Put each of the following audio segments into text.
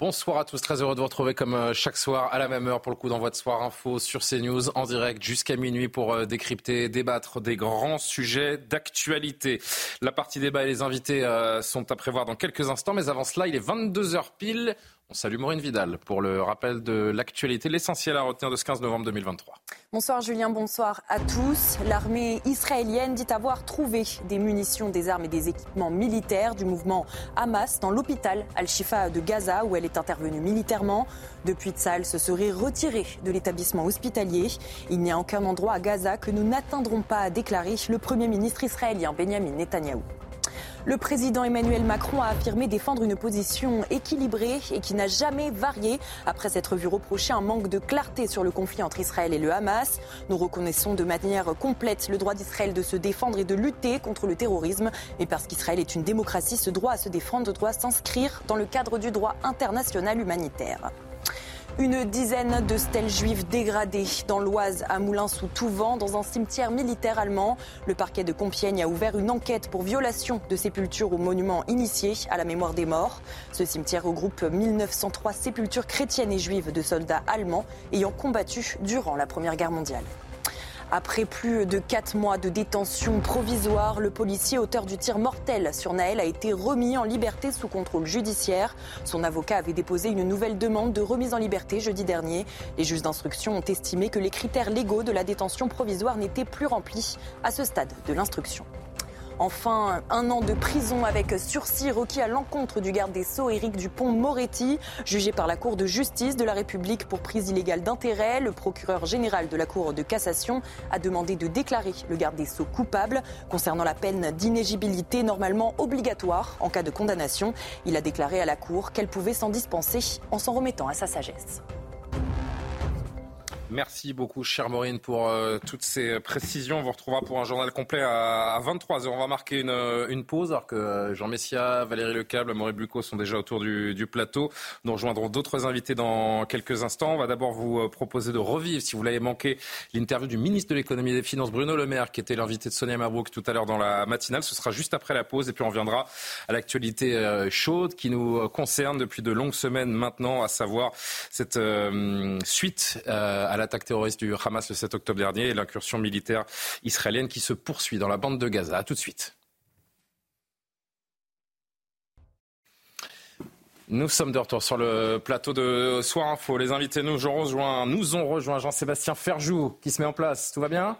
Bonsoir à tous, très heureux de vous retrouver comme euh, chaque soir à la même heure pour le coup d'envoi de Soir Info sur CNews en direct jusqu'à minuit pour euh, décrypter, débattre des grands sujets d'actualité. La partie débat et les invités euh, sont à prévoir dans quelques instants, mais avant cela, il est 22h pile. On salue Maureen Vidal pour le rappel de l'actualité, l'essentiel à retenir de ce 15 novembre 2023. Bonsoir Julien, bonsoir à tous. L'armée israélienne dit avoir trouvé des munitions, des armes et des équipements militaires du mouvement Hamas dans l'hôpital Al-Shifa de Gaza où elle est intervenue militairement. Depuis Tzal se serait retiré de l'établissement hospitalier. Il n'y a aucun endroit à Gaza que nous n'atteindrons pas, a déclaré le Premier ministre israélien Benjamin Netanyahou. Le président Emmanuel Macron a affirmé défendre une position équilibrée et qui n'a jamais varié après s'être vu reprocher un manque de clarté sur le conflit entre Israël et le Hamas. Nous reconnaissons de manière complète le droit d'Israël de se défendre et de lutter contre le terrorisme. Mais parce qu'Israël est une démocratie, ce droit à se défendre doit s'inscrire dans le cadre du droit international humanitaire. Une dizaine de stèles juives dégradées dans l'Oise à Moulins-sous-Touvent, dans un cimetière militaire allemand. Le parquet de Compiègne a ouvert une enquête pour violation de sépultures ou monuments initiés à la mémoire des morts. Ce cimetière regroupe 1903 sépultures chrétiennes et juives de soldats allemands ayant combattu durant la Première Guerre mondiale. Après plus de quatre mois de détention provisoire, le policier auteur du tir mortel sur Naël a été remis en liberté sous contrôle judiciaire. Son avocat avait déposé une nouvelle demande de remise en liberté jeudi dernier. Les juges d'instruction ont estimé que les critères légaux de la détention provisoire n'étaient plus remplis à ce stade de l'instruction. Enfin, un an de prison avec sursis requis à l'encontre du garde des Sceaux Éric Dupont-Moretti, jugé par la Cour de justice de la République pour prise illégale d'intérêt. Le procureur général de la Cour de cassation a demandé de déclarer le garde des Sceaux coupable concernant la peine d'inégibilité normalement obligatoire en cas de condamnation. Il a déclaré à la Cour qu'elle pouvait s'en dispenser en s'en remettant à sa sagesse. Merci beaucoup, chère Maureen, pour euh, toutes ces précisions. On vous retrouvera pour un journal complet à, 23h. On va marquer une, euh, pause, alors que euh, Jean Messia, Valérie Lecable, Maurice Bucco sont déjà autour du, plateau. Nous rejoindrons d'autres invités dans quelques instants. On va d'abord vous proposer de revivre, si vous l'avez manqué, l'interview du ministre de l'économie et des finances, Bruno Le Maire, qui était l'invité de Sonia Mabrouk tout à l'heure dans la matinale. Ce sera juste après la pause, et puis on reviendra à l'actualité chaude qui nous concerne depuis de longues semaines maintenant, à savoir cette suite à la l'attaque terroriste du Hamas le 7 octobre dernier et l'incursion militaire israélienne qui se poursuit dans la bande de Gaza. A tout de suite. Nous sommes de retour sur le plateau de Soir Info. Les invités nous ont rejoint, nous ont rejoint Jean-Sébastien Ferjou qui se met en place. Tout va bien?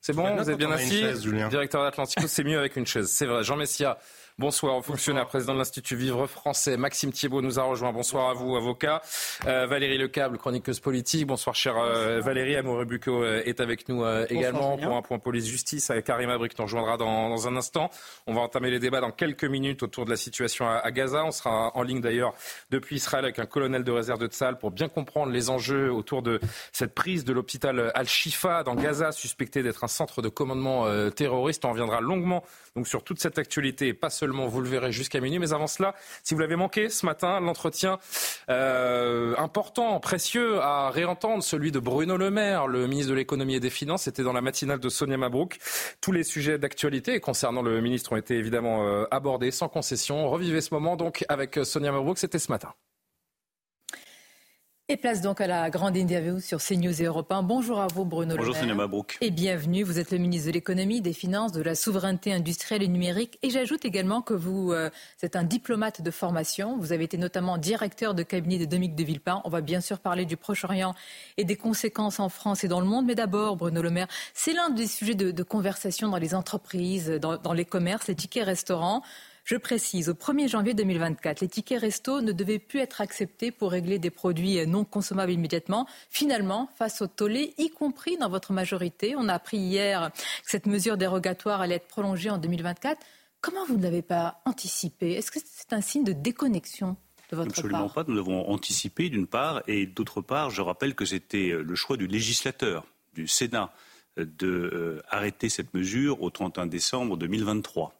C'est bon? Vous êtes bien assis? Directeur d'Atlantico, c'est mieux avec une chaise. C'est vrai. Jean Messia, Bonsoir, fonctionnaire, président de l'Institut Vivre Français. Maxime Thiebaud nous a rejoint. Bonsoir à vous, avocat. Euh, Valérie Lecable, chroniqueuse politique. Bonsoir, chère euh, Valérie. Amoureux Bucco euh, est avec nous également pour un point police-justice. Karim Abrik nous rejoindra dans, dans, un instant. On va entamer les débats dans quelques minutes autour de la situation à, Gaza. On sera en ligne d'ailleurs depuis Israël avec un colonel de réserve de Tzal pour bien comprendre les enjeux autour de cette prise de l'hôpital Al-Shifa dans Gaza, suspecté d'être un centre de commandement terroriste. On reviendra longuement donc sur toute cette actualité, pas seulement, vous le verrez, jusqu'à minuit, mais avant cela, si vous l'avez manqué ce matin, l'entretien euh, important, précieux à réentendre, celui de Bruno Le Maire, le ministre de l'économie et des finances, c'était dans la matinale de Sonia Mabrouk. Tous les sujets d'actualité concernant le ministre ont été évidemment euh, abordés sans concession. Revivez ce moment donc avec Sonia Mabrouk, c'était ce matin. Et place donc à la grande interview sur CNews et Europe 1. Bonjour à vous, Bruno Bonjour, Le Maire. Et bienvenue. Vous êtes le ministre de l'économie, des finances, de la souveraineté industrielle et numérique. Et j'ajoute également que vous euh, êtes un diplomate de formation. Vous avez été notamment directeur de cabinet de Dominique de Villepin. On va bien sûr parler du Proche-Orient et des conséquences en France et dans le monde. Mais d'abord, Bruno Le Maire, c'est l'un des sujets de, conversation dans les entreprises, dans, dans les commerces, les tickets restaurants. Je précise, au 1er janvier 2024, les tickets resto ne devaient plus être acceptés pour régler des produits non consommables immédiatement. Finalement, face au tollé, y compris dans votre majorité, on a appris hier que cette mesure dérogatoire allait être prolongée en 2024. Comment vous ne l'avez pas anticipé? Est-ce que c'est un signe de déconnexion de votre Absolument pas. Nous avons anticipé d'une part, et d'autre part, je rappelle que c'était le choix du législateur, du Sénat, d'arrêter euh, cette mesure au 31 décembre 2023.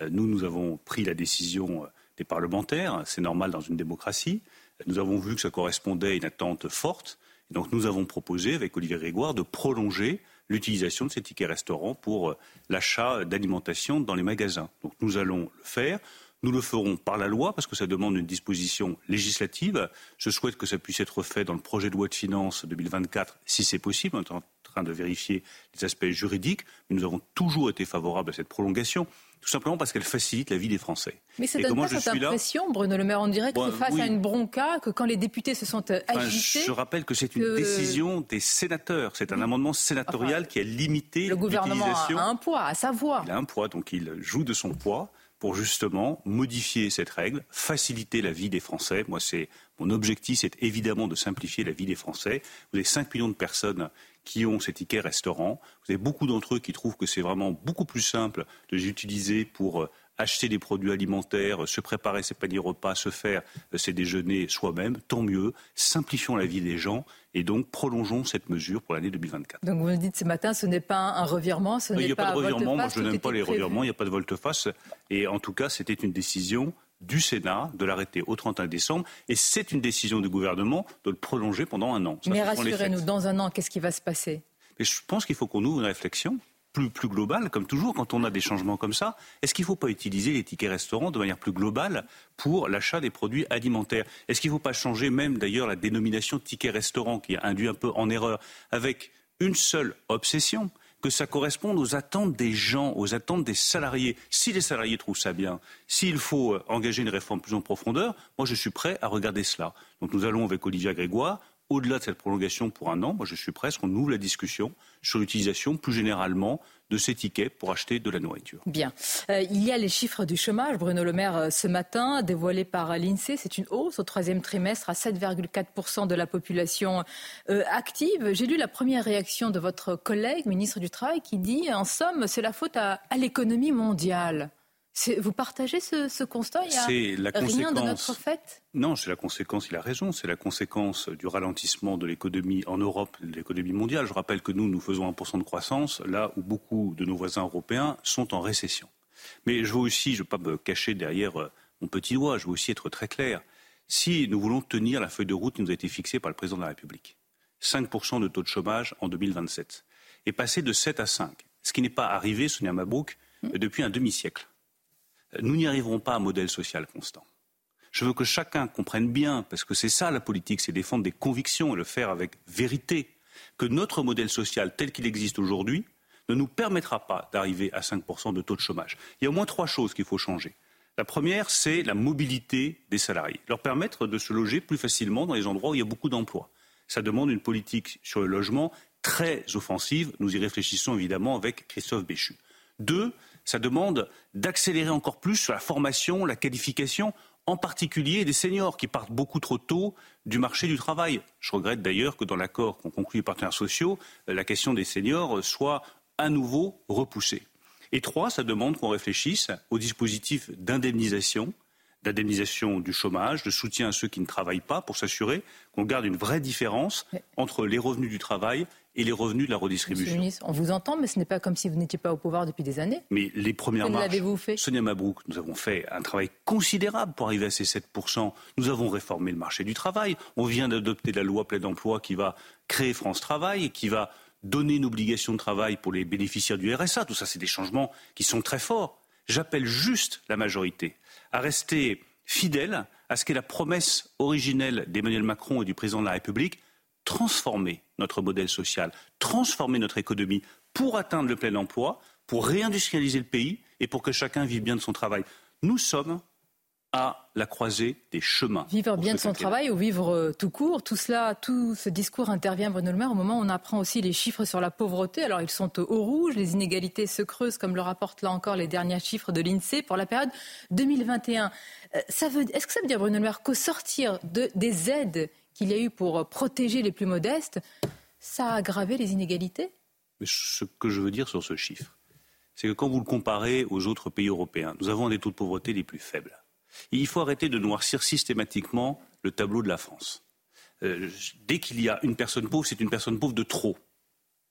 Euh, nous, nous avons pris la décision euh, des parlementaires, c'est normal dans une démocratie. Nous avons vu que ça correspondait à une attente forte. Et donc nous avons proposé, avec Olivier Grégoire, de prolonger l'utilisation de ces tickets restaurants pour l'achat d'alimentation dans les magasins. Nous allons le faire. Nous le ferons par la loi parce que ça demande une disposition législative. Je souhaite que ça puisse être fait dans le projet de loi de finances 2024 si c'est possible. Est train de vérifier les aspects juridiques, mais nous avons toujours été favorables à cette prolongation. Tout simplement parce qu'elle facilite la vie des Français. Mais c'est donne pas cette impression, Bruno Le Maire, on dirait que face à une bronca, que quand les députés se sont agités... je rappelle que c'est une décision des sénateurs. C'est un amendement sénatorial qui a limité Le gouvernement a un poids, à sa voix. Il a un poids, donc il joue de son poids pour justement modifier cette règle, faciliter la vie des Français. Moi, c'est mon objectif, c'est évidemment de simplifier la vie des Français. Vous avez 5 millions de personnes qui ont ces tickets restaurants. Vous avez beaucoup d'entre eux qui trouvent que c'est vraiment beaucoup plus simple de les utiliser pour euh, acheter des produits alimentaires, se préparer ses paniers repas, se faire euh, ses déjeuners soi-même, tant mieux. Simplifions la vie des gens et donc prolongeons cette mesure pour l'année 2024. Donc vous me dites ce matin, ce n'est pas un revirement, ce n'est pas, pas de revirement. Moi, je n'aime pas les revirements. Il n'y a pas de volte-face. Et en tout cas, c'était une décision du Sénat de l'arrêter au 31 décembre. Et c'est une décision du gouvernement de le prolonger pendant un an. Mais rassurez-nous, dans un an, qu'est-ce qui va se passer? Mais Je pense qu'il faut qu'on ouvre une réflexion plus, plus globale, comme toujours, quand on a des changements comme ça, est-ce qu'il ne faut pas utiliser les tickets restaurants de manière plus globale pour l'achat des produits alimentaires? Est-ce qu'il ne faut pas changer même d'ailleurs la dénomination ticket restaurant qui a induit un peu en erreur avec une seule obsession? Que ça corresponde aux attentes des gens, aux attentes des salariés. Si les salariés trouvent ça bien, s'il faut euh, engager une réforme plus en profondeur, moi je suis prêt à regarder cela. Donc nous allons avec Olivia Grégoire au-delà de cette prolongation pour un an, moi je suis presque, on ouvre la discussion sur l'utilisation plus généralement de ces tickets pour acheter de la nourriture. Bien. Euh, il y a les chiffres du chômage, Bruno Le Maire, euh, ce matin, dévoilés par l'INSEE. C'est une hausse au troisième trimestre à 7,4% de la population euh, active. J'ai lu la première réaction de votre collègue, ministre du Travail, qui dit, en somme, c'est la faute à l'économie mondiale. Vous partagez ce, constat? Il n'y a rien de notre fait? Non, c'est la conséquence, il a raison, c'est la conséquence du ralentissement de l'économie en Europe, de l'économie mondiale. Je rappelle que nous, nous faisons 1% de croissance, là où beaucoup de nos voisins européens sont en récession. Mais je veux aussi, je ne veux pas me cacher derrière euh, mon petit doigt, je veux aussi être très clair. Si nous voulons tenir la feuille de route qui nous a été fixée par le président de la République, 5% de taux de chômage en 2027, et passer de 7 à 5, ce qui n'est pas arrivé, Sonia Mabrouk, mmh. depuis un demi-siècle nous n'y arriverons pas à un modèle social constant. Je veux que chacun comprenne bien, parce que c'est ça la politique, c'est défendre des convictions et le faire avec vérité, que notre modèle social tel qu'il existe aujourd'hui ne nous permettra pas d'arriver à 5% de taux de chômage. Il y a au moins trois choses qu'il faut changer. La première, c'est la mobilité des salariés, leur permettre de se loger plus facilement dans les endroits où il y a beaucoup d'emplois. Ça demande une politique sur le logement très offensive. Nous y réfléchissons évidemment avec Christophe Béchu. Deux, ça demande d'accélérer encore plus sur la formation, la qualification, en particulier des seniors qui partent beaucoup trop tôt du marché du travail. Je regrette d'ailleurs que dans l'accord qu'ont conclu les partenaires sociaux, la question des seniors soit à nouveau repoussée. Et trois, ça demande qu'on réfléchisse au dispositif d'indemnisation, d'indemnisation du chômage, de soutien à ceux qui ne travaillent pas pour s'assurer qu'on garde une vraie différence entre les revenus du travail et les revenus de la redistribution. Monsieur on vous entend, mais ce n'est pas comme si vous n'étiez pas au pouvoir depuis des années. Mais les premières marches, l'avez-vous fait Sonia Mabrouk, nous avons fait un travail considérable pour arriver à ces 7%. Nous avons réformé le marché du travail. On vient d'adopter la loi plein d'emploi qui va créer France Travail et qui va donner une obligation de travail pour les bénéficiaires du RSA. Tout ça, c'est des changements qui sont très forts. J'appelle juste la majorité à rester fidèle à ce qu'est la promesse originelle d'Emmanuel Macron et du président de la République, transformer notre modèle social, transformer notre économie pour atteindre le plein emploi, pour réindustrialiser le pays et pour que chacun vive bien de son travail. Nous sommes à la croisée des chemins. Vivre bien de son travail ou vivre euh, tout court, tout cela, tout ce discours intervient, Bruno Le Maire, au moment où on apprend aussi les chiffres sur la pauvreté. Alors ils sont au rouge, les inégalités se creusent, comme le rapportent là encore les derniers chiffres de l'INSEE pour la période 2021. Euh, est-ce que ça veut dire, Bruno Le Maire, qu'au sortir de, des aides qu'il y a eu pour protéger les plus modestes, ça a aggravé les inégalités Ce que je veux dire sur ce chiffre, c'est que quand vous le comparez aux autres pays européens, nous avons un des taux de pauvreté les plus faibles. il faut arrêter de noircir systématiquement le tableau de la France. Euh, dès qu'il y a une personne pauvre, c'est une personne pauvre de trop.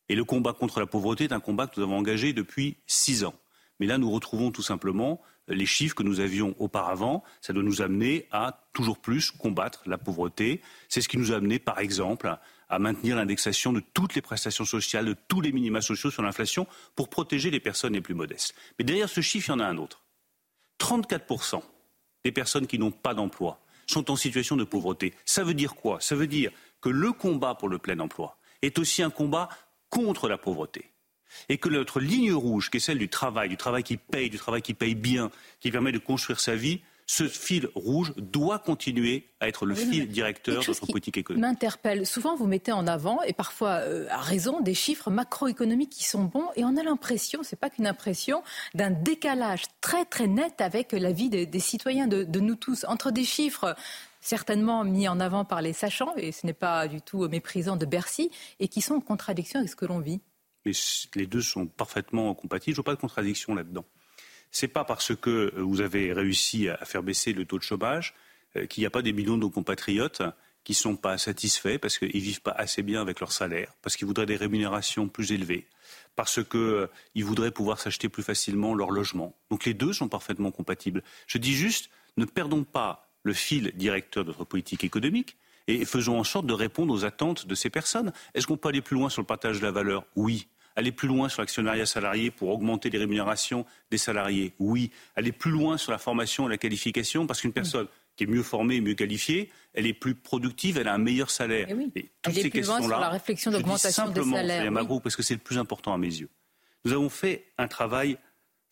Et le combat contre la pauvreté est un combat que nous avons engagé depuis six ans. Mais là, nous retrouvons tout simplement les chiffres que nous avions auparavant. Ça doit nous amener à toujours plus combattre la pauvreté. C'est ce qui nous a amené, par exemple, à maintenir l'indexation de toutes les prestations sociales, de tous les minima sociaux sur l'inflation pour protéger les personnes les plus modestes. Mais derrière ce chiffre, il y en a un autre. 34% des personnes qui n'ont pas d'emploi sont en situation de pauvreté. Ça veut dire quoi? Ça veut dire que le combat pour le plein emploi est aussi un combat contre la pauvreté. Et que notre ligne rouge, qui est celle du travail, du travail qui paye, du travail qui paye bien, qui permet de construire sa vie, ce fil rouge doit continuer à être le fil directeur de notre politique économique. m'interpelle. Souvent, vous mettez en avant, et parfois euh, à raison, des chiffres macroéconomiques qui sont bons, et on a l'impression, c'est pas qu'une impression, d'un décalage très très net avec la vie des, citoyens, de, de nous tous, entre des chiffres certainement mis en avant par les sachants, et ce n'est pas du tout méprisant de Bercy, et qui sont en contradiction avec ce que l'on vit. Mais les deux sont parfaitement compatibles. Je vois pas de contradiction là-dedans n'est pas parce que vous avez réussi à faire baisser le taux de chômage euh, qu'il n'y a pas des millions de nos compatriotes qui ne sont pas satisfaits parce qu'ils ne vivent pas assez bien avec leur salaire, parce qu'ils voudraient des rémunérations plus élevées, parce qu'ils euh, voudraient pouvoir s'acheter plus facilement leur logement. Donc les deux sont parfaitement compatibles. Je dis juste, ne perdons pas le fil directeur de notre politique économique et faisons en sorte de répondre aux attentes de ces personnes. Est-ce qu'on peut aller plus loin sur le partage de la valeur? Oui aller plus loin sur l'actionnariat salarié pour augmenter les rémunérations des salariés Oui. Aller plus loin sur la formation et la qualification parce qu'une personne qui est mieux formée, mieux qualifiée, elle est plus productive, elle a un meilleur salaire. Eh et, oui. toutes ces questions-là, la réflexion d'augmentation des salaires. Oui. parce que c'est le plus important à mes yeux. Nous avons fait un travail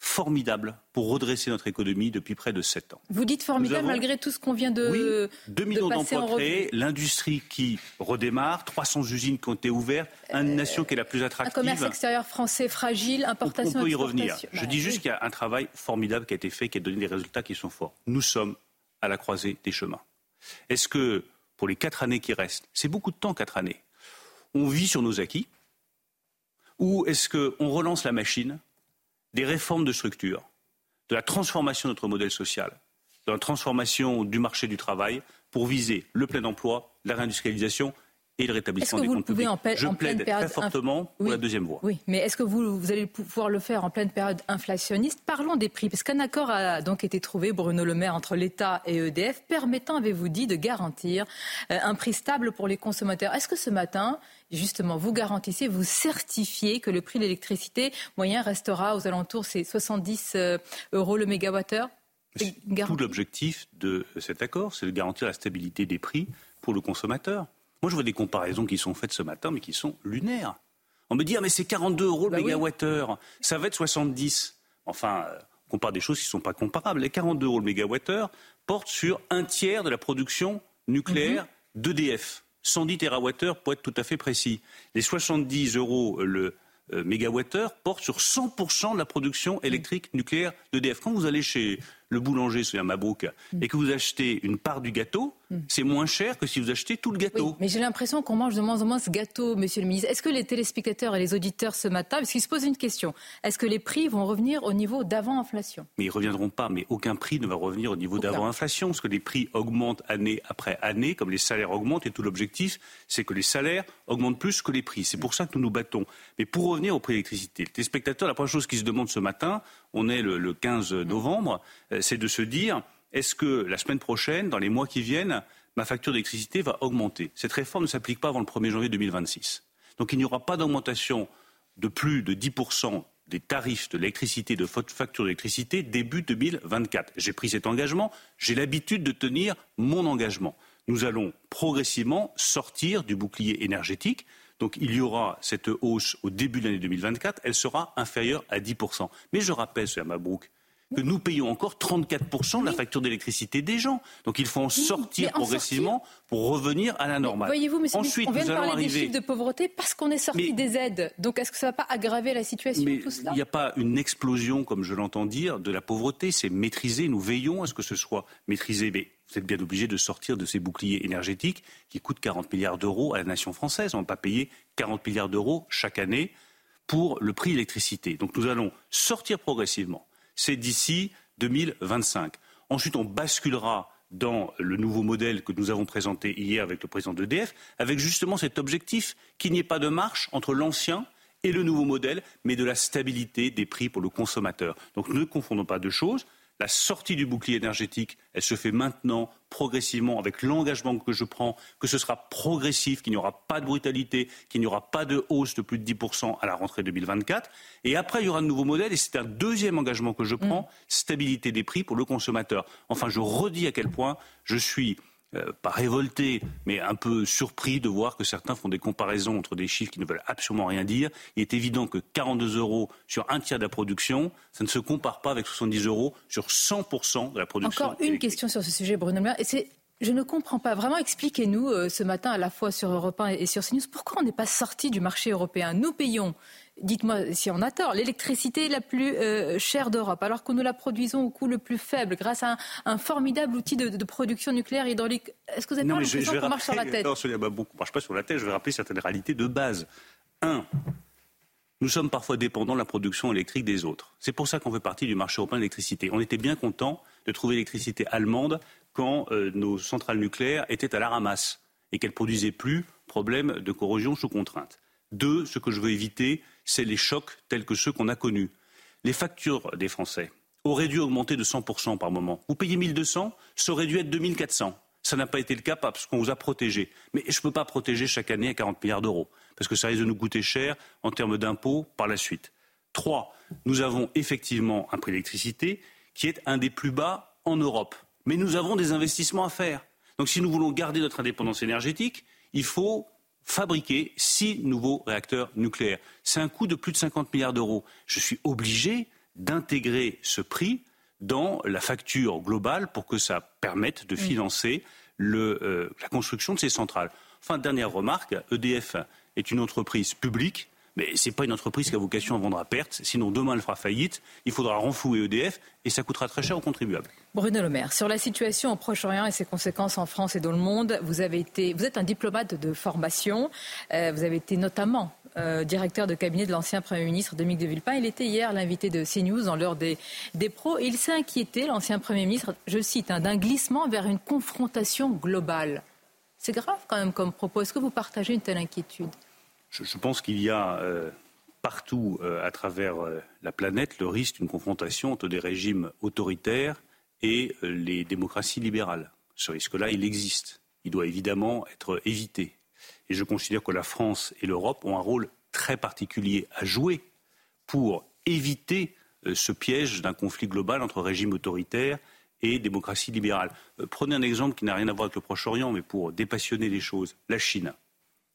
formidable pour redresser notre économie depuis près de sept ans. Vous dites formidable malgré tout ce qu'on vient de oui, 2 millions d'emplois créés, l'industrie qui redémarre, 300 usines qui ont été ouvertes, une nation qui est la plus attractive. Un commerce extérieur français fragile, importation. On peut y revenir. Je bah dis juste qu'il y a un travail formidable qui a été fait, qui a donné des résultats qui sont forts. Nous sommes à la croisée des chemins. Est-ce que pour les quatre années qui restent, c'est beaucoup de temps, quatre années, on vit sur nos acquis? Ou est-ce qu'on relance la machine des réformes de structure, de la transformation de notre modèle social, de la transformation du marché du travail pour viser le plein emploi, la réindustrialisation et le rétablissement des comptes publics. Je plaide très fortement pour la deuxième voie. Oui, mais est-ce que vous, vous, allez pouvoir le faire en pleine période inflationniste? Parlons des prix, parce qu'un accord a donc été trouvé, Bruno Le Maire, entre l'État et EDF, permettant, avez-vous dit, de garantir euh, un prix stable pour les consommateurs? Est-ce que ce matin, justement, vous garantissez, vous certifiez que le prix de l'électricité moyen restera aux alentours, c'est 70 euh, euros le mégawattheure? Tout l'objectif de cet accord, c'est de garantir la stabilité des prix pour le consommateur. Moi, je vois des comparaisons qui sont faites ce matin, mais qui sont lunaires. On me dit, ah, mais c'est 42 euros le bah mégawattheure, ça va être 70. Enfin, euh, on compare des choses qui ne sont pas comparables. Les 42 euros le mégawattheure portent sur un tiers de la production nucléaire mhm. d'EDF. 110 TWh pour être tout à fait précis. Les 70 euros le euh, mégawattheure portent sur 100% de la production électrique nucléaire d'EDF. Quand vous allez chez le boulanger, c'est à Mabrouk, et que vous achetez une part du gâteau, c'est moins cher que si vous achetez tout le gâteau. mais j'ai l'impression qu'on mange de moins en moins ce gâteau, monsieur le ministre. Est-ce que les téléspectateurs et les auditeurs ce matin, parce qu'ils se posent une question, est-ce que les prix vont revenir au niveau d'avant-inflation Mais ils ne reviendront pas, mais aucun prix ne va revenir au niveau d'avant-inflation, parce que les prix augmentent année après année, comme les salaires augmentent, et tout l'objectif, c'est que les salaires augmentent plus que les prix. C'est pour ça que nous nous battons. Mais pour revenir au prix de l'électricité, les téléspectateurs, la première chose qu'ils se demandent ce matin, on est le, le 15 novembre, euh, c'est de se dire est-ce que la semaine prochaine, dans les mois qui viennent, ma facture d'électricité va augmenter? Cette réforme ne s'applique pas avant le 1er janvier 2026. Donc il n'y aura pas d'augmentation de plus de 10% des tarifs de l'électricité, de facture d'électricité début 2024. J'ai pris cet engagement, j'ai l'habitude de tenir mon engagement. Nous allons progressivement sortir du bouclier énergétique. Donc il y aura cette hausse au début de l'année 2024, elle sera inférieure à 10%. Mais je rappelle, M. Mabrouk, que nous payons encore 34% de la facture d'électricité des gens. Donc il faut en sortir progressivement pour revenir à la normale. Voyez-vous, monsieur Ensuite, on vient de parler des chiffres de pauvreté parce qu'on est sorti des aides. Donc est-ce que ça ne va pas aggraver la situation tout cela Il n'y a pas une explosion, comme je l'entends dire, de la pauvreté. C'est maîtrisé. Nous veillons à ce que ce soit maîtrisé. Mais vous êtes bien obligé de sortir de ces boucliers énergétiques qui coûtent 40 milliards d'euros à la nation française. On ne va pas payer 40 milliards d'euros chaque année pour le prix de l'électricité. Donc nous allons sortir progressivement. C'est d'ici 2025. Ensuite, on basculera dans le nouveau modèle que nous avons présenté hier avec le président d'EDF, avec justement cet objectif qu'il n'y ait pas de marche entre l'ancien et le nouveau modèle, mais de la stabilité des prix pour le consommateur. Donc ne confondons pas deux choses. La sortie du bouclier énergétique, elle se fait maintenant, progressivement, avec l'engagement que je prends, que ce sera progressif, qu'il n'y aura pas de brutalité, qu'il n'y aura pas de hausse de plus de 10% à la rentrée 2024. Et après, il y aura un nouveau modèle, et c'est un deuxième engagement que je prends, mm. stabilité des prix pour le consommateur. Enfin, je redis à quel point je suis euh, pas révolté, mais un peu surpris de voir que certains font des comparaisons entre des chiffres qui ne veulent absolument rien dire. Il est évident que 42 euros sur un tiers de la production, ça ne se compare pas avec 70 euros sur 100% de la production. Encore une question sur ce sujet, Bruno Le et c'est je ne comprends pas. Vraiment, expliquez-nous euh, ce matin à la fois sur Europe 1 et sur CNews pourquoi on n'est pas sorti du marché européen? Nous payons dites-moi si on a tort, l'électricité la plus euh, chère d'Europe, alors que nous la produisons au coût le plus faible, grâce à un, formidable outil de, production nucléaire hydraulique. Est-ce que vous avez pas l'impression qu'on marche sur la tête Non, ne marche pas sur la tête. Je vais rappeler certaines réalités de base. Un, nous sommes parfois dépendants de la production électrique des autres. C'est pour ça qu'on fait partie du marché européen de l'électricité. On était bien content de trouver l'électricité allemande quand euh, nos centrales nucléaires étaient à la ramasse et qu'elles produisaient plus, problème de corrosion sous contrainte. Deux, ce que je veux éviter, c'est les chocs tels que ceux qu'on a connus. Les factures des Français auraient dû augmenter de 100% par moment. Vous payez 1200, ça aurait dû être 2400. Ça n'a pas été le cas parce qu'on vous a protégé. Mais je ne peux pas protéger chaque année à 40 milliards d'euros, parce que ça risque de nous coûter cher en termes d'impôts par la suite. Trois, nous avons effectivement un prix d'électricité qui est un des plus bas en Europe. Mais nous avons des investissements à faire. Donc si nous voulons garder notre indépendance énergétique, il faut fabriquer six nouveaux réacteurs nucléaires. C'est un coût de plus de 50 milliards d'euros. Je suis obligé d'intégrer ce prix dans la facture globale pour que ça permette de financer euh, la construction de ces centrales. Enfin, dernière remarque, EDF est une entreprise publique mais ce n'est pas une entreprise qui a vocation à vendre à perte. Sinon, demain, elle fera faillite. Il faudra renflouer EDF et ça coûtera très cher aux contribuables. Bruno Le Maire, sur la situation au Proche-Orient et ses conséquences en France et dans le monde, vous, avez été, vous êtes un diplomate de formation. Euh, vous avez été notamment euh, directeur de cabinet de l'ancien Premier ministre Dominique de Villepin. Il était hier l'invité de CNews dans l'heure des, des pros. Il s'est inquiété, l'ancien Premier ministre, je cite, hein, d'un glissement vers une confrontation globale. C'est grave quand même comme propos. Est-ce que vous partagez une telle inquiétude? Je, pense qu'il y a euh, partout euh, à travers euh, la planète le risque d'une confrontation entre des régimes autoritaires et les démocraties libérales. Ce risque-là, il existe. Il doit évidemment être évité. Et je considère que la France et l'Europe ont un rôle très particulier à jouer pour éviter ce piège d'un conflit global entre régime autoritaire et démocratie libérale. Prenez un exemple qui n'a rien à voir avec le Proche-Orient, mais pour dépassionner les choses. La Chine.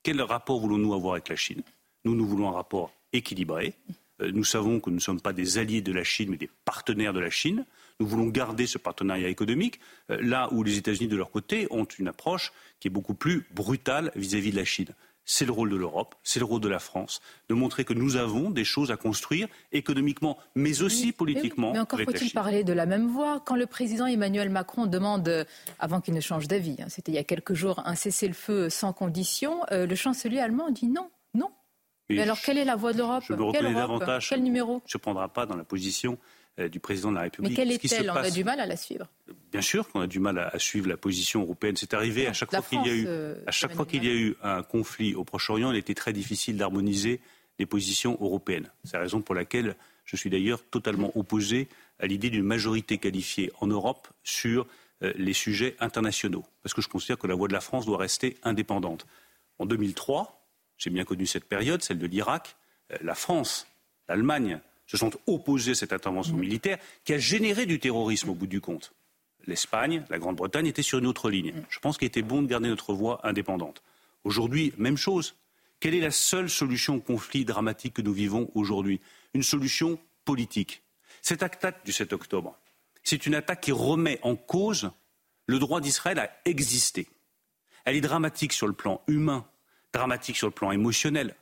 Quel rapport voulons-nous avoir avec la Chine? Nous, nous voulons un rapport équilibré. Euh, nous savons que nous ne sommes pas des alliés de la Chine, mais des partenaires de la Chine. Nous voulons garder ce partenariat économique, euh, là où les États-Unis, de leur côté, ont une approche qui est beaucoup plus brutale vis-à-vis de la Chine. C'est le rôle de l'Europe, c'est le rôle de la France, de montrer que nous avons des choses à construire économiquement, mais aussi politiquement. Mais, encore faut-il parler de la même voix quand le président Emmanuel Macron demande, avant qu'il ne change d'avis, hein, c'était il y a quelques jours, un cessez-le-feu sans condition, euh, le chancelier allemand dit non, non. Mais alors, quelle est la voix de l'Europe? Quel numéro? Je ne prendrai pas dans la position euh, du président de la République. Mais quelle est-elle? On a du mal à la suivre. Bien sûr qu'on a du mal à, suivre la position européenne. C'est arrivé à chaque fois qu'il y a eu, euh, à chaque fois qu'il y a eu un conflit au Proche-Orient, il était très difficile d'harmoniser les positions européennes. C'est la raison pour laquelle je suis d'ailleurs totalement opposé à l'idée d'une majorité qualifiée en Europe sur euh, les sujets internationaux, parce que je considère que la voix de la France doit rester indépendante. En 2003, j'ai bien connu cette période, celle de l'Irak, la France, l'Allemagne, se sont opposés à cette intervention mm. militaire qui a généré du terrorisme au bout du compte. L'Espagne, la Grande-Bretagne étaient sur une autre ligne. Mm. Je pense qu'il était bon de garder notre voix indépendante. Aujourd'hui, même chose. Quelle est la seule solution au conflit dramatique que nous vivons aujourd'hui? Une solution politique. Cette attaque du 7 octobre, c'est une attaque qui remet en cause le droit d'Israël à exister. Elle est dramatique sur le plan humain, dramatique sur le plan émotionnel,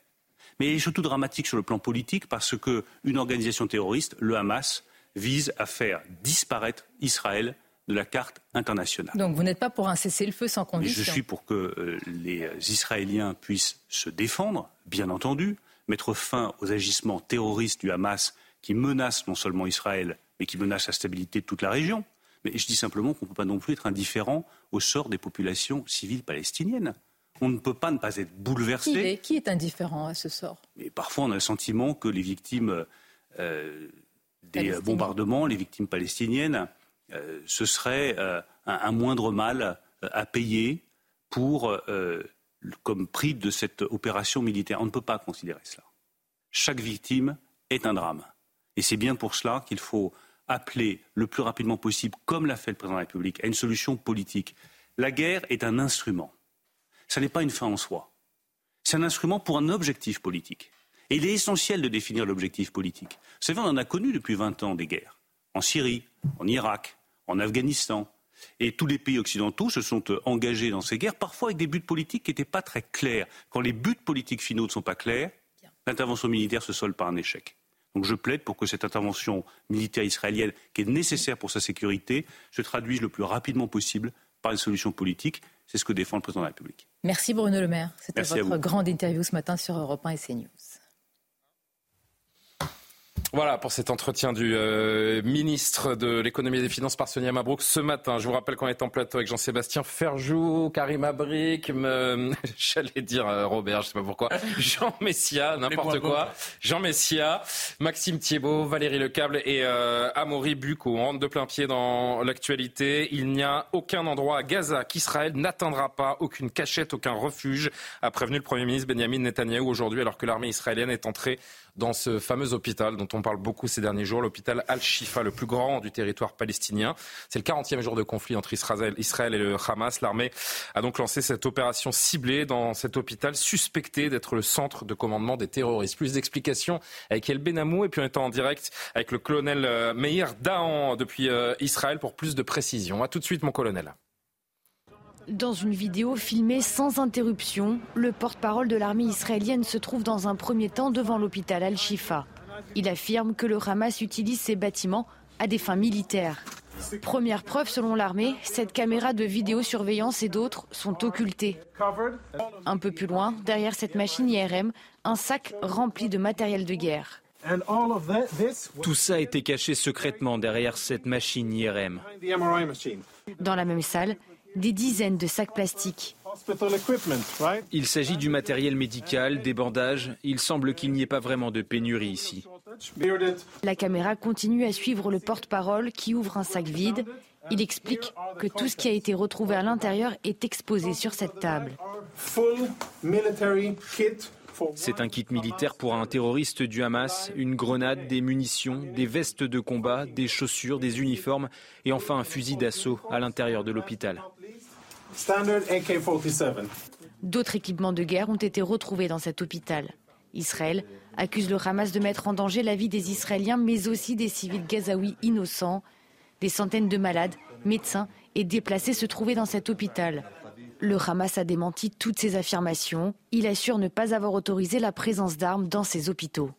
mais elle est surtout dramatique sur le plan politique parce qu'une organisation terroriste, le Hamas, vise à faire disparaître Israël de la carte internationale. Donc vous n'êtes pas pour un cessez-le-feu sans condition Je suis pour que euh, les Israéliens puissent se défendre, bien entendu, mettre fin aux agissements terroristes du Hamas qui menacent non seulement Israël, mais qui menacent la stabilité de toute la région. Mais je dis simplement qu'on ne peut pas non plus être indifférent au sort des populations civiles palestiniennes. On ne peut pas ne pas être bouleversé. Qui est, qui est indifférent à ce sort? Mais Parfois, on a le sentiment que les victimes euh, des bombardements, les victimes palestiniennes, euh, ce serait euh, un, moindre mal à payer pour, comme prix de cette opération militaire. On ne peut pas considérer cela. Chaque victime est un drame. Et c'est bien pour cela qu'il faut appeler le plus rapidement possible, comme l'a fait le président de la République, à une solution politique. La guerre est un instrument. Ce n'est pas une fin en soi. C'est un instrument pour un objectif politique. Et il est essentiel de définir l'objectif politique. Vous savez, on en a connu depuis 20 ans des guerres. En Syrie, en Irak, en Afghanistan. Et tous les pays occidentaux se sont euh, engagés dans ces guerres, parfois avec des buts politiques qui n'étaient pas très clairs. Quand les buts politiques finaux ne sont pas clairs, l'intervention militaire se solde par un échec. Donc je plaide pour que cette intervention militaire israélienne, qui est nécessaire pour sa sécurité, se traduise le plus rapidement possible par une solution politique. C'est ce que défend le président de la République. Merci Bruno Le Maire. C'était votre grande interview ce matin sur Europe 1 et CNews. Voilà pour cet entretien du euh, ministre de l'économie et des finances par Sonia Mabrouk ce matin. Je vous rappelle qu'on est en plateau avec Jean-Sébastien Ferjou, Karim Abric, j'allais dire euh, Robert, je sais pas pourquoi, Jean Messia, n'importe quoi, Jean Messia, Maxime Thiebaud, Valérie Lecable et euh, Amaury Buc. On rentre de plein pied dans l'actualité. Il n'y a aucun endroit à Gaza qu'Israël n'atteindra pas, aucune cachette, aucun refuge, a prévenu le Premier ministre Benjamin Netanyahou aujourd'hui alors que l'armée israélienne est entrée dans ce fameux hôpital dont on parle beaucoup ces derniers jours, l'hôpital Al-Shifa, le plus grand du territoire palestinien. C'est le 40e jour de conflit entre Israël, et le Hamas. L'armée a donc lancé cette opération ciblée dans cet hôpital suspecté d'être le centre de commandement des terroristes. Plus d'explications avec El Benamou et puis on est en direct avec le colonel euh, Meir Dahan depuis euh, Israël pour plus de précisions. A tout de suite mon colonel. Dans une vidéo filmée sans interruption, le porte-parole de l'armée israélienne se trouve dans un premier temps devant l'hôpital Al-Shifa. Il affirme que le Hamas utilise ces bâtiments à des fins militaires. Première preuve selon l'armée, cette caméra de vidéosurveillance et d'autres sont occultées. Un peu plus loin, derrière cette machine IRM, un sac rempli de matériel de guerre. Tout ça a été caché secrètement derrière cette machine IRM. Dans la même salle, des dizaines de sacs plastiques. Il s'agit du matériel médical, des bandages. Il semble qu'il n'y ait pas vraiment de pénurie ici. La caméra continue à suivre le porte-parole qui ouvre un sac vide. Il explique que tout ce qui a été retrouvé à l'intérieur est exposé sur cette table. C'est un kit militaire pour un terroriste du Hamas, une grenade, des munitions, des vestes de combat, des chaussures, des uniformes et enfin un fusil d'assaut à l'intérieur de l'hôpital. D'autres équipements de guerre ont été retrouvés dans cet hôpital. Israël accuse le Hamas de mettre en danger la vie des Israéliens, mais aussi des civils gazaouis innocents. Des centaines de malades, médecins et déplacés se trouvaient dans cet hôpital. Le Hamas a démenti toutes ces affirmations. Il assure ne pas avoir autorisé la présence d'armes dans ces hôpitaux.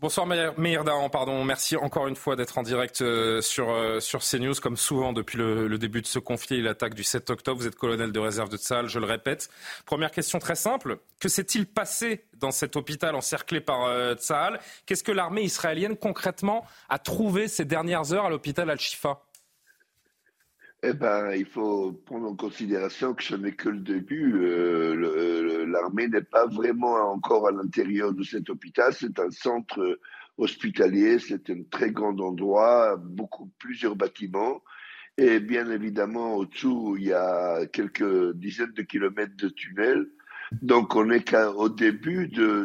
Bonsoir Meir pardon. Merci encore une fois d'être en direct euh, sur, euh, sur CNews, comme souvent depuis le, début de ce conflit et l'attaque du 7 octobre. Vous êtes colonel de réserve de Tsahal, je le répète. Première question très simple. Que s'est-il passé dans cet hôpital encerclé par euh, Qu'est-ce que l'armée israélienne concrètement a trouvé ces dernières heures à l'hôpital Al-Shifa? Eh ben, il faut prendre en considération que ce n'est que le début. Euh, l'armée n'est pas vraiment encore à l'intérieur de cet hôpital. C'est un centre hospitalier, c'est un très grand endroit, beaucoup plusieurs bâtiments. Et bien évidemment, au-dessous, il y a quelques dizaines de kilomètres de tunnels. Donc, on n'est qu'au début de,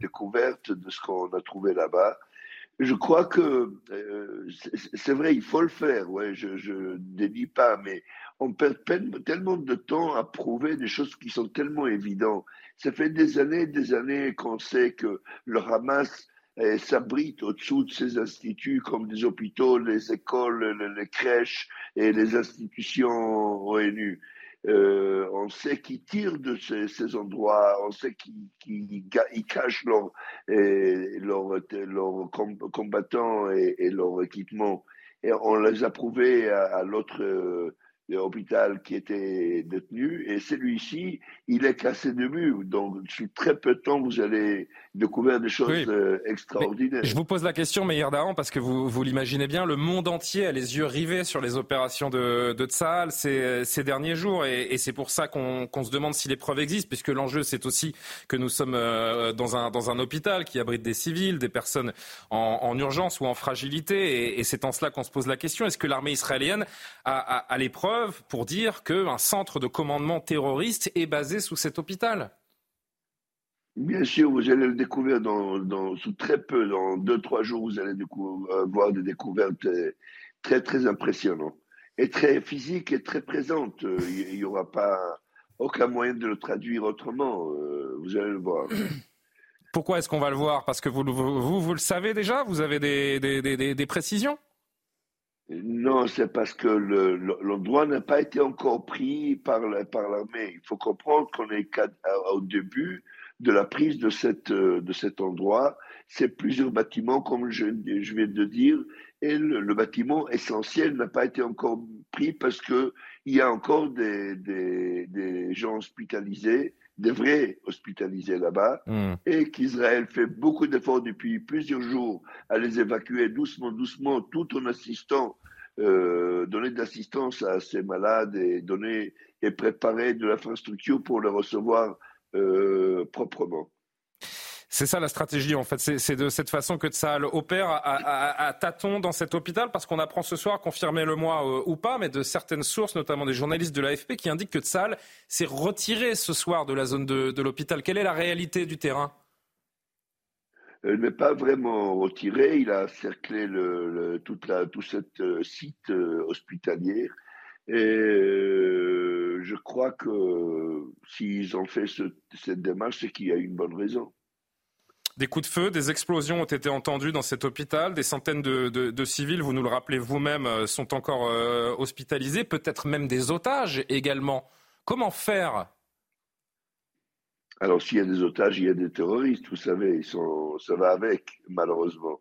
découverte de ce qu'on a trouvé là-bas je crois que euh, c'est vrai, il faut le faire. Ouais, je ne dédie pas, mais on perd tellement de temps à prouver des choses qui sont tellement évidentes. Ça fait des années, et des années qu'on sait que le Hamas eh, s'abrite au-dessous de ces instituts comme des hôpitaux, les écoles, les crèches et les institutions ONU. Euh, on sait qu'ils tirent de ces, endroits, on sait qu'ils cachent leurs leur, combattants et, leur équipement. Et on les a prouvés à, l'autre hôpital qui était détenu. Et celui-ci, il est cassé de mur. Donc, sous très peu de temps, vous allez découvrir des choses euh, extraordinaires. je vous pose la question, Meir Dahan, parce que vous, vous l'imaginez bien, le monde entier a les yeux rivés sur les opérations de, de Tsahal ces, ces derniers jours. Et, c'est pour ça qu'on se demande si les preuves existent, puisque l'enjeu, c'est aussi que nous sommes euh, dans, un, dans un hôpital qui abrite des civils, des personnes en, en urgence ou en fragilité. Et, c'est en cela qu'on se pose la question. Est-ce que l'armée israélienne a, a, a l'épreuve pour dire qu'un centre de commandement terroriste est basé sous cet hôpital? Bien sûr, vous allez le découvrir dans, sous très peu, dans deux, trois jours, vous allez euh, voir des découvertes euh, très, très impressionnantes et très physiques et très présentes. Euh, il n'y aura pas aucun moyen de le traduire autrement. Vous allez le voir. Pourquoi est-ce qu'on va le voir? Parce que vous, vous, vous, le savez déjà? Vous avez des, des, des précisions? Non, c'est parce que l'endroit n'a pas été encore pris par l'armée. Il faut comprendre qu'on est au début de la prise de, cette, de cet endroit. C'est plusieurs bâtiments, comme je, je viens de dire, et le, bâtiment essentiel n'a pas été encore pris parce qu'il y a encore des, des, des gens hospitalisés devraient hospitaliser là-bas hmm. et qu'Israël fait beaucoup d'efforts depuis plusieurs jours à les évacuer doucement, doucement, tout en assistant, euh, donner de l'assistance à ces malades et donner et préparer de l'infrastructure pour les recevoir euh, proprement. C'est ça la stratégie en fait. C'est de cette façon que Tsahal opère à, tâtons dans cet hôpital parce qu'on apprend ce soir, confirmez-le-moi euh, ou pas, mais de certaines sources, notamment des journalistes de l'AFP, qui indiquent que Tsahal s'est retiré ce soir de la zone de, l'hôpital. Quelle est la réalité du terrain? Il n'est pas vraiment retiré. Il a cerclé le, toute la, tout ce euh, site euh, hospitalier. Et je crois que s'ils ont fait cette démarche, c'est qu'il y a une bonne raison. Des coups de feu, des explosions ont été entendues dans cet hôpital. Des centaines de, civils, vous nous le rappelez vous-même, euh, sont encore euh, hospitalisés. Peut-être même des otages également. Comment faire? Alors, s'il y a des otages, il y a des terroristes, vous savez, ils sont, ça va avec, malheureusement.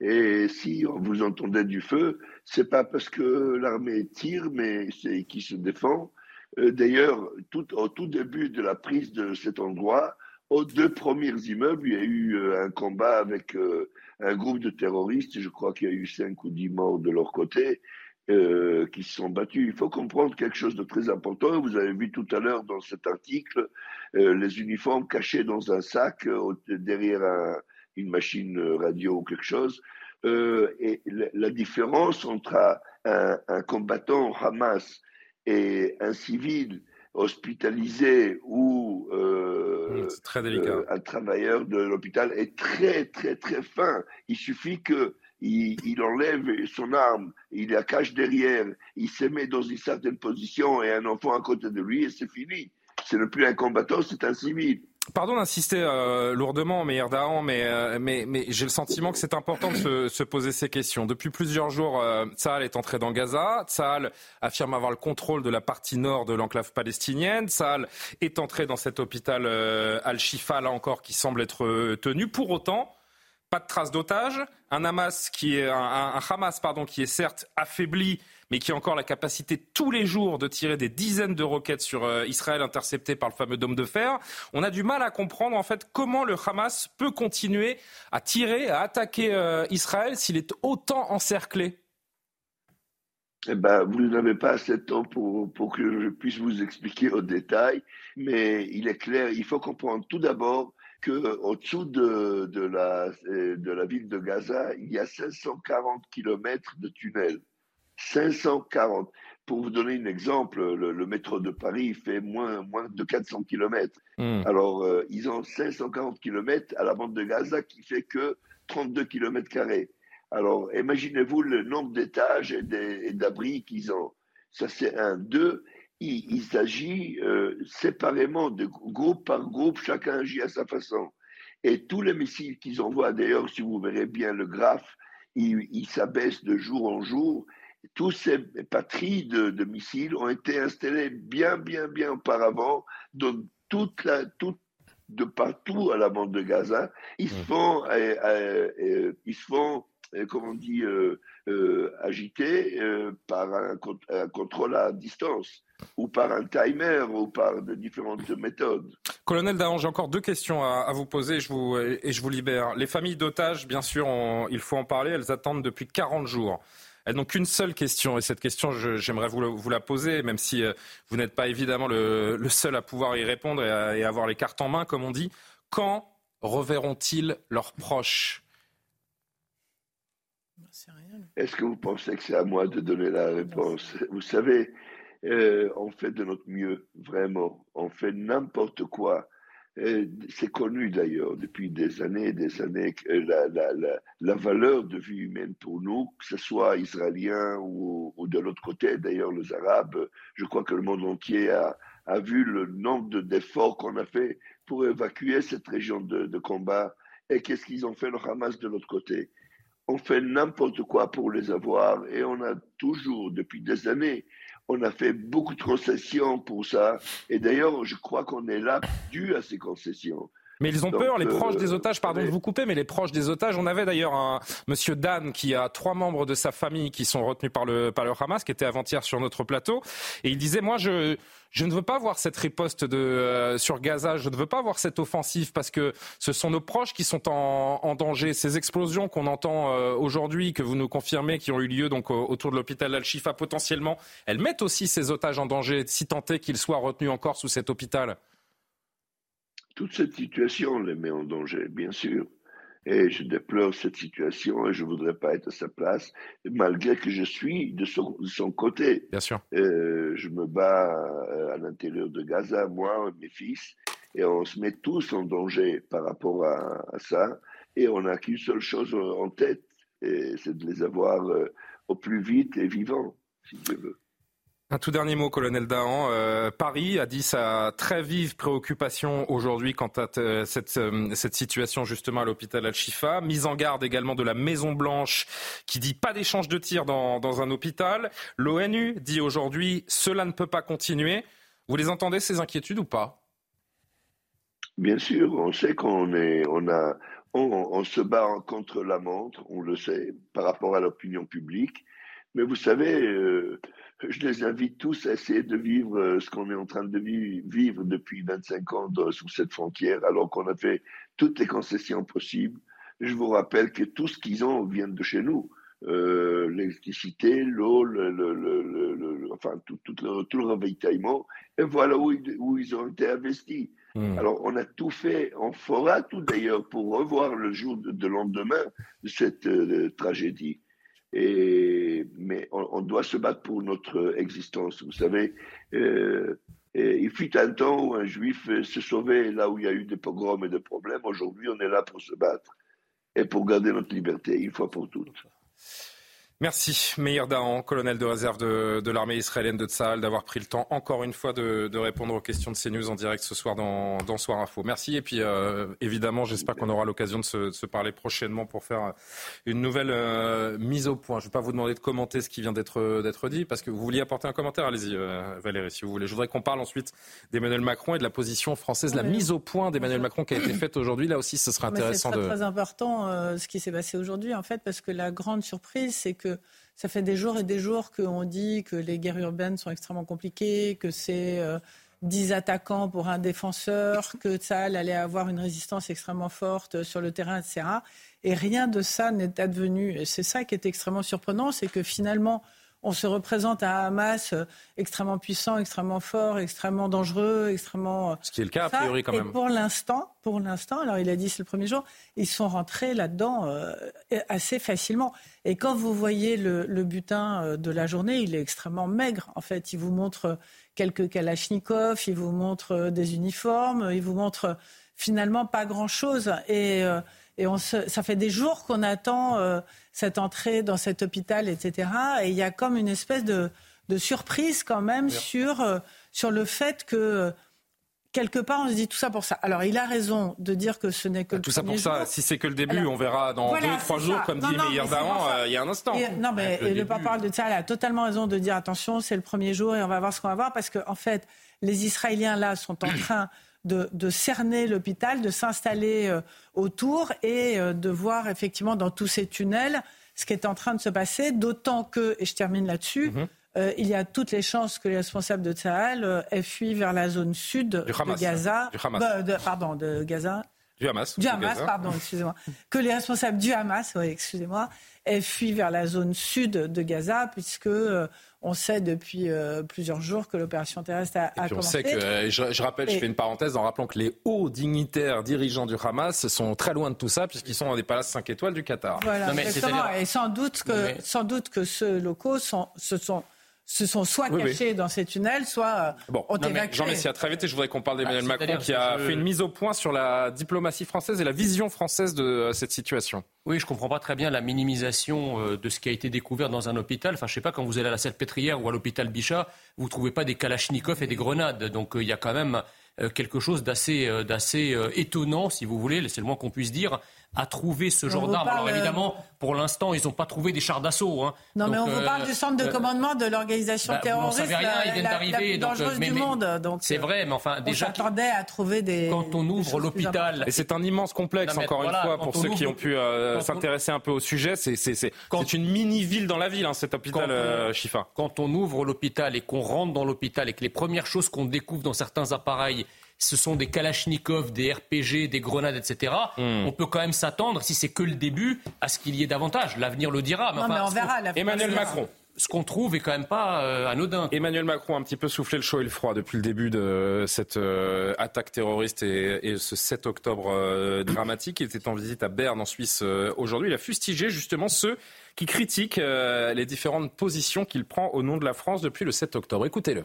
Et si vous entendez du feu, c'est pas parce que l'armée tire, mais c'est qui se défend. Euh, d'ailleurs, tout, au tout début de la prise de cet endroit, aux deux premiers immeubles, il y a eu euh, un combat avec euh, un groupe de terroristes. Je crois qu'il y a eu cinq ou dix morts de leur côté qui se sont battus. Il faut comprendre quelque chose de très important. Vous avez vu tout à l'heure dans cet article les uniformes cachés dans un sac derrière une machine radio ou quelque chose. et la, différence entre un, un combattant Hamas et un civil hospitalisé ou euh, très. Euh, un travailleur de l'hôpital est très très très fin. Il suffit que il, enlève son arme, il la cache derrière, il se met dans une certaine position et un enfant à côté de lui et c'est fini. Ce n'est plus un combattant, c'est un civil. Pardon d'insister euh, lourdement, mais, euh, mais, mais j'ai le sentiment que c'est important de se, se, poser ces questions. Depuis plusieurs jours, euh, est entré dans Gaza. Tsahal affirme avoir le contrôle de la partie nord de l'enclave palestinienne. Tsahal est entré dans cet hôpital euh, Al-Shifa, là encore, qui semble être tenu. Pour autant, pas de traces d'otages. Un Hamas qui est un Hamas pardon qui est certes affaibli mais qui a encore la capacité tous les jours de tirer des dizaines de roquettes sur euh, Israël interceptées par le fameux dôme de fer. On a du mal à comprendre en fait comment le Hamas peut continuer à tirer, à attaquer euh, Israël s'il est autant encerclé. Eh ben, vous n'avez pas assez de temps pour, que je puisse vous expliquer au détail, mais il est clair, il faut comprendre tout d'abord qu'au-dessous de, la, de la ville de Gaza, il y a 540 kilomètres de tunnels. 540. Pour vous donner un exemple, le, métro de Paris fait moins, moins de 400 km. Hmm. Alors, euh, ils ont 540 km à la bande de Gaza qui fait que 32 km. Alors, imaginez-vous le nombre d'étages et d'abris qu'ils ont. Ça, c'est un. Deux, il, s'agit euh, séparément de groupe par groupe, chacun agit à sa façon. Et tous les missiles qu'ils envoient, d'ailleurs, si vous verrez bien le graphe, ils s'abaissent de jour en jour tous ces patries de, missiles ont été installées bien, bien, bien auparavant dans toute la, toute, de partout à la bande de Gaza. Ils se font, ils se font comment on dit, agités par un, contrôle à distance ou par un timer ou par de différentes méthodes. Colonel Dahan, j'ai encore deux questions à, vous poser je vous, et je vous libère. Les familles d'otages, bien sûr, il faut en parler, elles attendent depuis 40 jours. N'ont qu'une seule question, et cette question, j'aimerais vous, la poser, même si euh, vous n'êtes pas évidemment le, seul à pouvoir y répondre et avoir les cartes en main, comme on dit. Quand reverront-ils leurs proches? Est-ce que vous pensez que c'est à moi de donner la réponse? Vous savez, euh, on fait de notre mieux, vraiment. On fait n'importe quoi. C'est connu d'ailleurs depuis des années et des années que la, la, la, la, valeur de vie humaine pour nous, que ce soit israélien ou, ou de l'autre côté, d'ailleurs les Arabes, je crois que le monde entier a, a vu le nombre d'efforts qu'on a fait pour évacuer cette région de, de combat. Et qu'est-ce qu'ils ont fait le Hamas de l'autre côté? On fait n'importe quoi pour les avoir et on a toujours, depuis des années, on a fait beaucoup de concessions pour ça. Et d'ailleurs, je crois qu'on est là dû à ces concessions. Mais ils ont peur, les proches des euh, otages, pardon de vous couper, mais les proches des otages, on avait d'ailleurs un monsieur Dan qui a trois membres de sa famille qui sont retenus par le, par le Hamas, qui était avant-hier sur notre plateau, et il disait, moi, je, je ne veux pas voir cette riposte de, euh, sur Gaza, je ne veux pas voir cette offensive parce que ce sont nos proches qui sont en, en danger. Ces explosions qu'on entend euh, aujourd'hui, que vous nous confirmez, qui ont eu lieu donc autour de l'hôpital Al-Shifa potentiellement, elles mettent aussi ces otages en danger, si tant est qu'ils soient retenus encore sous cet hôpital. Toute cette situation les met en danger, bien sûr. Et je déplore cette situation et je ne voudrais pas être à sa place, malgré que je suis de son, son côté. Bien sûr. Euh, je me bats euh, à l'intérieur de Gaza, moi, mes fils, et on se met tous en danger par rapport à, à ça. Et on n'a qu'une seule chose en tête, c'est de les avoir euh, au plus vite et vivants, si Dieu veut. Un tout dernier mot, colonel Dahan. Euh, Paris a dit sa très vive préoccupation aujourd'hui quant à euh, cette, euh, cette, situation justement à l'hôpital Al-Shifa. Mise en garde également de la Maison Blanche qui dit pas d'échange de tirs dans, un hôpital. L'ONU dit aujourd'hui cela ne peut pas continuer. Vous les entendez ces inquiétudes ou pas? Bien sûr, on sait qu'on est, on a, on, se bat contre la montre, on le sait par rapport à l'opinion publique. Mais vous savez, je les invite tous à essayer de vivre euh, ce qu'on est en train de vivre depuis 25 ans sous cette frontière, alors qu'on a fait toutes les concessions possibles. Je vous rappelle que tout ce qu'ils ont vient de chez nous. Euh, l'électricité, l'eau, le, le, le, enfin tout, tout, le, tout, le, ravitaillement, et voilà où, où ils ont été investis. Hmm. Alors on a tout fait, on fera tout d'ailleurs pour revoir le jour de, lendemain de cette euh, tragédie. Mais on, doit se battre pour notre existence. Vous savez, euh, il fut un temps où un juif se sauvait là où il y a eu des pogroms et des problèmes. Aujourd'hui, on est là pour se battre et pour garder notre liberté une fois pour toutes. Merci Meir Dahan, colonel de réserve de, l'armée israélienne de Tsahal, d'avoir pris le temps encore une fois de, répondre aux questions de CNews en direct ce soir dans, Soir Info. Merci et puis euh, évidemment j'espère qu'on aura l'occasion de se, parler prochainement pour faire une nouvelle euh, mise au point. Je ne vais pas vous demander de commenter ce qui vient d'être dit parce que vous vouliez apporter un commentaire. Allez-y euh, Valérie si vous voulez. Je voudrais qu'on parle ensuite d'Emmanuel Macron et de la position française, la mise au point d'Emmanuel Macron qui a été faite aujourd'hui. Là aussi ce serait intéressant. C'est très, très important ce qui s'est passé aujourd'hui en fait parce que la grande surprise c'est que ça fait des jours et des jours qu'on dit que les guerres urbaines sont extrêmement compliquées, que c'est euh, dix 10 attaquants pour un défenseur, que ça allait avoir une résistance extrêmement forte sur le terrain, etc. Et rien de ça n'est advenu. C'est ça qui est extrêmement surprenant, c'est que finalement, on se représente un Hamas euh, extrêmement puissant, extrêmement fort, extrêmement dangereux, extrêmement. Euh, Ce qui est le cas a priori quand même. Et pour l'instant, pour l'instant, alors il a dit c'est le premier jour, ils sont rentrés là-dedans euh, assez facilement. Et quand vous voyez le, butin de la journée, il est extrêmement maigre. En fait, il vous montre quelques kalachnikovs, il vous montre des uniformes, il vous montre finalement pas grand-chose. Et, et on ça fait des jours qu'on attend cette entrée dans cet hôpital, etc. Et il y a comme une espèce de, surprise quand même sur, euh, sur le fait que quelque part, on se dit tout ça pour ça. Alors, il a raison de dire que ce n'est que le Tout ça pour ça. Si c'est que le début, on verra dans deux, trois jours, comme dit Meir Dahan, euh, il y a un instant. non, mais le, le parle de ça, il a totalement raison de dire attention, c'est le premier jour et on va voir ce qu'on va voir parce qu'en en fait, les Israéliens là sont en train de, cerner l'hôpital, de s'installer euh, autour et euh, de voir effectivement dans tous ces tunnels ce qui est en train de se passer, d'autant que, et je termine là-dessus, mhm. euh, il y a toutes les chances que les responsables de Tsahal aient fui vers la zone sud de Gaza. Du Hamas. pardon, de Gaza. Du Hamas. Du Hamas, pardon, excusez-moi. que les responsables du Hamas, oui, excusez-moi, aient fui vers la zone sud de Gaza, puisque on sait depuis euh, plusieurs jours que l'opération terrestre a, et puis On sait que, euh, je, rappelle, je fais une parenthèse en rappelant que les hauts dignitaires dirigeants du Hamas sont très loin de tout ça puisqu'ils sont dans des palaces 5 étoiles du Qatar. Voilà, exactement. Et sans doute que, sans doute que ceux locaux sont, se sont se sont soit cachés dans ces tunnels, soit euh, bon, ont évacué. Jean Messia, très vite, et je voudrais qu'on parle d'Emmanuel ah, Macron qui a fait une mise au point sur la diplomatie française et la vision française de euh, cette situation. Oui, je comprends pas très bien la minimisation euh, de ce qui a été découvert dans un hôpital. Enfin, je sais pas, quand vous allez à la Salpêtrière ou à l'hôpital Bichat, vous trouvez pas des kalachnikovs et des grenades. Donc il y a quand même quelque chose d'assez étonnant, si vous voulez, c'est le moins qu'on puisse dire, à trouver ce genre d'armes. Alors évidemment, pour l'instant, ils n'ont pas trouvé des chars d'assaut. Hein. Non, mais on vous parle euh, du centre de euh, commandement de l'organisation bah, terroriste. Vous rien, ils viennent d'arriver. La, plus du monde. C'est vrai, mais enfin, déjà. On s'attendait à trouver des. Quand on ouvre l'hôpital. Et c'est un immense complexe, encore une fois, pour ceux qui ont pu euh, s'intéresser un peu au sujet. C'est une mini-ville dans la ville, hein, cet hôpital Chifa. Quand on ouvre l'hôpital et qu'on rentre dans l'hôpital et que les premières choses qu'on découvre dans certains appareils, ce sont des kalachnikovs, des RPG, des grenades, etc. Hmm. On peut quand même s'attendre, si c'est que le début, à ce qu'il y ait davantage. L'avenir le dira. Mais, on verra. Emmanuel Macron ce qu'on trouve est quand même pas euh, anodin. Emmanuel Macron a un petit peu soufflé le chaud et le froid depuis le début de cette euh, attaque terroriste et, ce 7 octobre euh, dramatique. Il était en visite à Berne en Suisse aujourd'hui. Il a fustigé justement ceux qui critiquent les différentes positions qu'il prend au nom de la France depuis le 7 octobre. Écoutez-le.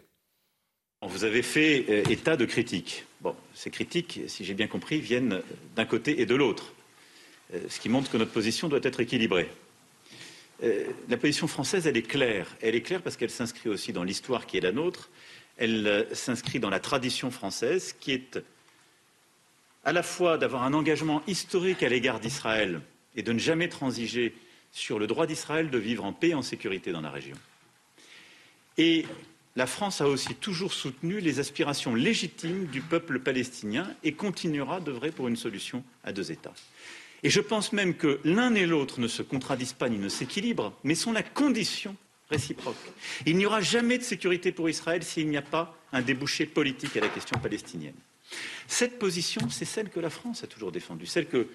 Vous avez fait euh, état de critiques. Bon, ces critiques, si j'ai bien compris, viennent d'un côté et de l'autre, euh, ce qui montre que notre position doit être équilibrée. Euh, la position française, elle est claire. Elle est claire parce qu'elle s'inscrit aussi dans l'histoire qui est la nôtre. Elle s'inscrit dans la tradition française qui est à la fois d'avoir un engagement historique à l'égard d'Israël et de ne jamais transiger sur le droit d'Israël de vivre en paix et en sécurité dans la région. Et la France a aussi toujours soutenu les aspirations légitimes du peuple palestinien et continuera d'œuvrer pour une solution à deux États. Et je pense même que l'un et l'autre ne se contradisent pas ni ne s'équilibrent, mais sont la condition réciproque. Il n'y aura jamais de sécurité pour Israël s'il n'y a pas un débouché politique à la question palestinienne. Cette position, c'est celle que la France a toujours défendue, celle que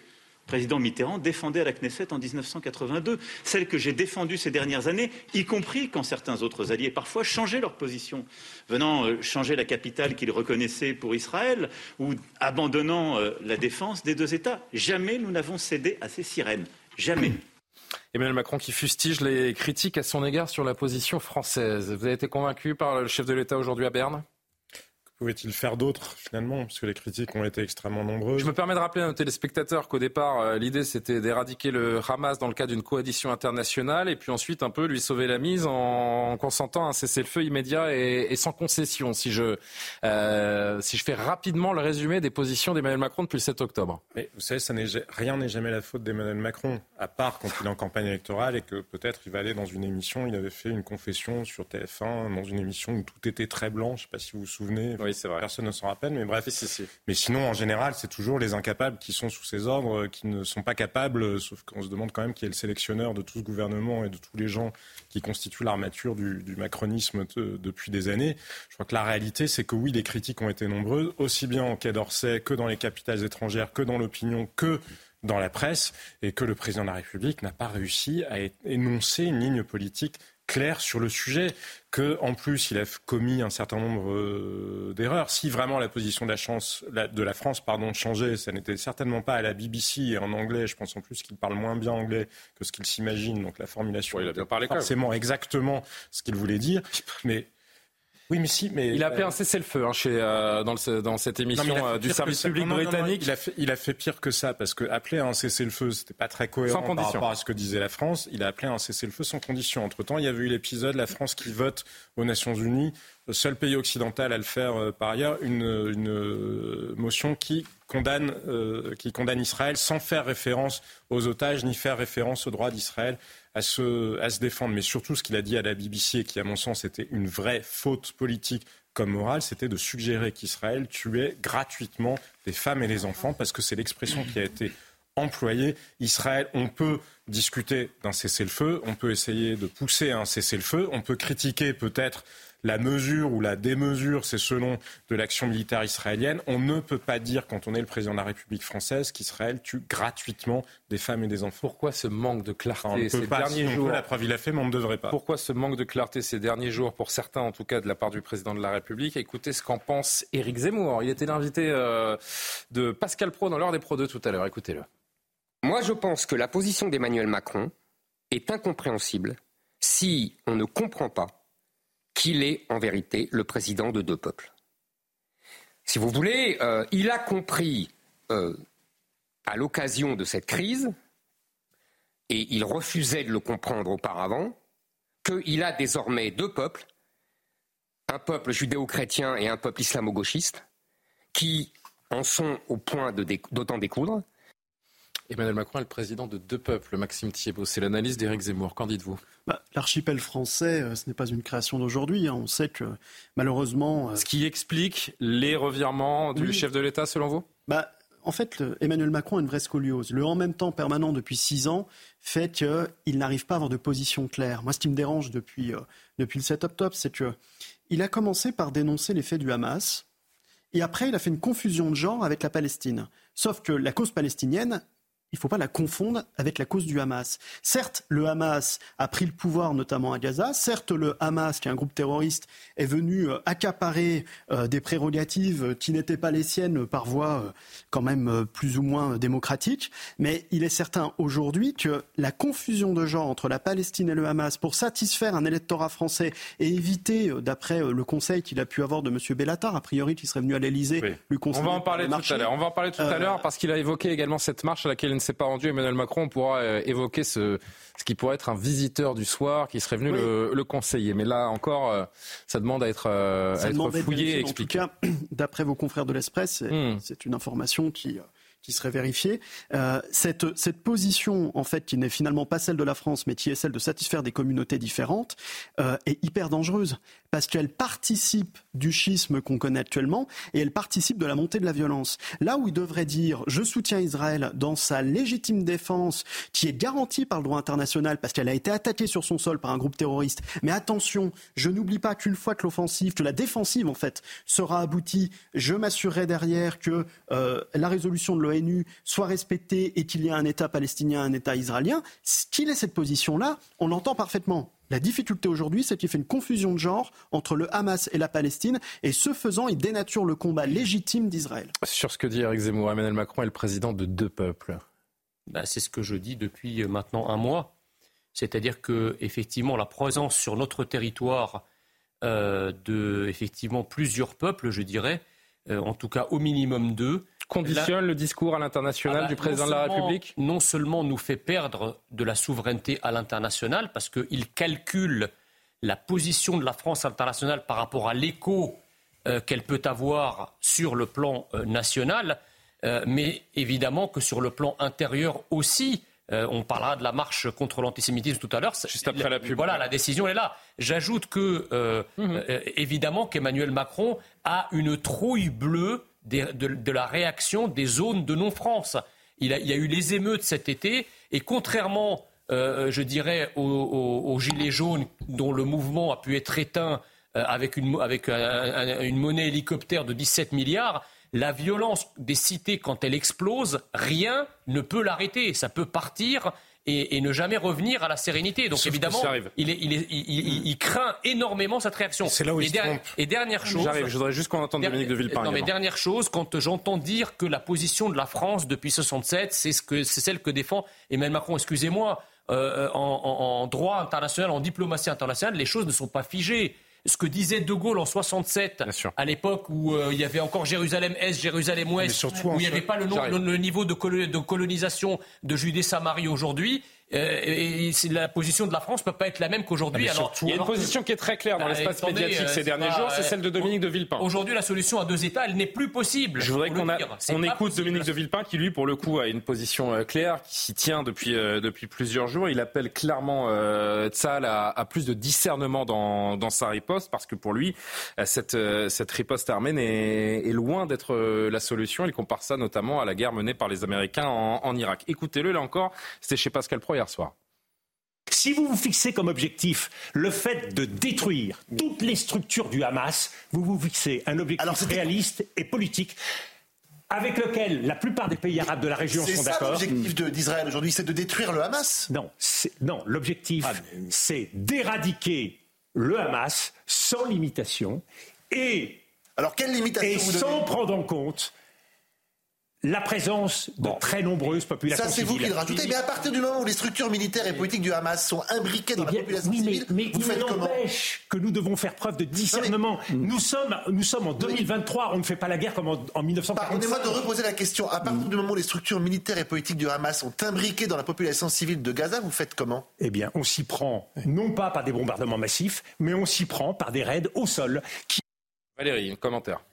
président Mitterrand défendait à la Knesset en 1982, celle que j'ai défendue ces dernières années, y compris quand certains autres alliés parfois changeaient leur position, venant euh, changer la capitale qu'ils reconnaissaient pour Israël ou abandonnant euh, la défense des deux États. Jamais nous n'avons cédé à ces sirènes. Jamais. Emmanuel Macron qui fustige les critiques à son égard sur la position française. Vous avez été convaincu par le chef de l'État aujourd'hui à Berne? Pouvait-il faire d'autre finalement Parce que les critiques ont été extrêmement nombreuses. Je me permets de rappeler à nos téléspectateurs qu'au départ, euh, l'idée c'était d'éradiquer le Hamas dans le cadre d'une coalition internationale et puis ensuite un peu lui sauver la mise en consentant un cessez-le-feu immédiat et, sans concession. Si je, euh, si je fais rapidement le résumé des positions d'Emmanuel Macron depuis le 7 octobre. Mais vous savez, ça rien n'est jamais la faute d'Emmanuel Macron, à part quand il est en campagne électorale et que peut-être il va aller dans une émission, il avait fait une confession sur TF1 dans une émission où tout était très blanc, je ne sais pas si vous vous souvenez. Oui, c'est vrai. Personne ne s'en rappelle, mais bref. Mais sinon, en général, c'est toujours les incapables qui sont sous ses ordres, qui ne sont pas capables, euh, sauf qu'on se demande quand même qui est le sélectionneur de tout ce gouvernement et de tous les gens qui constituent l'armature du, macronisme depuis des années. Je crois que la réalité, c'est que oui, les critiques ont été nombreuses, aussi bien au Quai d'Orsay que dans les capitales étrangères, que dans l'opinion, que dans la presse, et que le président de la République n'a pas réussi à énoncer une ligne politique clair sur le sujet, que en plus il a commis un certain nombre euh, d'erreurs. Si vraiment la position de la, chance, de la France pardon, changeait, ça n'était certainement pas à la BBC et en anglais. Je pense en plus qu'il parle moins bien anglais que ce qu'il s'imagine. Donc la formulation il a bien parlé forcément exactement ce qu'il voulait dire. Mais oui, mais si, mais il a appelé un cessez-le-feu hein, chez euh, dans, le, dans cette émission euh, du service public britannique. il, a fait, il a fait pire que ça parce que appeler un cessez-le-feu, c'était pas très cohérent par rapport à ce que disait la France. Il a appelé un cessez-le-feu sans condition. Entre temps, il y avait eu l'épisode la France qui vote aux Nations Unies, le seul pays occidental à le faire euh, par ailleurs, une, une motion qui condamne, qui condamne Israël sans faire référence aux otages ni faire référence au droit d'Israël à se, à défendre, mais surtout ce qu'il a dit à la BBC, qui à mon sens était une vraie faute politique comme morale, c'était de suggérer qu'Israël tuait gratuitement des femmes et des enfants, parce que c'est l'expression qui a été employée. Israël, on peut discuter d'un cessez-le-feu, on peut essayer de pousser un cessez-le-feu, on peut critiquer peut-être la mesure ou la démesure, c'est selon de l'action militaire israélienne. On ne peut pas dire, quand on est le président de la République française, qu'Israël tue gratuitement des femmes et des enfants. Pourquoi ce manque de clarté ces derniers jours La preuve, il a fait, mais on ne devrait pas. Pourquoi ce manque de clarté ces derniers jours, pour certains en tout cas, de la part du président de la République? Écoutez ce qu'en pense Éric Zemmour. Il était l'invité euh, de Pascal Pro dans l'heure des Pro 2 tout à l'heure. Écoutez-le. Moi, je pense que la position d'Emmanuel Macron est incompréhensible si on ne comprend pas qu'il est en vérité le président de deux peuples. Si vous voulez, euh, il a compris euh, à l'occasion de cette crise, et il refusait de le comprendre auparavant, qu'il a désormais deux peuples, un peuple judéo-chrétien et un peuple islamo-gauchiste, qui en sont au point d'autant découdre, Emmanuel Macron est le président de deux peuples, Maxime Thiebaud. C'est l'analyse d'Éric Zemmour. Qu'en dites-vous? Bah, L'archipel français, euh, ce n'est pas une création d'aujourd'hui. Hein. On sait que malheureusement. Euh, ce qui explique les revirements du chef de l'État, selon vous? Bah, en fait, Emmanuel Macron a une vraie scoliose. Le en même temps permanent depuis six ans fait qu'il n'arrive pas à avoir de position claire. Moi, ce qui me dérange depuis, euh, depuis le 7 octobre, c'est qu'il a commencé par dénoncer les faits du Hamas. Et après, il a fait une confusion de genre avec la Palestine. Sauf que la cause palestinienne, il ne faut pas la confondre avec la cause du Hamas. Certes, le Hamas a pris le pouvoir, notamment à Gaza. Certes, le Hamas, qui est un groupe terroriste, est venu euh, accaparer euh, des prérogatives qui n'étaient pas les siennes par voie euh, quand même plus ou moins démocratique. Mais il est certain aujourd'hui que la confusion de genre entre la Palestine et le Hamas pour satisfaire un électorat français et éviter, d'après le conseil qu'il a pu avoir de M. Bellatar, a priori, qui serait venu à l'Elysée, lui conseiller. On va en parler tout à l'heure. On va en parler tout à l'heure parce qu'il a évoqué également cette marche à laquelle ne s'est pas rendu Emmanuel Macron, on pourra euh, évoquer ce, ce qui pourrait être un visiteur du soir qui serait venu le, conseiller. Mais là encore, euh, ça demande à être, euh, à être fouillé et expliqué. D'après vos confrères de l'Express, hmm. c'est une information qui qui serait vérifiée. Euh, cette, cette position, en fait, qui n'est finalement pas celle de la France, mais qui est celle de satisfaire des communautés différentes, euh, est hyper dangereuse parce qu'elle participe du schisme qu'on connaît actuellement et elle participe de la montée de la violence. Là où il devrait dire je soutiens Israël dans sa légitime défense qui est garantie par le droit international parce qu'elle a été attaquée sur son sol par un groupe terroriste. Mais attention, je n'oublie pas qu'une fois que l'offensive, que la défensive en fait sera aboutie, je m'assurerai derrière que euh, la résolution de l'ONU soit respectée et qu'il y ait un État palestinien, un État israélien, qu'il ait cette position-là, on l'entend parfaitement. La difficulté aujourd'hui, c'est qu'il fait une confusion de genre entre le Hamas et la Palestine, et ce faisant, il dénature le combat légitime d'Israël. Sur ce que dit Eric Zemmour, Emmanuel Macron est le président de deux peuples. Bah, c'est ce que je dis depuis euh, maintenant un mois. C'est-à-dire que, effectivement, la présence sur notre territoire euh, de effectivement plusieurs peuples, je dirais, euh, en tout cas au minimum deux, conditionne le discours à l'international ah bah, du président de la République Non seulement nous fait perdre de la souveraineté à l'international, parce qu'il calcule la position de la France internationale par rapport à l'écho euh, qu'elle peut avoir sur le plan euh, national, euh, mais évidemment que sur le plan intérieur aussi. on parlera de la marche contre l'antisémitisme tout à l'heure. Juste après la pub. Voilà, la décision est là. J'ajoute que, mhm. évidemment, qu'Emmanuel Macron a une trouille bleue de, la réaction des zones de non-France. Il, y a eu les émeutes cet été, et contrairement, euh, je dirais, aux, Gilets jaunes, dont le mouvement a pu être éteint euh, avec, une, avec une monnaie hélicoptère de 17 milliards, la violence des cités, quand elle explose, rien ne peut l'arrêter. Ça peut partir et, ne jamais revenir à la sérénité. Donc évidemment, il, il, craint énormément cette réaction. C'est là où il et, et dernière chose. J'arrive. Je voudrais juste qu'on entende Dominique de Villepin. Non, mais dernière chose, quand j'entends dire que la position de la France depuis 67, c'est ce que celle que défend Emmanuel Macron. Excusez-moi. Euh, en, droit international, en diplomatie internationale, les choses ne sont pas figées ce que disait De Gaulle en 67, à l'époque où euh, il y avait encore Jérusalem-Est, Jérusalem-Ouest, où il n'y avait pas le, niveau de, colonisation de Judée-Samarie aujourd'hui, Euh, et, la position de la France ne peut pas être la même qu'aujourd'hui. Ah, il y a une position qui est très claire dans bah, l'espace médiatique ces derniers jours, c'est celle de Dominique de Villepin. Aujourd'hui, la solution à deux États, elle n'est plus possible. Je voudrais qu'on on écoute Dominique de Villepin qui, lui, pour le coup, a une position claire, qui s'y tient depuis, depuis plusieurs jours. Il appelle clairement euh, Tzal à, plus de discernement dans, dans, sa riposte, parce que pour lui, cette, cette riposte armée est, est loin d'être la solution. Il compare ça notamment à la guerre menée par les Américains en, en Irak. Écoutez-le, là encore, c'était chez Pascal Pro hier soir. Si vous vous fixez comme objectif le fait de détruire toutes les structures du Hamas, vous vous fixez un objectif réaliste et politique avec lequel la plupart des pays arabes de la région sont d'accord. C'est l'objectif d'Israël aujourd'hui, c'est de détruire le Hamas? Non, non l'objectif, ah, c'est d'éradiquer le Hamas sans limitation et, Alors, quelle limitation et sans prendre en compte la présence de très nombreuses populations Ça, c'est vous qui le rajoutez. Mais à partir du moment où les structures militaires et politiques du Hamas sont imbriquées dans la eh population civile, mais, vous faites comment que nous devons faire preuve de discernement. Nous, sommes, nous sommes en 2023, on ne fait pas la guerre comme en, en 1945. Pardonnez-moi de reposer la question. À partir du moment où les structures militaires et politiques du Hamas sont imbriquées dans la population civile de Gaza, vous faites comment? Eh bien, on s'y prend, non pas par des bombardements massifs, mais on s'y prend par des raids au sol. Qui... Valérie, commentaire.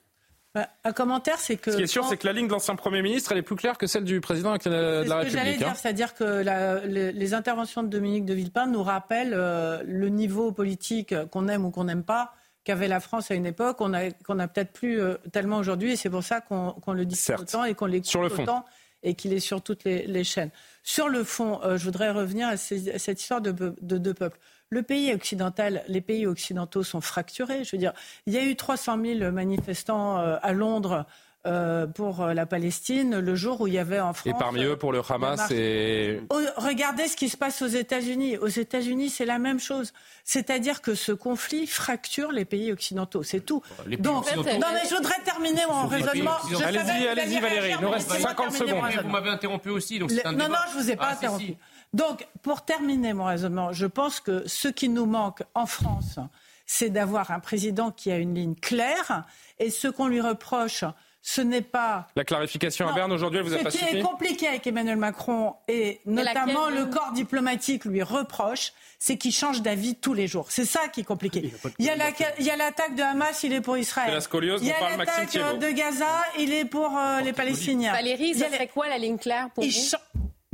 Bah, un commentaire, c'est que. Ce qui est sûr, c'est que la ligne de l'ancien Premier ministre, elle est plus claire que celle du président de la République. Ce que dire, hein. c'est-à-dire que les, interventions de Dominique de Villepin nous rappellent euh, le niveau politique qu'on aime ou qu'on n'aime pas qu'avait la France à une époque, qu'on a, qu'on a peut-être plus euh, tellement aujourd'hui, et c'est pour ça qu'on, le dit autant et qu'on l'écoute autant et qu'il est sur toutes les, chaînes. Sur le fond, euh, je voudrais revenir à, cette histoire de, deux peuples. Le pays occidental, les pays occidentaux sont fracturés. Je veux dire, il y a eu 300 000 manifestants euh, à Londres euh, pour la Palestine le jour où il y avait en France. Et parmi eux pour le Hamas et... Oh, regardez ce qui se passe aux États-Unis. Aux États-Unis, c'est la même chose. C'est-à-dire que ce conflit fracture les pays occidentaux. C'est tout. Donc, non, mais je voudrais terminer mon raisonnement. Allez-y, allez-y, Valérie. Il nous reste 50 secondes. Vous m'avez interrompu aussi. Donc un non, non, je vous ai pas ah, interrompu. Donc, pour terminer mon raisonnement, je pense que ce qui nous manque en France, c'est d'avoir un président qui a une ligne claire. Et ce qu'on lui reproche, ce n'est pas. La clarification à Berne aujourd'hui, elle vous a pas Ce qui est compliqué avec Emmanuel Macron et notamment le corps diplomatique lui reproche, c'est qu'il change d'avis tous les jours. C'est ça qui est compliqué. Il y a l'attaque de Hamas, il est pour Israël. il y a l'attaque de Gaza, il est pour euh, les Palestiniens. Valérie, ça serait quoi la ligne claire pour vous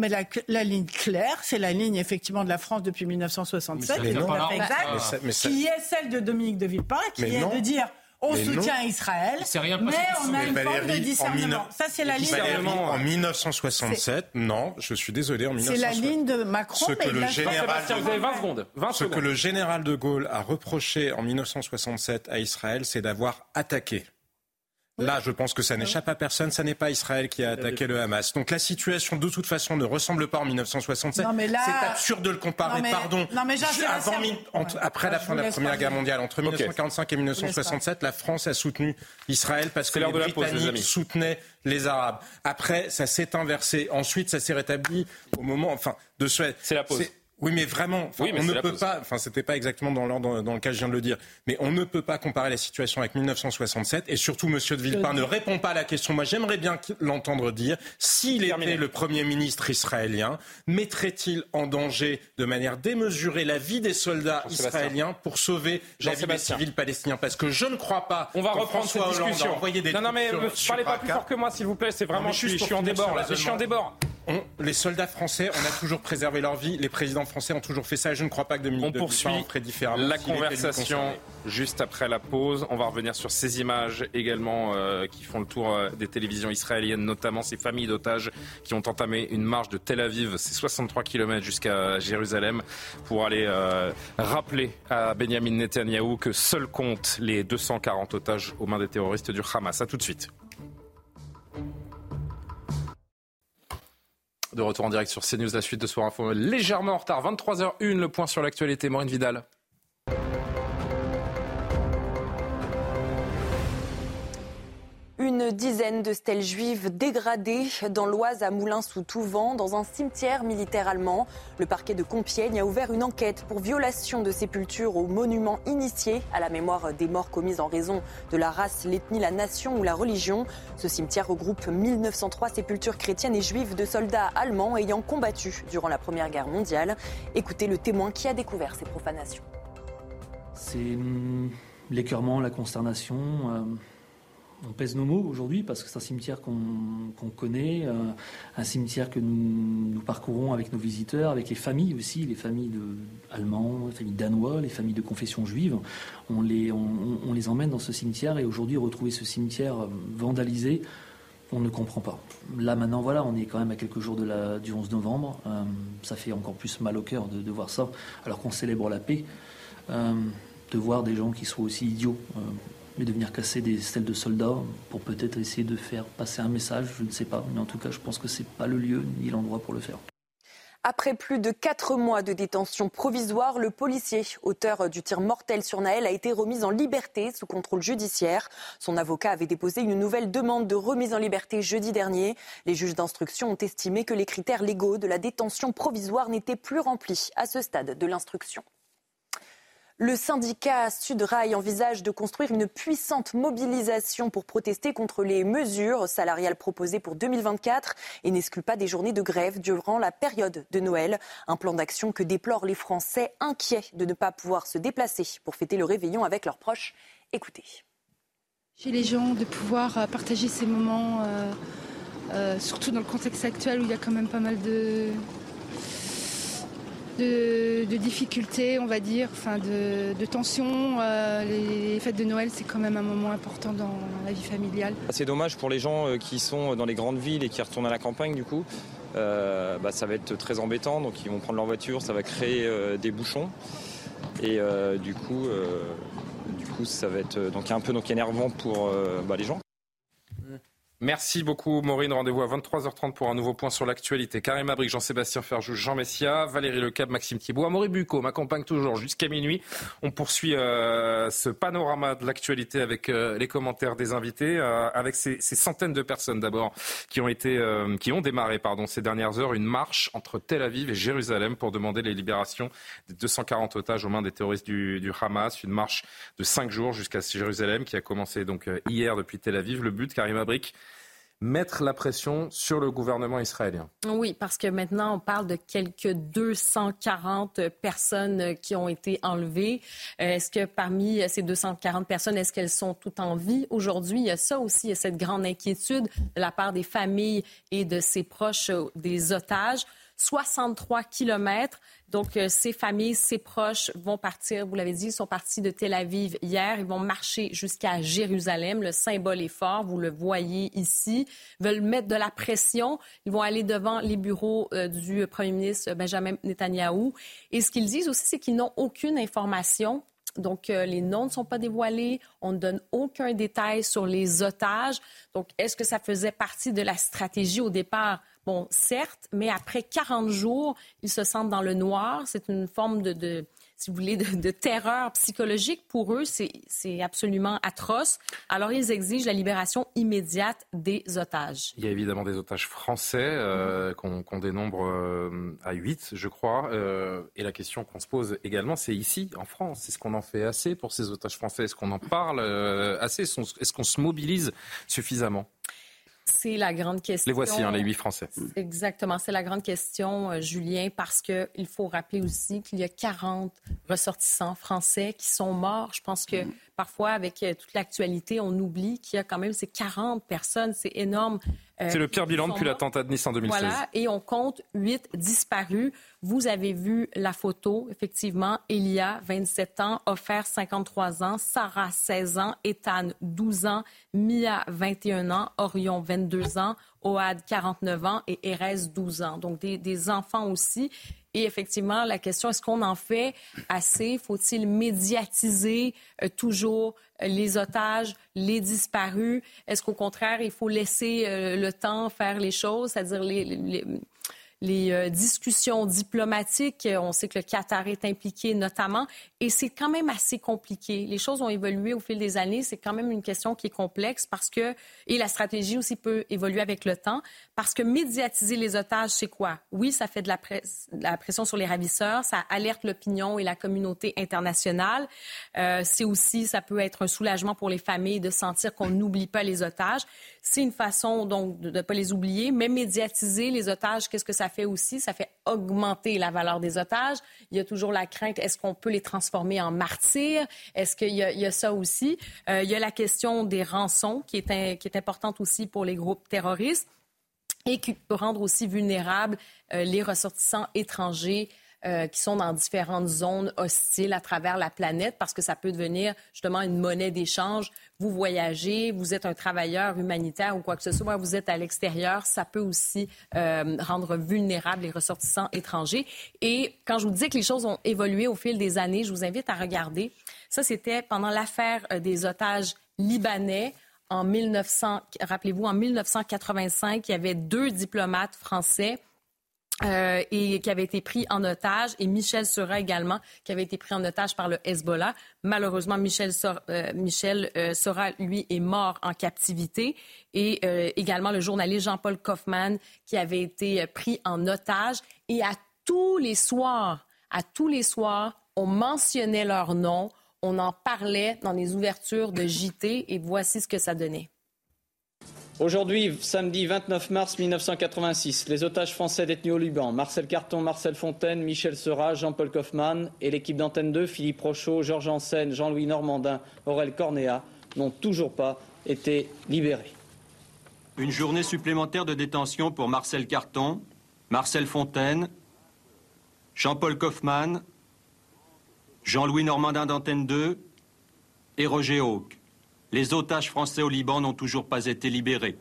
mais la, ligne claire, c'est la ligne effectivement de la France depuis 1967, qui est celle de Dominique de Villepin, qui est de dire on soutient Israël, mais on a une forme de discernement. Ça, c'est la ligne de En 1967, non, je suis désolé, en 1967. C'est la ligne de Macron. Ce que, le général, de... 20 secondes, ce que le général de Gaulle a reproché en 1967 à Israël, c'est d'avoir attaqué. Là, je pense que ça n'échappe à personne. Ça n'est pas Israël qui a attaqué le Hamas. Donc la situation, de toute façon, ne ressemble pas en 1967. C'est absurde de le comparer. Pardon. Non, mais après la fin de la Première Guerre mondiale, entre 1945 et 1967, la France a soutenu Israël parce que les Britanniques soutenaient les Arabes. Après, ça s'est inversé. Ensuite, ça s'est rétabli au moment, enfin, de Suède. C'est la pause. Oui, mais vraiment, on ne peut pas. Enfin, c'était pas exactement dans l'ordre dans lequel je viens de le dire, mais on ne peut pas comparer la situation avec 1967. Et surtout, Monsieur de Villepin ne répond pas à la question. Moi, j'aimerais bien l'entendre dire s'il était le Premier ministre israélien, mettrait-il en danger de manière démesurée la vie des soldats israéliens pour sauver la vie des civils palestiniens? Parce que je ne crois pas. On va reprendre cette discussion. Des non, non, mais ne parlez pas plus fort que moi, s'il vous plaît. C'est vraiment. Je suis en débord. Je suis en débord. Les soldats français, on a toujours préservé leur vie. Les présidents français ont toujours fait ça. Je ne crois pas que Dominique On poursuit la conversation juste après la pause. On va revenir sur ces images également euh, qui font le tour euh, des télévisions israéliennes, notamment ces familles d'otages qui ont entamé une marche de Tel Aviv, c'est 63 km jusqu'à Jérusalem, pour aller euh, rappeler à Benjamin Netanyahou que seuls comptent les 240 otages aux mains des terroristes du Hamas. A tout de suite. De retour en direct sur CNews, la suite de Soir Info légèrement en retard. 23h01, le point sur l'actualité. Maureen Vidal. Une dizaine de stèles juives dégradées dans l'Oise à Moulins sous Touvent, dans un cimetière militaire allemand. Le parquet de Compiègne a ouvert une enquête pour violation de sépultures aux monuments initiés à la mémoire des morts commises en raison de la race, l'ethnie, la nation ou la religion. Ce cimetière regroupe 1903 sépultures chrétiennes et juives de soldats allemands ayant combattu durant la Première Guerre mondiale. Écoutez le témoin qui a découvert ces profanations. C'est l'écœurement, la consternation. Euh, on pèse nos mots aujourd'hui parce que c'est un cimetière qu'on connaît, euh, un cimetière que nous, parcourons avec nos visiteurs, avec les familles aussi, les familles de, allemands, les familles danois, les familles de confession juive. On les, emmène dans ce cimetière et aujourd'hui retrouver ce cimetière euh, vandalisé, on ne comprend pas. Là maintenant, voilà, on est quand même à quelques jours du 11 novembre. Euh, ça fait encore plus mal au cœur de, voir ça, alors qu'on célèbre la paix. de voir des gens qui sont aussi idiots mais de venir casser des stèles de soldats pour peut-être essayer de faire passer un message, je ne sais pas. Mais en tout cas, je pense que ce n'est pas le lieu ni l'endroit pour le faire. Après plus de quatre mois de détention provisoire, le policier, auteur du tir mortel sur Naël, a été remis en liberté sous contrôle judiciaire. Son avocat avait déposé une nouvelle demande de remise en liberté jeudi dernier. Les juges d'instruction ont estimé que les critères légaux de la détention provisoire n'étaient plus remplis à ce stade de l'instruction. Le syndicat Sudrail envisage de construire une puissante mobilisation pour protester contre les mesures salariales proposées pour 2024 et n'exclut pas des journées de grève durant la période de Noël. Un plan d'action que déplorent les Français inquiets de ne pas pouvoir se déplacer pour fêter le réveillon avec leurs proches. Écoutez. Chez les gens, de pouvoir euh, partager ces moments, euh, euh, surtout dans le contexte actuel où il y a quand même pas mal de, de, difficultés, on va dire, enfin de, tensions. Euh, les, fêtes de Noël, c'est quand même un moment important dans la vie familiale. C'est dommage pour les gens euh, qui sont dans les grandes villes et qui retournent à la campagne, du coup. Euh, bah, ça va être très embêtant, donc ils vont prendre leur voiture, ça va créer des bouchons. Et du coup, du coup, ça va être donc un peu donc énervant pour bah, les gens. Merci beaucoup Maureen. Rendez-vous à 23h30 pour un nouveau point sur l'actualité. Karim Abric, Jean-Sébastien Ferjou, Jean Messia, Valérie Lecab, Maxime Thibault, Amaury Bucco m'accompagne toujours jusqu'à minuit. On poursuit euh, ce panorama de l'actualité avec euh, les commentaires des invités, euh, avec ces, centaines de personnes d'abord qui ont été, qui ont démarré pardon, ces dernières heures une marche entre Tel Aviv et Jérusalem pour demander les libérations des 240 otages aux mains des terroristes du, du Hamas. Une marche de cinq jours jusqu'à Jérusalem qui a commencé donc hier depuis Tel Aviv. Le but, Karim Abric, mettre la pression sur le gouvernement israélien. Oui, parce que maintenant, on parle de quelques 240 personnes qui ont été enlevées. Euh, est-ce que parmi ces 240 personnes, est-ce qu'elles sont toutes en vie aujourd'hui? Il y a ça aussi, il y a cette grande inquiétude de la part des familles et de ses proches euh, des otages. 63 kilomètres donc, euh, ces familles, ces proches vont partir, vous l'avez dit, ils sont partis de Tel Aviv hier. Ils vont marcher jusqu'à Jérusalem. Le symbole est fort, vous le voyez ici. Ils veulent mettre de la pression. Ils vont aller devant les bureaux euh, du premier ministre Benjamin Netanyahou. Et ce qu'ils disent aussi, c'est qu'ils n'ont aucune information donc, euh, les noms ne sont pas dévoilés. On ne donne aucun détail sur les otages. Donc, est-ce que ça faisait partie de la stratégie au départ Bon, certes, mais après 40 jours, ils se sentent dans le noir. C'est une forme de, si vous voulez, de, terreur psychologique pour eux. C'est absolument atroce. Alors, ils exigent la libération immédiate des otages. Il y a évidemment des otages français euh, qu'on dénombre euh, à 8, je crois. Euh, et la question qu'on se pose également, c'est ici, en France. Est-ce qu'on en fait assez pour ces otages français? Est-ce qu'on en parle assez? Est-ce qu'on se mobilise suffisamment? C'est la grande question. Les voici, hein, les huit Français. Exactement, c'est la grande question, euh, Julien, parce qu'il faut rappeler aussi qu'il y a 40 ressortissants français qui sont morts. Je pense que mm. Parfois, avec euh, toute l'actualité, on oublie qu'il y a quand même ces 40 personnes. C'est énorme. Euh, c'est le pire bilan depuis l'attentat de Nice en 2016. Voilà, et on compte huit disparus. Vous avez vu la photo, effectivement. Elia, 27 ans, Offert, 53 ans, Sarah, 16 ans, Ethan, 12 ans, Mia, 21 ans, Orion, 22 ans, Oad, 49 ans et Erez, 12 ans. Donc des, des enfants aussi. Et effectivement, la question, est-ce qu'on en fait assez? Faut-il médiatiser euh, toujours euh, les otages, les disparus? Est-ce qu'au contraire, il faut laisser euh, le temps faire les choses, c'est-à-dire les les euh, discussions diplomatiques. On sait que le Qatar est impliqué notamment, et c'est quand même assez compliqué. Les choses ont évolué au fil des années. C'est quand même une question qui est complexe parce que, et la stratégie aussi peut évoluer avec le temps, parce que médiatiser les otages, c'est quoi? Oui, ça fait de la, la, pression sur les ravisseurs, ça alerte l'opinion et la communauté internationale. Euh, c'est aussi, ça peut être un soulagement pour les familles de sentir qu'on n'oublie pas les otages. C'est une façon donc de ne pas les oublier, mais médiatiser les otages, qu'est-ce que ça fait aussi? Ça fait augmenter la valeur des otages. Il y a toujours la crainte, est-ce qu'on peut les transformer en martyrs? Est-ce qu'il y, a ça aussi? Euh, il y a la question des rançons qui est, qui est importante aussi pour les groupes terroristes et qui peut rendre aussi vulnérables euh, les ressortissants étrangers euh, qui sont dans différentes zones hostiles à travers la planète parce que ça peut devenir justement une monnaie d'échange. Vous voyagez, vous êtes un travailleur humanitaire ou quoi que ce soit, vous êtes à l'extérieur, ça peut aussi euh, rendre vulnérables les ressortissants étrangers. Et quand je vous disais que les choses ont évolué au fil des années, je vous invite à regarder. Ça, c'était pendant l'affaire euh, des otages libanais en 1900, rappelez-vous, en 1985, il y avait deux diplomates français euh, et qui avait été pris en otage, et Michel Sora également, qui avait été pris en otage par le Hezbollah. Malheureusement, Michel Sora, euh, euh, Sora lui, est mort en captivité. Et également le journaliste Jean-Paul Kaufmann, qui avait été pris en otage. Et à tous les soirs, à tous les soirs, on mentionnait leur nom, on en parlait dans les ouvertures de JT, et voici ce que ça donnait. Aujourd'hui, samedi 29 mars 1986, les otages français détenus au Liban, Marcel Carton, Marcel Fontaine, Michel Sera, Jean-Paul Kaufmann et l'équipe d'Antenne 2, Philippe Rochaud, Georges Ansen, Jean-Louis Normandin, Aurel Cornéa, n'ont toujours pas été libérés. Une journée supplémentaire de détention pour Marcel Carton, Marcel Fontaine, Jean-Paul Kaufmann, Jean-Louis Normandin d'Antenne 2 et Roger Hawke. Les otages français au Liban n'ont toujours pas été libérés.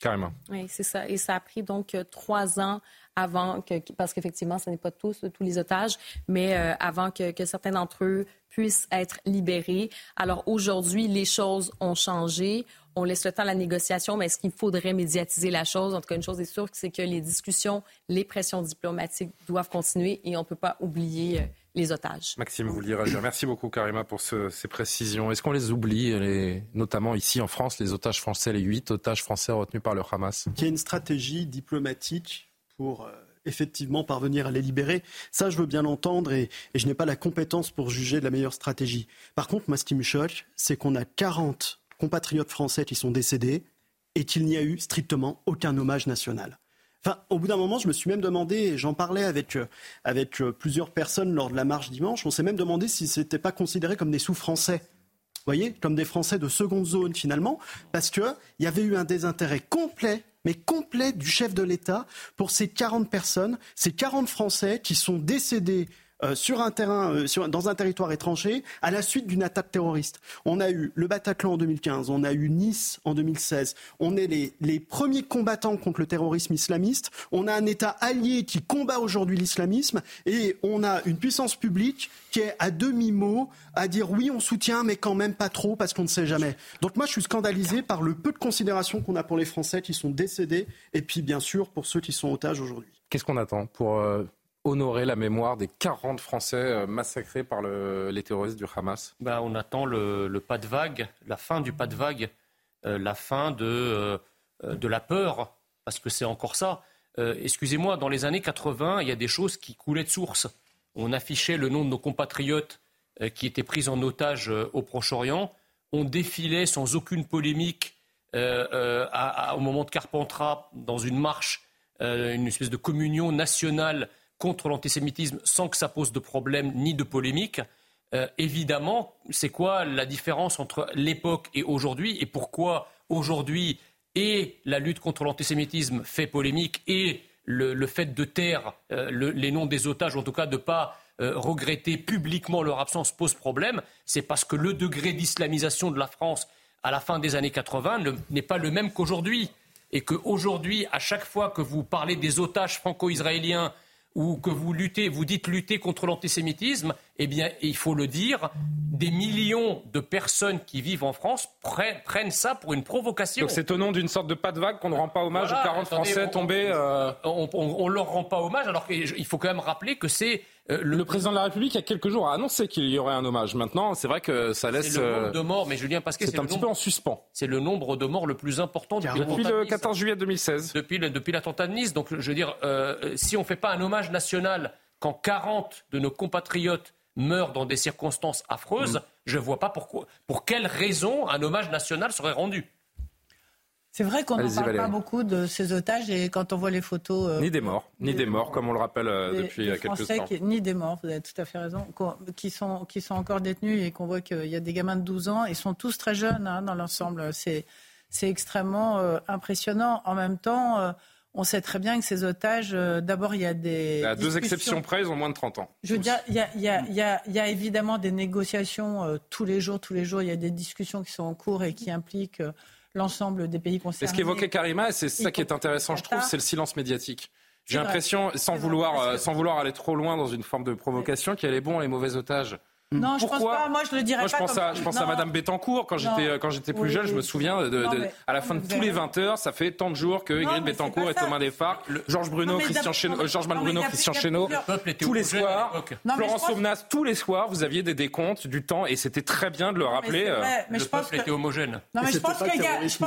Carrément. Oui, c'est ça. Et ça a pris donc euh, trois ans avant que, parce qu'effectivement, ce n'est pas tous, tous les otages, mais euh, avant que, que certains d'entre eux puissent être libérés. Alors aujourd'hui, les choses ont changé. On laisse le temps à la négociation, mais est-ce qu'il faudrait médiatiser la chose? En tout cas, une chose est sûre, c'est que les discussions, les pressions diplomatiques doivent continuer et on ne peut pas oublier euh, les otages. Maxime, vous le réagir. Merci beaucoup, Karima, pour ces précisions. Est-ce qu'on les oublie, notamment ici en France, les otages français, les huit otages français retenus par le Hamas? Il y a une stratégie diplomatique pour euh, effectivement parvenir à les libérer. Ça, je veux bien l'entendre et, et, je n'ai pas la compétence pour juger de la meilleure stratégie. Par contre, moi, ce qui me choque, c'est qu'on a 40 compatriotes français qui sont décédés et qu'il n'y a eu strictement aucun hommage national. Au bout d'un moment, je me suis même demandé, et j'en parlais avec, euh, avec euh, plusieurs personnes lors de la marche dimanche, on s'est même demandé si ce pas considéré comme des sous-français. Voyez, comme des Français de seconde zone finalement, parce qu'il y avait eu un désintérêt complet mais complet du chef de l'État pour ces 40 personnes, ces 40 Français qui sont décédés euh, sur un terrain, euh, sur, dans un territoire étranger à la suite d'une attaque terroriste. On a eu le Bataclan en 2015, on a eu Nice en 2016. On est les, les premiers combattants contre le terrorisme islamiste. On a un État allié qui combat aujourd'hui l'islamisme et on a une puissance publique qui est à demi-mot à dire oui, on soutient, mais quand même pas trop parce qu'on ne sait jamais. Donc moi, je suis scandalisé par le peu de considération qu'on a pour les Français qui sont décédés et puis bien sûr pour ceux qui sont otages aujourd'hui. Qu'est-ce qu'on attend pour euh, honorer la mémoire des 40 Français euh, massacrés par les terroristes du Hamas ben, On attend le, pas de vague, la fin du pas de vague, euh, la fin de, euh, de la peur, parce que c'est encore ça. Excusez-moi, dans les années 80, il y a des choses qui coulaient de source. On affichait le nom de nos compatriotes qui étaient pris en otage au Proche-Orient. On défilait sans aucune polémique au moment de Carpentras dans une marche, une espèce de communion nationale contre l'antisémitisme sans que ça pose de problème ni de polémique. Euh, évidemment, c'est quoi la différence entre l'époque et aujourd'hui et pourquoi aujourd'hui et la lutte contre l'antisémitisme fait polémique et le, fait de taire euh, les noms des otages, en tout cas de ne pas euh, regretter publiquement leur absence, pose problème. C'est parce que le degré d'islamisation de la France à la fin des années 80 n'est pas le même qu'aujourd'hui. Et qu'aujourd'hui, à chaque fois que vous parlez des otages franco-israéliens ou que vous luttez, vous dites lutter contre l'antisémitisme, eh bien, il faut le dire, des millions de personnes qui vivent en France prennent, ça pour une provocation. Donc c'est au nom d'une sorte de pas de vague qu'on ne rend pas hommage aux 40 Français tombés. Euh, on ne leur rend pas hommage, alors qu'il faut quand même rappeler que c'est euh, le, président de la République, il y a quelques jours, a annoncé qu'il y aurait un hommage. Maintenant, c'est vrai que ça laisse. C'est le nombre de morts, mais Julien Pasquet, c'est un petit peu en suspens. C'est le nombre de morts le plus important depuis, depuis le 14 juillet 2016. Depuis, depuis l'attentat de Nice. Donc, je veux dire, euh, si on ne fait pas un hommage national quand 40 de nos compatriotes meurent dans des circonstances affreuses, mm. je ne vois pas pourquoi, pour quelle raison un hommage national serait rendu. C'est vrai qu'on n'en parle pas beaucoup de ces otages et quand on voit les photos. Euh, ni des morts, ni des morts, comme on le rappelle euh, depuis quelques Français ni des morts, vous avez tout à fait raison, qui sont, qui sont encore détenus et qu'on voit qu'il y a des gamins de 12 ans. Ils sont tous très jeunes hein, dans l'ensemble. C'est, extrêmement euh, impressionnant. En même temps. On sait très bien que ces otages, d'abord, il y a des. À deux exceptions près, ils ont moins de 30 ans. Je veux dire, il y a, il y a, il y a, évidemment des négociations tous les jours, tous les jours. Il y a des discussions qui sont en cours et qui impliquent l'ensemble des pays concernés. Et ce qu'évoquait Karima, et c'est ça qui est intéressant, je trouve, c'est le silence médiatique. J'ai l'impression, sans vouloir, euh, sans vouloir aller trop loin dans une forme de provocation, qu'il y a les bons et les mauvais otages. Non, je pense pas. Moi, je le dirais je Pense à, je pense à Madame Bettencourt. Quand j'étais quand j'étais plus jeune, je me souviens de, à la fin de tous les 20 heures, ça fait tant de jours que Ingrid Bettencourt est, aux mains des phares. Georges Bruno, Christian Chesneau, Georges Malbruno, Christian Chesneau. Tous les soirs, Florence Aubenas, tous les soirs, vous aviez des décomptes du temps et c'était très bien de le rappeler. Euh. Le peuple était homogène. Non, mais je pense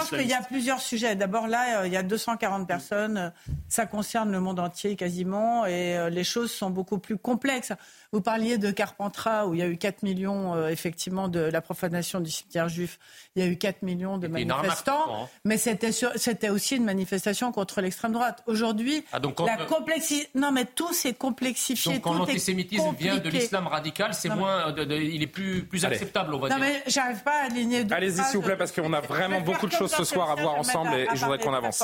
qu'il y a plusieurs sujets. D'abord là, euh, il y a 240 personnes. Ça concerne le monde entier quasiment et euh, les choses sont beaucoup plus complexes. Vous parliez de Carpentras, où il y a eu 4 millions, euh, effectivement, de la profanation du cimetière juif. Il y a eu 4 millions de manifestants. Hein. Mais c'était, aussi une manifestation contre l'extrême droite. Aujourd'hui, ah, la complexité. Non, mais tout s'est complexifié. Donc, quand l'antisémitisme vient de l'islam radical, c'est moins. il est plus, plus acceptable, on va dire. Non, mais j'arrive pas à aligner. Allez-y, s'il vous plaît, parce qu'on a vraiment beaucoup de choses ce soir à voir ensemble et je voudrais qu'on avance.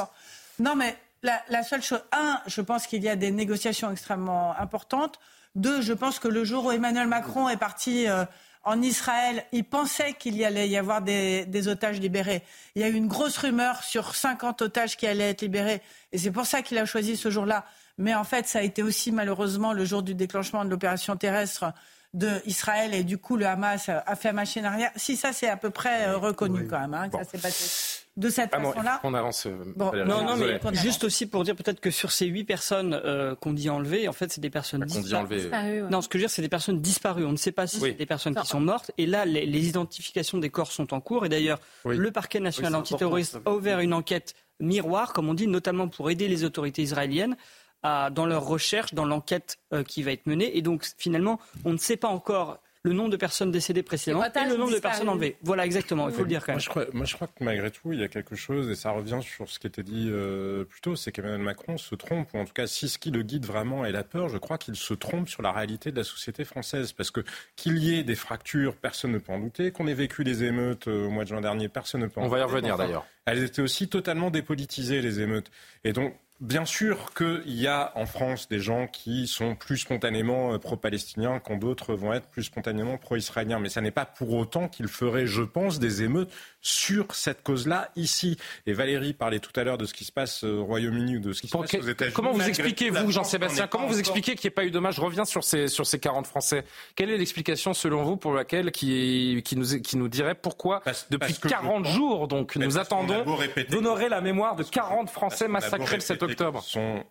Non, mais la, la seule chose. Un, je pense qu'il y a des négociations extrêmement importantes. Deux, je pense que le jour où Emmanuel Macron est parti euh, en Israël, il pensait qu'il y allait y avoir des, otages libérés. Il y a eu une grosse rumeur sur 50 otages qui allaient être libérés. Et c'est pour ça qu'il a choisi ce jour-là. Mais en fait, ça a été aussi malheureusement le jour du déclenchement de l'opération terrestre d'Israël et du coup le Hamas a fait machine arrière. Si ça c'est à peu près euh, reconnu quand même, hein, que ça s'est passé de cette ah façon-là. On avance. Euh, non, non, mais juste aussi pour dire peut-être que sur ces huit personnes euh, qu'on dit enlevées, en fait, c'est des personnes disparues. Non, ce que je veux dire, c'est des personnes disparues. On ne sait pas si c'est des personnes qui sont mortes. Et là, les, identifications des corps sont en cours. Et d'ailleurs, le parquet national antiterroriste a ouvert une enquête miroir, comme on dit, notamment pour aider les autorités israéliennes à, dans leur recherche, dans l'enquête euh, qui va être menée. Et donc, finalement, on ne sait pas encore le nombre de personnes décédées précédemment et, le nombre de personnes enlevées. Voilà, exactement, il faut le dire quand même. Moi je, crois, que malgré tout, il y a quelque chose, et ça revient sur ce qui était dit euh, plus tôt, c'est qu'Emmanuel Macron se trompe, ou en tout cas, si ce qui le guide vraiment est la peur, je crois qu'il se trompe sur la réalité de la société française. Parce que qu'il y ait des fractures, personne ne peut en douter. Qu'on ait vécu des émeutes euh, au mois de juin dernier, personne ne peut en douter. On va y revenir d'ailleurs. Elles étaient aussi totalement dépolitisées, les émeutes. Et donc, Bien sûr qu'il y a en France des gens qui sont plus spontanément euh, pro-palestiniens quand d'autres vont être plus spontanément pro-israéliens. Mais ça n'est pas pour autant qu'il ferait, je pense, des émeutes sur cette cause-là ici. Et Valérie parlait tout à l'heure de ce qui se passe au Royaume-Uni ou de ce qui se passe aux États-Unis. Comment vous expliquez, vous, Jean-Sébastien, comment vous expliquez qu'il n'y ait pas eu dommage Je reviens sur ces, sur ces 40 Français. Quelle est l'explication, selon vous, pour laquelle qui, qui, nous, qui nous dirait pourquoi, depuis 40 jours, donc, nous attendons d'honorer la mémoire de 40 Français massacrés le 7 octobre sont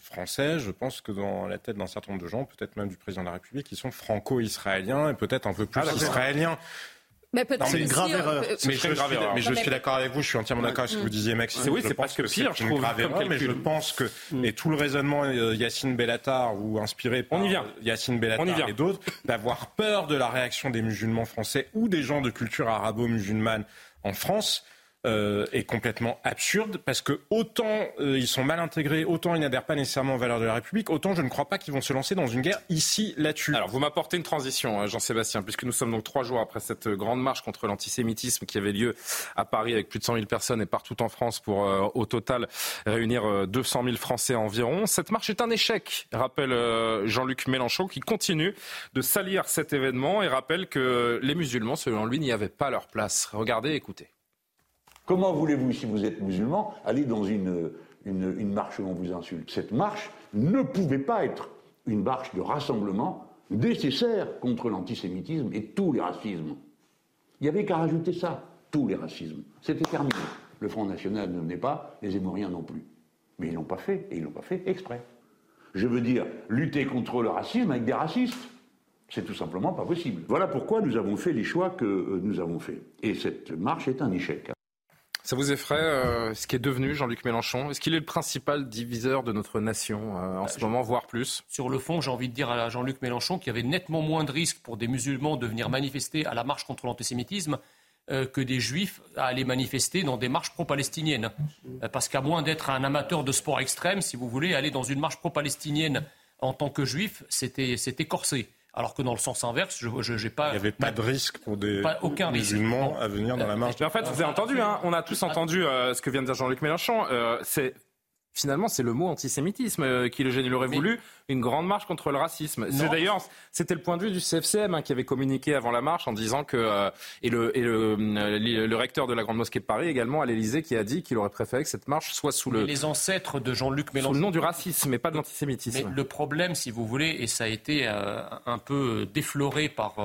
français, je pense que dans la tête d'un certain nombre de gens, peut-être même du président de la République, qui sont franco-israéliens et peut-être un peu plus ah, israéliens. Mais c'est une grave erreur. mais, je, suis d'accord avec vous, je suis entièrement d'accord avec ce que vous disiez, Maxime. Oui, c'est parce que pire, je trouve. Grave erreur, mais je pense que, mm. et tout le raisonnement euh, Yacine Bellatar, ou inspiré par Yacine Bellatar et d'autres, d'avoir peur de la réaction des musulmans français ou des gens de culture arabo-musulmane en France, euh, est complètement absurde parce que autant euh, ils sont mal intégrés, autant ils n'adhèrent pas nécessairement aux valeurs de la République, autant je ne crois pas qu'ils vont se lancer dans une guerre ici, là-dessus. Alors vous m'apportez une transition, hein, Jean-Sébastien, puisque nous sommes donc trois jours après cette grande marche contre l'antisémitisme qui avait lieu à Paris avec plus de 100 000 personnes et partout en France pour euh, au total réunir 200 000 Français environ. Cette marche est un échec, rappelle Jean-Luc Mélenchon, qui continue de salir cet événement et rappelle que les musulmans, selon lui, n'y avaient pas leur place. Regardez, écoutez. Comment voulez-vous, si vous êtes musulman, aller dans une, marche où on vous insulte? Cette marche ne pouvait pas être une marche de rassemblement nécessaire contre l'antisémitisme et tous les racismes. Il n'y avait qu'à rajouter ça, tous les racismes. C'était terminé. Le Front National ne venait pas, les Émoriens non plus. Mais ils l'ont pas fait, et ils l'ont pas fait exprès. Je veux dire, lutter contre le racisme avec des racistes, c'est tout simplement pas possible. Voilà pourquoi nous avons fait les choix que euh, nous avons faits. Et cette marche est un échec. Ça vous effraie euh, ce qui est devenu Jean-Luc Mélenchon? Est-ce qu'il est le principal diviseur de notre nation euh, en bah, ce moment, voire plus? Sur le fond, j'ai envie de dire à Jean-Luc Mélenchon qu'il y avait nettement moins de risques pour des musulmans de venir manifester à la marche contre l'antisémitisme euh, que des juifs à aller manifester dans des marches pro-palestiniennes. parce qu'à moins d'être un amateur de sport extrême, si vous voulez, aller dans une marche pro-palestinienne en tant que juif, c'était corsé. Alors que dans le sens inverse, je n'ai pas. Il n'y avait pas de risque pour des musulmans à venir dans la marche. en fait, vous avez entendu, hein, on a tous entendu euh, ce que vient de dire Jean-Luc Mélenchon. Euh, c'est finalement, c'est le mot antisémitisme euh, qui le gêne. Il aurait voulu une grande marche contre le racisme. C'est d'ailleurs, c'était le point de vue du CFCM hein, qui avait communiqué avant la marche en disant que euh, et, le, et le, euh, le, recteur de la grande mosquée de Paris également à l'Élysée qui a dit qu'il aurait préféré que cette marche soit sous le les ancêtres de Jean-Luc Mélenchon. Sous le nom du racisme, mais pas de l'antisémitisme. le problème, si vous voulez, et ça a été un peu défloré par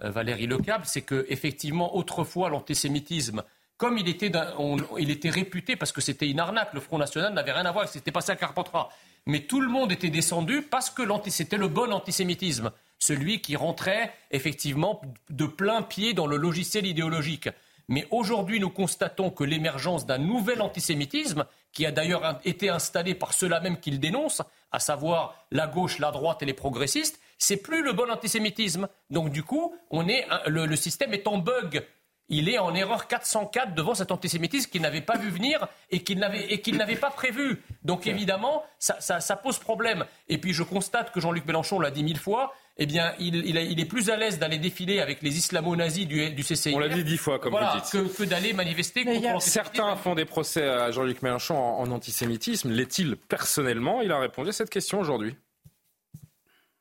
Valérie Lecable, c'est que effectivement autrefois l'antisémitisme comme il était, réputé, parce que c'était une arnaque, le Front National n'avait rien à voir, c'était passé à Carpentras. Mais tout le monde était descendu parce que c'était le bon antisémitisme, celui qui rentrait effectivement de plein pied dans le logiciel idéologique. Mais aujourd'hui, nous constatons que l'émergence d'un nouvel antisémitisme, qui a d'ailleurs été installé par ceux-là même qu'il dénonce, à savoir la gauche, la droite et les progressistes, c'est plus le bon antisémitisme. Donc du coup, on est, le système est en bug il est en erreur 404 devant cet antisémitisme qu'il n'avait pas vu venir et qu'il n'avait, pas prévu. Donc évidemment, ça, pose problème. Et puis je constate que Jean-Luc Mélenchon l'a dit mille fois, eh bien, il, est plus à l'aise d'aller défiler avec les islamo-nazis du, du CCI. On l'a dit dix fois, comme vous dites. Que, d'aller manifester contre Certains font des procès à Jean-Luc Mélenchon en, en antisémitisme. L'est-il personnellement? Il a répondu à cette question aujourd'hui.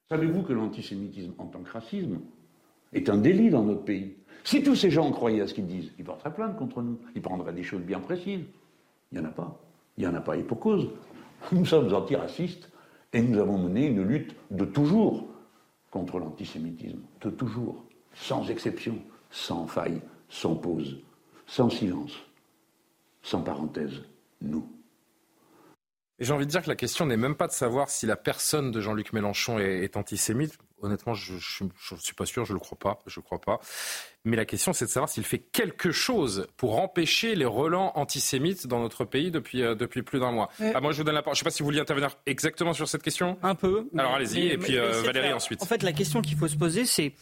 Savez-vous que l'antisémitisme en tant que racisme est un délit dans notre pays? Si tous ces gens croyaient à ce qu'ils disent, ils porteraient plainte contre nous. Ils prendraient des choses bien précises. Il n'y en a pas. Il n'y en a pas. Et pour cause. Nous sommes antiracistes et nous avons mené une lutte de toujours contre l'antisémitisme. De toujours. Sans exception, sans faille, sans pause, sans silence, sans parenthèse. Nous. Et j'ai envie de dire que la question n'est même pas de savoir si la personne de Jean-Luc Mélenchon est, antisémite. Honnêtement, je ne suis pas sûr, je ne le crois pas, je crois pas. Mais la question, c'est de savoir s'il fait quelque chose pour empêcher les relents antisémites dans notre pays depuis, euh, depuis plus d'un mois. Ah, moi, je vous donne la parole. Je ne sais pas si vous vouliez intervenir exactement sur cette question. Un peu. Alors allez-y, et puis euh, Valérie ensuite. En fait, la question qu'il faut se poser, c'est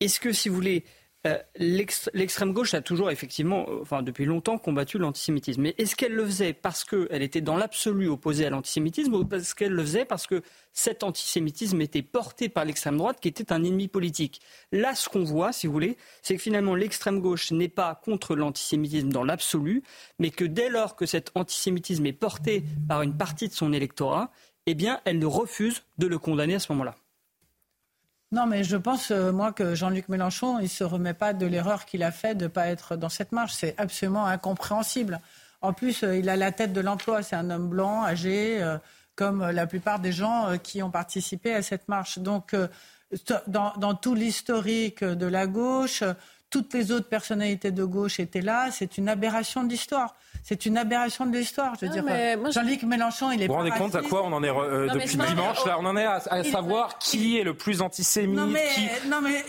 est-ce que, si vous voulez, euh, l'extrême gauche a toujours effectivement, euh, enfin depuis longtemps, combattu l'antisémitisme. Mais est-ce qu'elle le faisait parce qu'elle était dans l'absolu opposée à l'antisémitisme ou parce qu'elle le faisait parce que cet antisémitisme était porté par l'extrême droite qui était un ennemi politique? Là, ce qu'on voit, si vous voulez, c'est que finalement l'extrême gauche n'est pas contre l'antisémitisme dans l'absolu, mais que dès lors que cet antisémitisme est porté par une partie de son électorat, eh bien, elle refuse de le condamner à ce moment-là. Non, mais je pense, euh, moi, que Jean-Luc Mélenchon, il ne se remet pas de l'erreur qu'il a faite de ne pas être dans cette marche. C'est absolument incompréhensible. En plus, euh, il a la tête de l'emploi. C'est un homme blanc, âgé, euh, comme la plupart des gens qui ont participé à cette marche. Donc, dans, dans, tout l'historique de la gauche, toutes les autres personnalités de gauche étaient là. C'est une aberration de l'histoire. C'est une aberration de l'histoire. Je veux dire, Jean-Luc Mélenchon, il est. Vous vous rendez compte à quoi on en est euh, depuis dimanche Là, on en est à, savoir qui est le plus antisémite. Non mais, non mais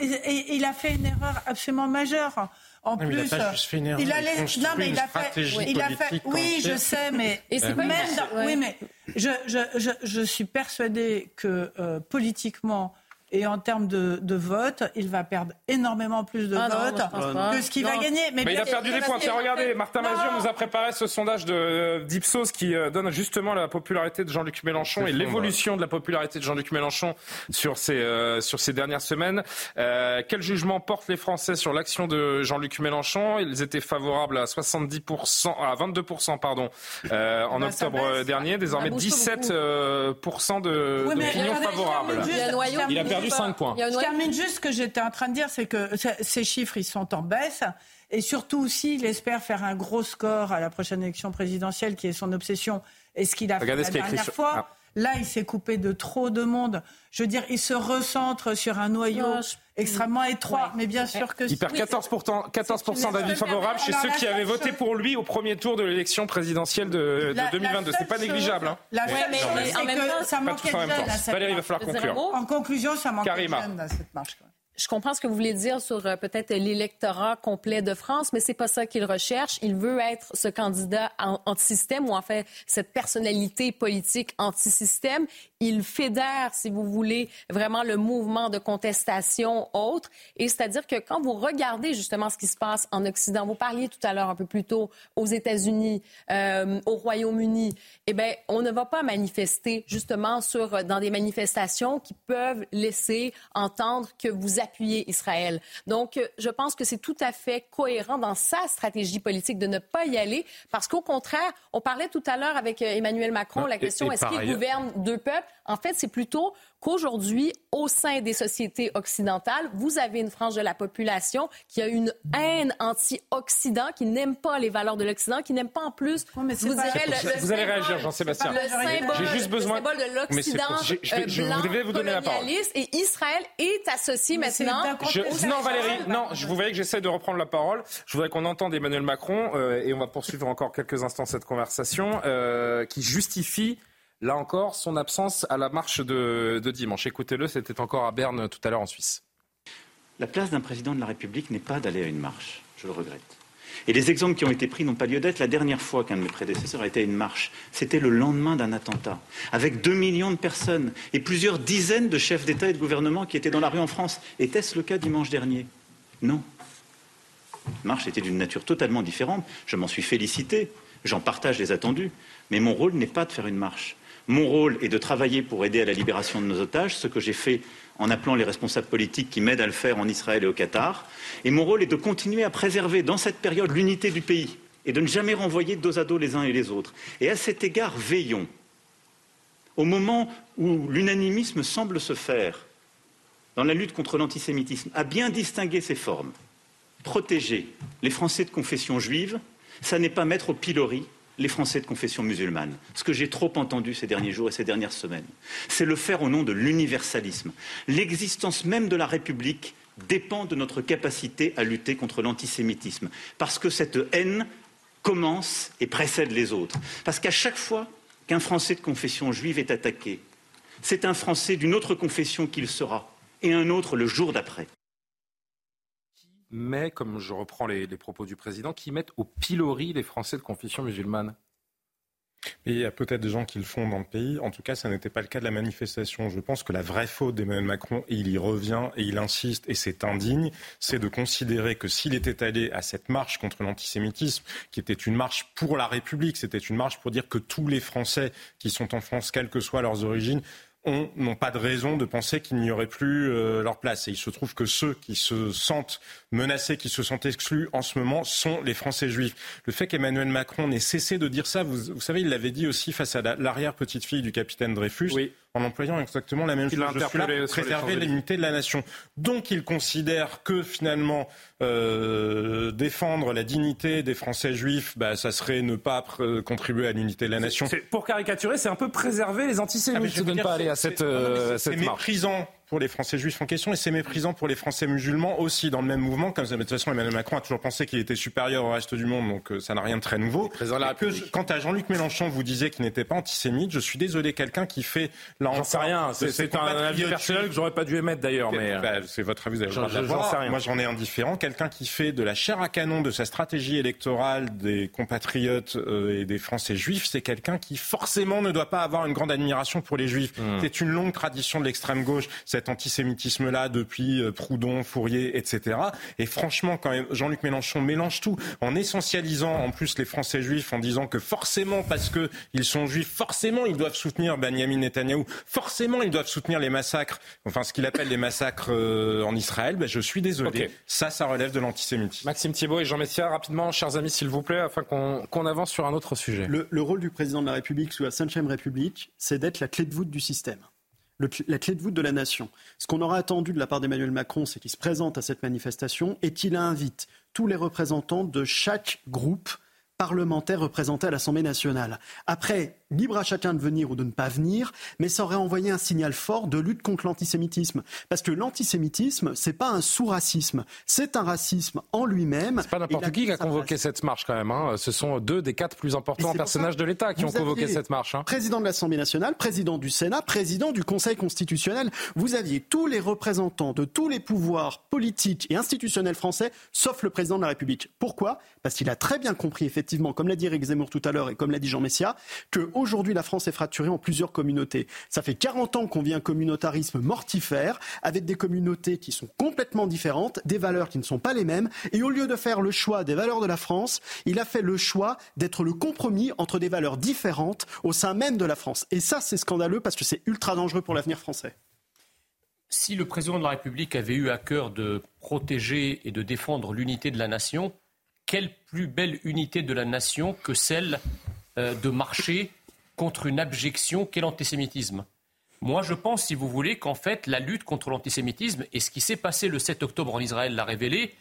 il a fait une erreur absolument majeure. En plus, il a fait une erreur. Il a non, mais il a fait, il a fait, oui, je sais, mais et même dans, oui, mais je, je, je, je, suis persuadée que euh, politiquement, et en termes de, de, vote, il va perdre énormément plus de ah votes que ce qu'il va gagner. Mais, il a perdu des points. regardez, Martin Mazur nous a préparé ce sondage de d'Ipsos qui euh, donne justement la popularité de Jean-Luc Mélenchon et l'évolution de la popularité de Jean-Luc Mélenchon sur ces, euh, sur ces dernières semaines. Euh, quel jugement portent les Français sur l'action de Jean-Luc Mélenchon? Ils étaient favorables à 70%, à 22% pardon, euh, en bah, octobre dernier. Désormais 17% de, d'opinion favorable. Il a perdu perdu 5 points. Je termine juste ce que j'étais en train de dire, c'est que ces chiffres, ils sont en baisse. Et surtout, s'il espère faire un gros score à la prochaine élection présidentielle, qui est son obsession, et ce qu'il a fait la dernière fois, ah. là, il s'est coupé de trop de monde. Je veux dire, il se recentre sur un noyau extrêmement étroit. Mais bien sûr que... Il perd 14%, 14 d'avis favorables chez ceux qui avaient voté pour lui au premier tour de l'élection présidentielle de, 2022. C'est pas négligeable. Hein. La seule chose, c'est que ça manquait de jeunes. Valérie, il va falloir conclure. En conclusion, ça manquait de jeunes à cette marche je comprends ce que vous voulez dire sur euh, peut-être l'électorat complet de France, mais c'est pas ça qu'il recherche. Il veut être ce candidat anti-système ou en fait cette personnalité politique anti-système il fédère, si vous voulez, vraiment le mouvement de contestation autre. Et c'est-à-dire que quand vous regardez justement ce qui se passe en Occident, vous parliez tout à l'heure un peu plus tôt aux États-Unis, euh, au Royaume-Uni, eh bien, on ne va pas manifester justement sur, dans des manifestations qui peuvent laisser entendre que vous Israël. Donc, je pense que c'est tout à fait cohérent dans sa stratégie politique de ne pas y aller parce qu'au contraire, on parlait tout à l'heure avec Emmanuel Macron, la question est-ce qu'il gouverne deux peuples? En fait, c'est plutôt qu'aujourd'hui, au sein des sociétés occidentales, vous avez une frange de la population qui a une haine anti-Occident, qui n'aime pas les valeurs de l'Occident, qui n'aime pas en plus, vous, vous allez réagir, Jean-Sébastien. J'ai juste besoin. Le symbole de l'Occident je, je, euh, vous donner la parole. Et Israël est associé maintenant. non, Valérie, non, je vous voyez que j'essaie de reprendre la parole. Je voudrais qu'on entende Emmanuel Macron, euh, et on va poursuivre encore quelques instants cette conversation, euh, qui justifie Là encore, son absence à la marche de, dimanche. Écoutez-le, c'était encore à Berne tout à l'heure en Suisse. La place d'un président de la République n'est pas d'aller à une marche. Je le regrette. Et les exemples qui ont été pris n'ont pas lieu d'être. La dernière fois qu'un de mes prédécesseurs a été à une marche, c'était le lendemain d'un attentat, avec deux millions de personnes et plusieurs dizaines de chefs d'État et de gouvernement qui étaient dans la rue en France. Était-ce le cas dimanche dernier? Non. La marche était d'une nature totalement différente. Je m'en suis félicité. J'en partage les attendus. Mais mon rôle n'est pas de faire une marche. Mon rôle est de travailler pour aider à la libération de nos otages, ce que j'ai fait en appelant les responsables politiques qui m'aident à le faire en Israël et au Qatar. Et mon rôle est de continuer à préserver dans cette période l'unité du pays et de ne jamais renvoyer dos à dos les uns et les autres. Et à cet égard, veillons. Au moment où l'unanimisme semble se faire dans la lutte contre l'antisémitisme, à bien distinguer ses formes. Protéger les Français de confession juive, ça n'est pas mettre au pilori les Français de confession musulmane. Ce que j'ai trop entendu ces derniers jours et ces dernières semaines, c'est le faire au nom de l'universalisme. L'existence même de la République dépend de notre capacité à lutter contre l'antisémitisme, parce que cette haine commence et précède les autres. Parce qu'à chaque fois qu'un Français de confession juive est attaqué, c'est un Français d'une autre confession qu'il sera, et un autre le jour d'après mais, comme je reprends les, propos du président, qui mettent au pilori les Français de confession musulmane il y a peut-être des gens qui le font dans le pays. En tout cas, ça n'était pas le cas de la manifestation. Je pense que la vraie faute d'Emmanuel Macron, et il y revient et il insiste, et c'est indigne, c'est de considérer que s'il était allé à cette marche contre l'antisémitisme, qui était une marche pour la République, c'était une marche pour dire que tous les Français qui sont en France, quelles que soient leurs origines, n'ont pas de raison de penser qu'il n'y aurait plus euh, leur place. Et il se trouve que ceux qui se sentent menacés, qui se sentent exclus en ce moment, sont les Français juifs. Le fait qu'Emmanuel Macron n'ait cessé de dire ça, vous, vous savez, il l'avait dit aussi face à l'arrière-petite-fille du capitaine Dreyfus. Oui en employant exactement la même chose. Je préserver l'unité de la nation. Donc il considère que finalement euh, défendre la dignité des Français juifs, bah, ça serait ne pas contribuer à l'unité de la nation. Pour caricaturer, c'est un peu préserver les antisémites. Ah, je ne pas aller à cette, euh, cette marche pour les Français juifs en question et c'est méprisant pour les Français musulmans aussi dans le même mouvement. Comme de toute façon, Emmanuel Macron a toujours pensé qu'il était supérieur au reste du monde, donc euh, ça n'a rien de très nouveau. Que, quant à Jean-Luc Mélenchon, vous disiez qu'il n'était pas antisémite. Je suis désolé, quelqu'un qui fait là J'en sais rien. C'est un avis personnel que j'aurais pas dû émettre d'ailleurs. Mais bah, c'est votre avis. Vous avez Moi, j'en ai un différent. Quelqu'un qui fait de la chair à canon de sa stratégie électorale des compatriotes euh, et des Français juifs, c'est quelqu'un qui forcément ne doit pas avoir une grande admiration pour les juifs. Hmm. C'est une longue tradition de l'extrême gauche cet antisémitisme-là depuis euh, Proudhon, Fourier, etc. Et franchement, quand Jean-Luc Mélenchon mélange tout en essentialisant en plus les Français juifs en disant que forcément, parce qu'ils sont juifs, forcément ils doivent soutenir Benjamin Netanyahou, forcément ils doivent soutenir les massacres, enfin ce qu'il appelle les massacres euh, en Israël, ben, je suis désolé. Ça, ça relève de l'antisémitisme. Maxime Thibault et Jean Messia, rapidement, chers amis, s'il vous plaît, afin qu'on avance sur un autre sujet. Le, le rôle du président de la République sous la Ve République, c'est d'être la clé de voûte du système. La clé de voûte de la nation. Ce qu'on aura attendu de la part d'Emmanuel Macron, c'est qu'il se présente à cette manifestation et qu'il invite tous les représentants de chaque groupe parlementaire représenté à l'Assemblée nationale. Après, libre à chacun de venir ou de ne pas venir, mais ça aurait envoyé un signal fort de lutte contre l'antisémitisme. Parce que l'antisémitisme, c'est pas un sous-racisme, c'est un racisme en lui-même. C'est pas n'importe qui qui a convoqué cette marche quand même. Hein. Ce sont deux des quatre plus importants personnages de l'État qui ont convoqué cette marche. Hein. Président de l'Assemblée nationale, président du Sénat, président du Conseil constitutionnel. Vous aviez tous les représentants de tous les pouvoirs politiques et institutionnels français, sauf le président de la République. Pourquoi? Parce qu'il a très bien compris, effectivement, comme l'a dit Eric Zemmour tout à l'heure et comme l'a dit Jean Messia, que Aujourd'hui, la France est fracturée en plusieurs communautés. Ça fait 40 ans qu'on vit un communautarisme mortifère, avec des communautés qui sont complètement différentes, des valeurs qui ne sont pas les mêmes. Et au lieu de faire le choix des valeurs de la France, il a fait le choix d'être le compromis entre des valeurs différentes au sein même de la France. Et ça, c'est scandaleux parce que c'est ultra dangereux pour l'avenir français. Si le président de la République avait eu à cœur de protéger et de défendre l'unité de la nation, quelle plus belle unité de la nation que celle euh, de marcher contre une abjection qu'est l'antisémitisme. Moi, je pense, si vous voulez, qu'en fait, la lutte contre l'antisémitisme et ce qui s'est passé le 7 octobre en Israël l'a révélé,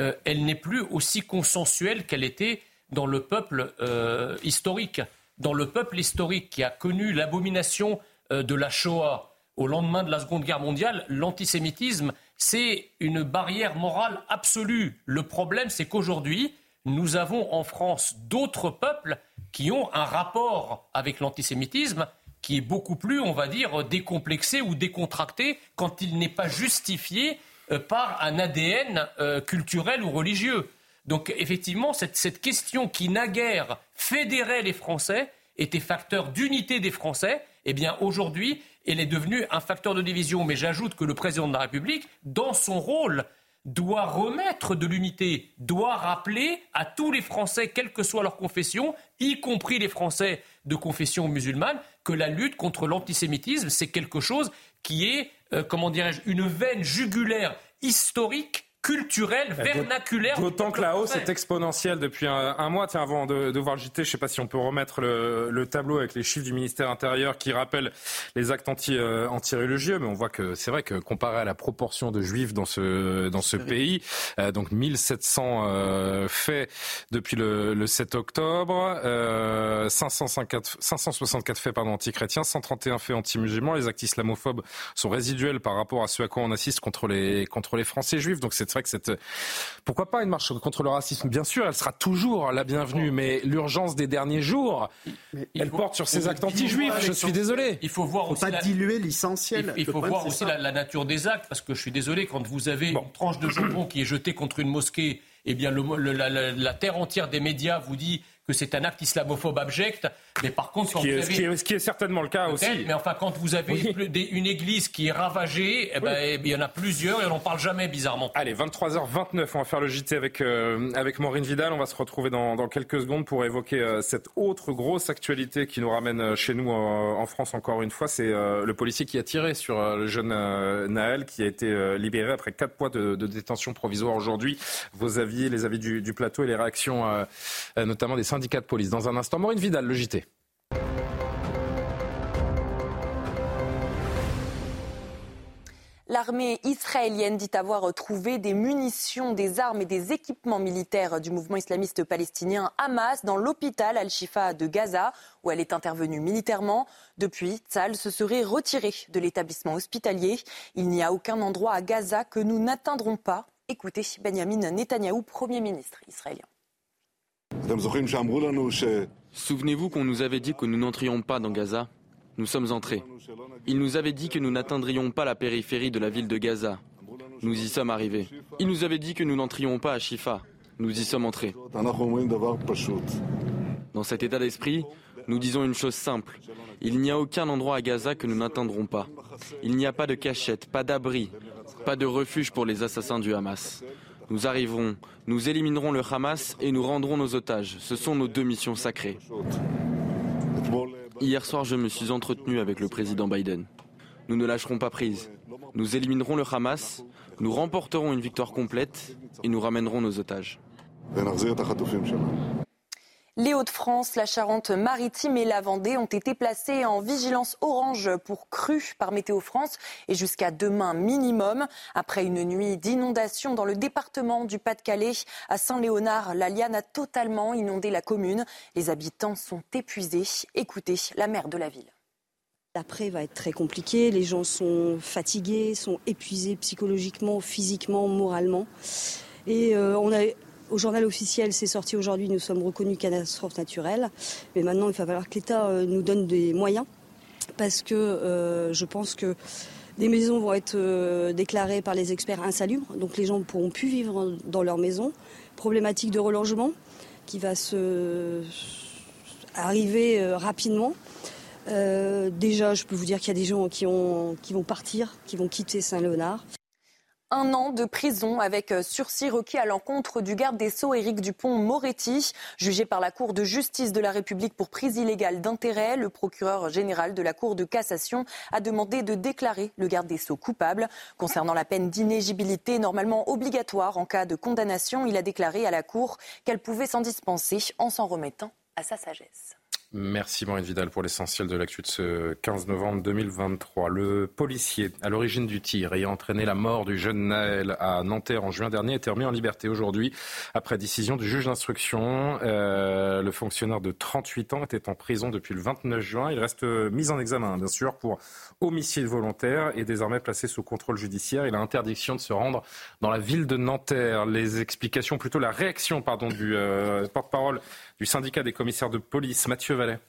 euh, elle n'est plus aussi consensuelle qu'elle était dans le peuple euh, historique. Dans le peuple historique qui a connu l'abomination euh, de la Shoah au lendemain de la Seconde Guerre mondiale, l'antisémitisme, c'est une barrière morale absolue. Le problème, c'est qu'aujourd'hui, nous avons en France d'autres peuples qui ont un rapport avec l'antisémitisme qui est beaucoup plus, on va dire, décomplexé ou décontracté quand il n'est pas justifié euh, par un ADN euh, culturel ou religieux. Donc effectivement, cette, question qui naguère fédérait les Français était facteur d'unité des Français. Eh bien aujourd'hui, elle est devenue un facteur de division. Mais j'ajoute que le président de la République, dans son rôle doit remettre de l'unité, doit rappeler à tous les Français, quelle que soit leur confession, y compris les Français de confession musulmane, que la lutte contre l'antisémitisme, c'est quelque chose qui est, euh, comment dirais-je, une veine jugulaire historique culturel, vernaculaire. D'autant que la hausse est exponentielle depuis un, mois. Tiens, avant de, voir le JT, je ne sais pas si on peut remettre le, tableau avec les chiffres du ministère intérieur qui rappellent les actes anti, euh, anti-religieux, mais on voit que c'est vrai que comparé à la proportion de juifs dans ce, dans ce pays, euh, donc 1700 euh, faits depuis le, le 7 octobre, 554, 564 faits pardon, anti-chrétiens, 131 faits anti-musulmans. Les actes islamophobes sont résiduels par rapport à ce à quoi on assiste contre les, contre les Français juifs. Donc c'est c'est vrai que cette pourquoi pas une marche contre le racisme? Bien sûr, elle sera toujours la bienvenue, mais l'urgence des derniers jours, elle porte sur ces actes anti-juifs. Je suis désolé. Il faut voir faut aussi pas diluer l'essentiel. Il, faut voir aussi la, nature des actes, parce que je suis désolé quand vous avez une tranche de jambon qui est jetée contre une mosquée. Eh bien, le, la, la terre entière des médias vous dit que c'est un acte islamophobe abject. Mais par contre, quand ce, qui est, vous avez... ce, qui est, certainement le cas aussi. Mais enfin, quand vous avez une église qui est ravagée, eh ben, il y en a plusieurs et on n'en parle jamais bizarrement. Allez, 23h29, on va faire le JT avec, euh, avec Maureen Vidal. On va se retrouver dans, dans quelques secondes pour évoquer euh, cette autre grosse actualité qui nous ramène euh, chez nous en, France encore une fois. C'est le policier qui a tiré sur le jeune Naël qui a été libéré après quatre mois de, de détention provisoire aujourd'hui. Vos avis, les avis du, du plateau et les réactions notamment des syndicats Dans un instant, Vidal, le. L'armée israélienne dit avoir trouvé des munitions, des armes et des équipements militaires du mouvement islamiste palestinien Hamas dans l'hôpital Al-Shifa de Gaza, où elle est intervenue militairement. Depuis, Tzal se serait retiré de l'établissement hospitalier. Il n'y a aucun endroit à Gaza que nous n'atteindrons pas. Écoutez Benjamin Netanyahou, Premier ministre israélien. Souvenez-vous qu'on nous avait dit que nous n'entrions pas dans Gaza. Nous sommes entrés. Il nous avait dit que nous n'atteindrions pas la périphérie de la ville de Gaza. Nous y sommes arrivés. Il nous avait dit que nous n'entrions pas à Shifa. Nous y sommes entrés. Dans cet état d'esprit, nous disons une chose simple. Il n'y a aucun endroit à Gaza que nous n'atteindrons pas. Il n'y a pas de cachette, pas d'abri, pas de refuge pour les assassins du Hamas. Nous arriverons, nous éliminerons le Hamas et nous rendrons nos otages. Ce sont nos deux missions sacrées. Hier soir, je me suis entretenu avec le président Biden. Nous ne lâcherons pas prise. Nous éliminerons le Hamas, nous remporterons une victoire complète et nous ramènerons nos otages. Les Hauts-de-France, la Charente-Maritime et la Vendée ont été placés en vigilance orange pour crue par Météo France et jusqu'à demain minimum. Après une nuit d'inondation dans le département du Pas-de-Calais, à Saint-Léonard, la Liane a totalement inondé la commune. Les habitants sont épuisés. Écoutez la maire de la ville. L'après va être très compliqué. Les gens sont fatigués, sont épuisés psychologiquement, physiquement, moralement. Et euh, on a au journal officiel, c'est sorti aujourd'hui, nous sommes reconnus catastrophe naturelle. Mais maintenant, il va falloir que l'État euh, nous donne des moyens parce que euh, je pense que des maisons vont être euh, déclarées par les experts insalubres, donc les gens ne pourront plus vivre dans leur maison. Problématique de relogement qui va se arriver rapidement. déjà, je peux vous dire qu'il y a des gens qui, ont, qui vont partir, qui vont quitter Saint-Léonard un an de prison avec euh, sursis requis à l'encontre du garde des Sceaux Éric Dupont-Moretti. Jugé par la Cour de justice de la République pour prise illégale d'intérêt, le procureur général de la Cour de cassation a demandé de déclarer le garde des Sceaux coupable. Concernant la peine d'inégibilité normalement obligatoire en cas de condamnation, il a déclaré à la Cour qu'elle pouvait s'en dispenser en s'en remettant à sa sagesse. Merci Maureen Vidal pour l'essentiel de l'actu de ce 15 novembre 2023. Le policier à l'origine du tir ayant entraîné la mort du jeune Naël à Nanterre en juin dernier été remis en liberté aujourd'hui après décision du juge d'instruction. Euh, le fonctionnaire de 38 ans était en prison depuis le 29 juin. Il reste mis en examen bien sûr pour homicide volontaire et désormais placé sous contrôle judiciaire. Il a interdiction de se rendre dans la ville de Nanterre. Les explications, plutôt la réaction pardon, du euh, porte-parole du syndicat des commissaires de police, Mathieu Vallet.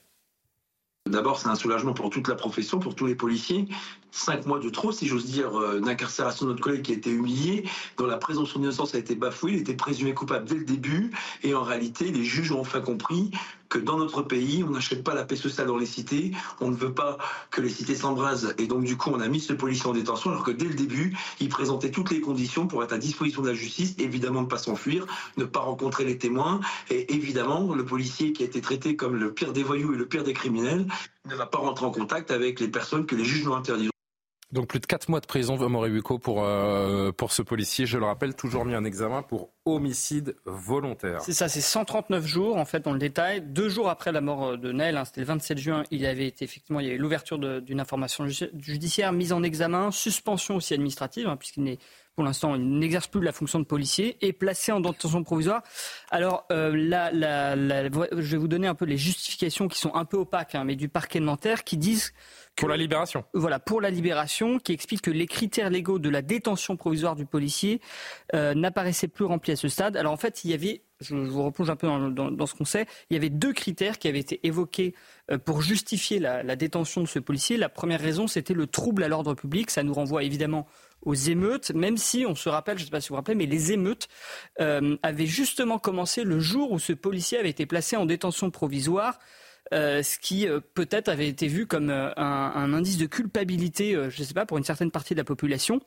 D'abord, c'est un soulagement pour toute la profession, pour tous les policiers. Cinq mois de trop, si j'ose dire, euh, d'incarcération de notre collègue qui a été humilié, dont la présomption d'innocence a été bafouée, il était présumé coupable dès le début. Et en réalité, les juges ont enfin compris que dans notre pays, on n'achète pas la paix sociale dans les cités, on ne veut pas que les cités s'embrasent. Et donc, du coup, on a mis ce policier en détention, alors que dès le début, il présentait toutes les conditions pour être à disposition de la justice, évidemment ne pas s'enfuir, ne pas rencontrer les témoins, et évidemment, le policier qui a été traité comme le pire des voyous et le pire des criminels ne va pas rentrer en contact avec les personnes que les juges nous interdisent. Donc plus de 4 mois de prison, Maurice pour, euh, pour ce policier, je le rappelle, toujours mis en examen pour homicide volontaire. C'est ça, c'est 139 jours en fait dans le détail. Deux jours après la mort de Naël, hein, c'était le 27 juin, il avait été effectivement, il y avait l'ouverture d'une information judiciaire, mise en examen, suspension aussi administrative, hein, puisqu'il n'est pour l'instant, il n'exerce plus la fonction de policier, et placé en détention provisoire. Alors, euh, je vais vous donner un peu les justifications qui sont un peu opaques, hein, mais du parquet de Nanterre, qui disent pour la libération. Voilà, pour la libération, qui explique que les critères légaux de la détention provisoire du policier euh, n'apparaissaient plus remplis à ce stade. Alors en fait, il y avait, je, vous replonge un peu dans, ce qu'on sait, il y avait deux critères qui avaient été évoqués euh, pour justifier la, détention de ce policier. La première raison, c'était le trouble à l'ordre public. Ça nous renvoie évidemment aux émeutes, même si on se rappelle, je ne sais pas si vous vous rappelez, mais les émeutes euh, avaient justement commencé le jour où ce policier avait été placé en détention provisoire euh, ce qui euh, peut-être avait été vu comme euh, un, indice de culpabilité, je ne sais pas, pour une certaine partie de la population.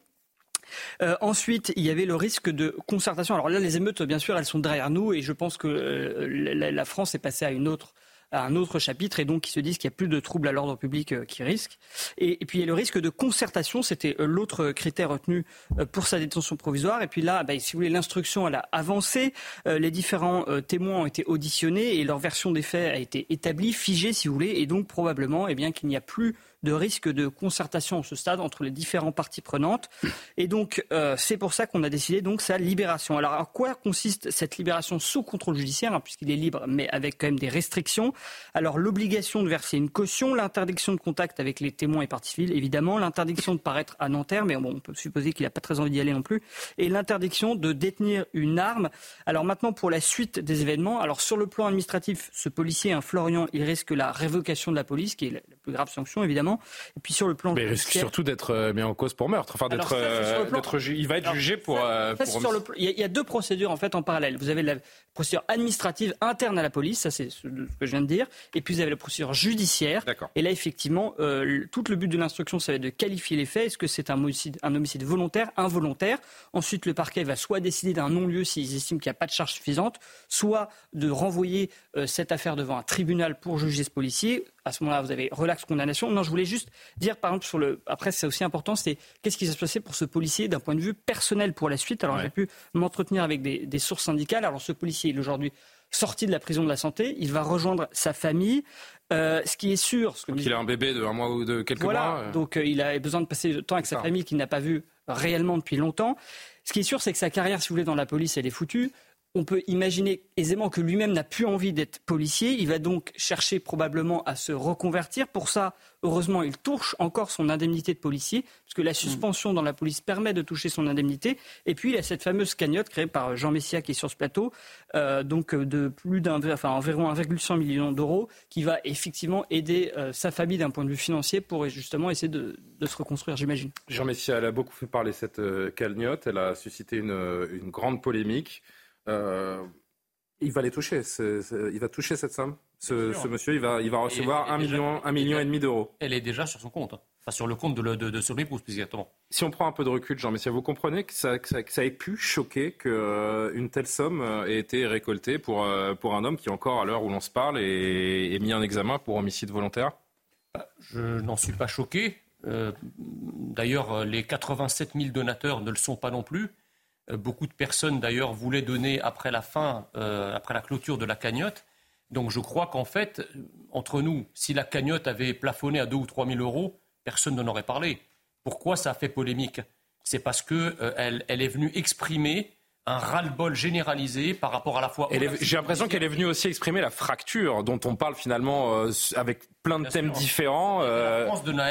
ensuite, il y avait le risque de concertation. Alors là, les émeutes, bien sûr, elles sont derrière nous et je pense que la, France est passée à une autre à un autre chapitre et donc ils se disent qu'il n'y a plus de troubles à l'ordre public euh, qui risquent. Et, puis il y a le risque de concertation, c'était euh, l'autre critère retenu euh, pour sa détention provisoire. Et puis là, bah, si vous voulez, l'instruction elle a avancé, les différents témoins ont été auditionnés et leur version des faits a été établie, figée si vous voulez, et donc probablement eh bien qu'il n'y a plus de risque de concertation à ce stade entre les différentes parties prenantes. Et donc, euh, c'est pour ça qu'on a décidé donc sa libération. Alors, à quoi consiste cette libération sous contrôle judiciaire, hein, puisqu'il est libre, mais avec quand même des restrictions? Alors, l'obligation de verser une caution, l'interdiction de contact avec les témoins et parties civiles, évidemment, l'interdiction de paraître à Nanterre, mais bon, on peut supposer qu'il n'a pas très envie d'y aller non plus, et l'interdiction de détenir une arme. Alors maintenant, pour la suite des événements, alors sur le plan administratif, ce policier, un Florian, il risque la révocation de la police, qui est la plus grave sanction, évidemment. Et puis sur le plan. Mais il risque surtout d'être euh, mis en cause pour meurtre. Enfin, d'être. Euh, il va être jugé pour. Euh, il y, a deux procédures en fait en parallèle. Vous avez la procédure administrative interne à la police, ça c'est ce que je viens de dire, et puis vous avez la procédure judiciaire. Et là, effectivement, tout le but de l'instruction, ça va être de qualifier les faits. Est-ce que c'est un homicide, un homicide volontaire, involontaire? Ensuite, le parquet va soit décider d'un non-lieu s'ils estiment qu'il n'y a pas de charge suffisante, soit de renvoyer cette affaire devant un tribunal pour juger ce policier à ce moment-là, vous avez relax condamnation. Non, je voulais juste dire, par exemple, sur le. Après, c'est aussi important, c'est qu'est-ce qui va se passer pour ce policier d'un point de vue personnel pour la suite. Alors, j'ai pu m'entretenir avec des, des, sources syndicales. Alors, ce policier, il est aujourd'hui sorti de la prison de la santé. Il va rejoindre sa famille. Euh, ce qui est sûr. Ce donc, il a un bébé de un mois ou de quelques mois. Euh. Donc, euh, il a besoin de passer du temps avec sa famille qu'il n'a pas vu réellement depuis longtemps. Ce qui est sûr, c'est que sa carrière, si vous voulez, dans la police, elle est foutue on peut imaginer aisément que lui-même n'a plus envie d'être policier. Il va donc chercher probablement à se reconvertir. Pour ça, heureusement, il touche encore son indemnité de policier, parce que la suspension dans la police permet de toucher son indemnité. Et puis, il y a cette fameuse cagnotte créée par Jean Messia qui est sur ce plateau, euh, donc euh, de plus d'un, environ 1,1 million d'euros, qui va effectivement aider euh, sa famille d'un point de vue financier pour justement essayer de, se reconstruire, j'imagine. Jean Messia, elle a beaucoup fait parler cette cagnotte. Elle a suscité une grande polémique. Euh, il va les toucher. il va toucher cette somme. Ce, monsieur, il va, il va recevoir un million, un million et demi d'euros. Elle est déjà sur son compte. Hein. Enfin, sur le compte de, de, de son épouse, exactement. Si on prend un peu de recul, Jean Messia, vous comprenez que ça, que ça, ait pu choquer qu'une euh, telle somme euh, ait été récoltée pour, pour un homme qui, encore à l'heure où l'on se parle, est, est, mis en examen pour homicide volontaire? Bah, Je n'en suis pas choqué. D'ailleurs, les 87 000 donateurs ne le sont pas non plus. Euh, beaucoup de personnes, d'ailleurs, voulaient donner après la fin, euh, après la clôture de la cagnotte. Donc je crois qu'en fait, entre nous, si la cagnotte avait plafonné à 2 ou 3 000 euros, personne n'en aurait parlé. Pourquoi ça a fait polémique? C'est parce qu'elle euh, elle est venue exprimer un ras-le-bol généralisé par rapport à la fois. J'ai l'impression qu'elle est venue aussi exprimer la fracture dont on parle finalement euh, avec plein de thèmes différents euh,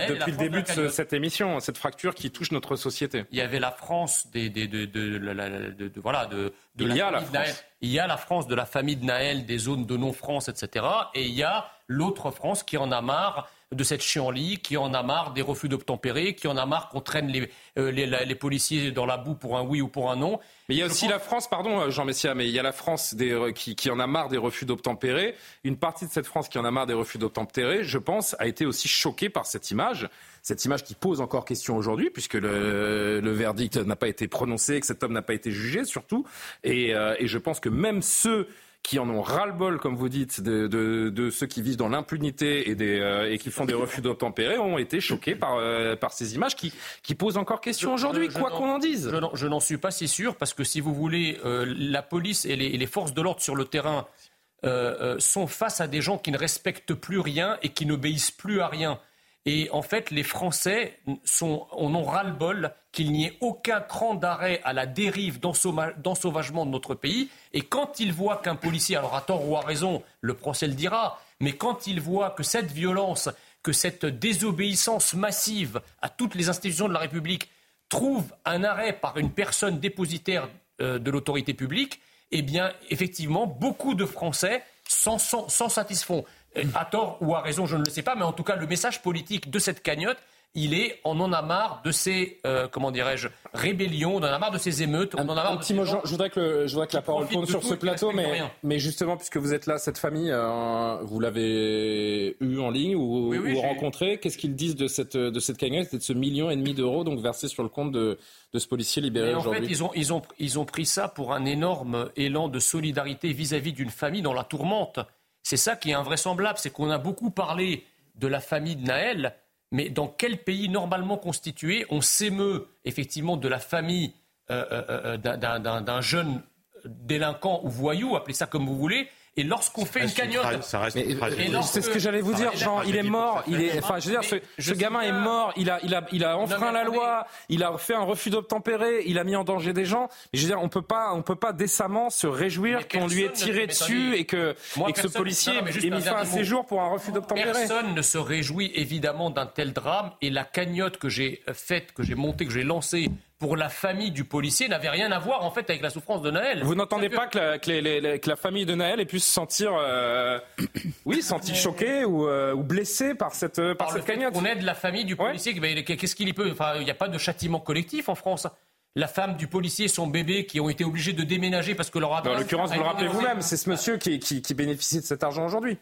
depuis le début de, cette émission, cette fracture qui touche notre société. Il y avait la France des, des de, de, voilà de, il la y a la France. Il y a la France de la famille de Naël, des zones de non-France, etc. Et il y a l'autre France qui en a marre de cette chienlit, qui en a marre des refus d'obtempérer, qui en a marre qu'on traîne les, euh, les, policiers dans la boue pour un oui ou pour un non. Mais il y a aussi la France, pardon euh, Jean Messia, mais il y a la France des, qui, qui, en a marre des refus d'obtempérer. Une partie de cette France qui en a marre des refus d'obtempérer, je pense, a été aussi choquée par cette image. Cette image qui pose encore question aujourd'hui, puisque le, le verdict n'a pas été prononcé, que cet homme n'a pas été jugé surtout. Et, euh, et je pense que même ceux qui en ont ras-le-bol, comme vous dites, de, de, de, ceux qui vivent dans l'impunité et, des, euh, et qui font des refus d'obtempérer, ont été choqués par, euh, par ces images qui, qui posent encore question aujourd'hui, quoi qu'on en dise. Je n'en suis pas si sûr, parce que si vous voulez, euh, la police et les, et les forces de l'ordre sur le terrain sont face à des gens qui ne respectent plus rien et qui n'obéissent plus à rien. Et en fait, les Français sont, en ras-le-bol qu'il n'y ait aucun cran d'arrêt à la dérive d'ensauvagement de notre pays. Et quand ils voient qu'un policier, alors à tort ou à raison, le procès le dira, mais quand ils voient que cette violence, que cette désobéissance massive à toutes les institutions de la République trouve un arrêt par une personne dépositaire euh, de l'autorité publique, eh bien, effectivement, beaucoup de Français s'en satisfont à tort ou à raison, je ne le sais pas, mais en tout cas, le message politique de cette cagnotte, il est on en a marre de ces, euh, comment dirais-je, rébellions, on en a marre de ces émeutes, on en a marre de mot, je, voudrais que, je voudrais que la parole tourne sur ce plateau, mais, mais justement, puisque vous êtes là, cette famille, euh, vous l'avez eu en ligne ou, ou rencontré, qu'est-ce qu'ils disent de cette, de cette cagnotte? Et de ce million et demi d'euros donc versé sur le compte de, de ce policier libéré aujourd'hui En fait, ils ont, ils, ont, ils ont pris ça pour un énorme élan de solidarité vis-à-vis d'une famille dans la tourmente. C'est ça qui est invraisemblable, c'est qu'on a beaucoup parlé de la famille de Naël, mais dans quel pays normalement constitué on s'émeut effectivement de la famille euh, euh, euh, d'un jeune délinquant ou voyou, appelez ça comme vous voulez, et lorsqu'on fait une cagnotte, c'est ce que j'allais vous dire, Jean. Il est mort. Il est, enfin, je veux dire, ce, gamin est mort. Il a, il a, il a enfreint la loi. Il a fait un refus d'obtempérer. Il a mis en danger des gens. Mais je veux dire, on peut pas, on peut pas décemment se réjouir qu'on lui ait tiré dessus et que, et que ce policier ait mis fin à ses jours pour un refus d'obtempérer. Personne ne se réjouit évidemment d'un tel drame. Et la cagnotte que j'ai faite, que j'ai montée, que j'ai lancée pour la famille du policier n'avait rien à voir en fait avec la souffrance de Naël. Vous n'entendez pas que la, que, la, famille de Naël ait pu se sentir, euh, oui, sentir choquée ou, euh, ou blessée par cette, par, cette cagnotte On aide la famille du policier. Qu'est-ce qu'il y peut Enfin, il n'y a pas de châtiment collectif en France la femme du policier, son bébé, qui ont été obligés de déménager parce que leur adresse... En l'occurrence, vous le rappelez vous-même, c'est ce monsieur qui, qui bénéficie de cet argent aujourd'hui.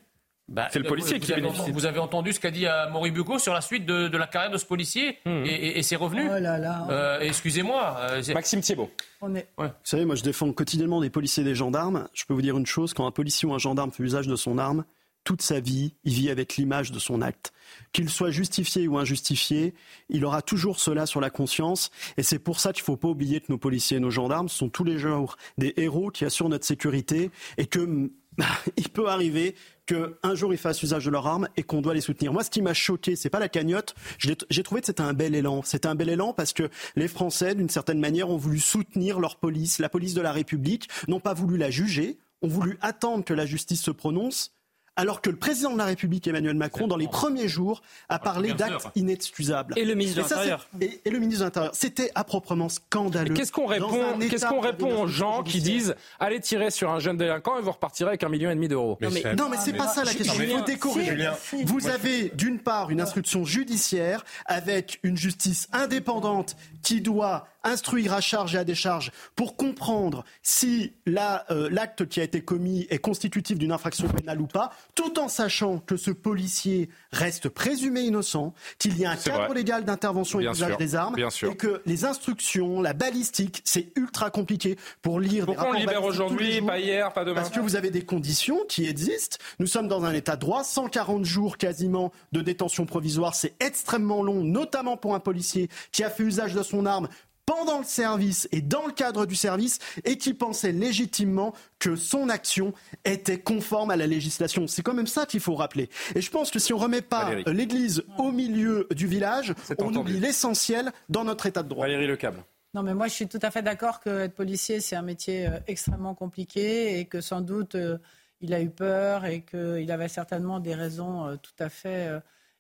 Bah, c'est le policier vous qui avez, bénéficie. Vous avez entendu ce qu'a dit à Moribuco sur la suite de, la carrière de ce policier hmm. et, ses revenus oh là là. Euh, excusez-moi. Euh, Maxime Thiebaud. On est... Vous savez, moi je défends quotidiennement des policiers et des gendarmes. Je peux vous dire une chose, quand un policier ou un gendarme fait usage de son arme, toute sa vie, il vit avec l'image de son acte. Qu'il soit justifié ou injustifié, il aura toujours cela sur la conscience. Et c'est pour ça qu'il ne faut pas oublier que nos policiers et nos gendarmes sont tous les jours des héros qui assurent notre sécurité et que il peut arriver qu'un jour ils fassent usage de leur arme et qu'on doit les soutenir. Moi, ce qui m'a choqué, c'est pas la cagnotte. J'ai trouvé que c'était un bel élan. C'était un bel élan parce que les Français, d'une certaine manière, ont voulu soutenir leur police, la police de la République, n'ont pas voulu la juger, ont voulu attendre que la justice se prononce alors que le président de la République, Emmanuel Macron, dans les premiers jours, a parlé d'actes inexcusables. Et le ministre de l'Intérieur. Et, le ministre de l'Intérieur. C'était à proprement scandaleux. Qu'est-ce qu'on répond, qu'est-ce qu'on répond aux gens qui disent allez tirer sur un jeune délinquant et vous repartirez avec un million et demi d'euros Non, mais, non, mais c'est pas ça la question. Il faut décorriger. Vous avez d'une part une instruction judiciaire avec une justice indépendante qui doit instruire à charge et à décharge pour comprendre si euh, l'acte qui a été commis est constitutif d'une infraction pénale ou pas, tout en sachant que ce policier reste présumé innocent, qu'il y a un cadre légal d'intervention et d'usage des armes, et que les instructions, la balistique, c'est ultra compliqué pour lire Pourquoi on libère aujourd'hui, pas hier, pas demain Parce que vous avez des conditions qui existent. Nous sommes dans un état de droit, 140 jours quasiment de détention provisoire, c'est extrêmement long, notamment pour un policier qui a fait usage de son arme pendant le service et dans le cadre du service et qui pensait légitimement que son action était conforme à la législation. C'est quand même ça qu'il faut rappeler. Et je pense que si on ne remet pas l'Église au milieu du village, on oublie l'essentiel dans notre état de droit. Valérie Lecable. Non, mais moi, je suis tout à fait d'accord que être policier, c'est un métier euh, extrêmement compliqué et que sans doute, euh, il a eu peur et qu'il avait certainement des raisons euh, tout à fait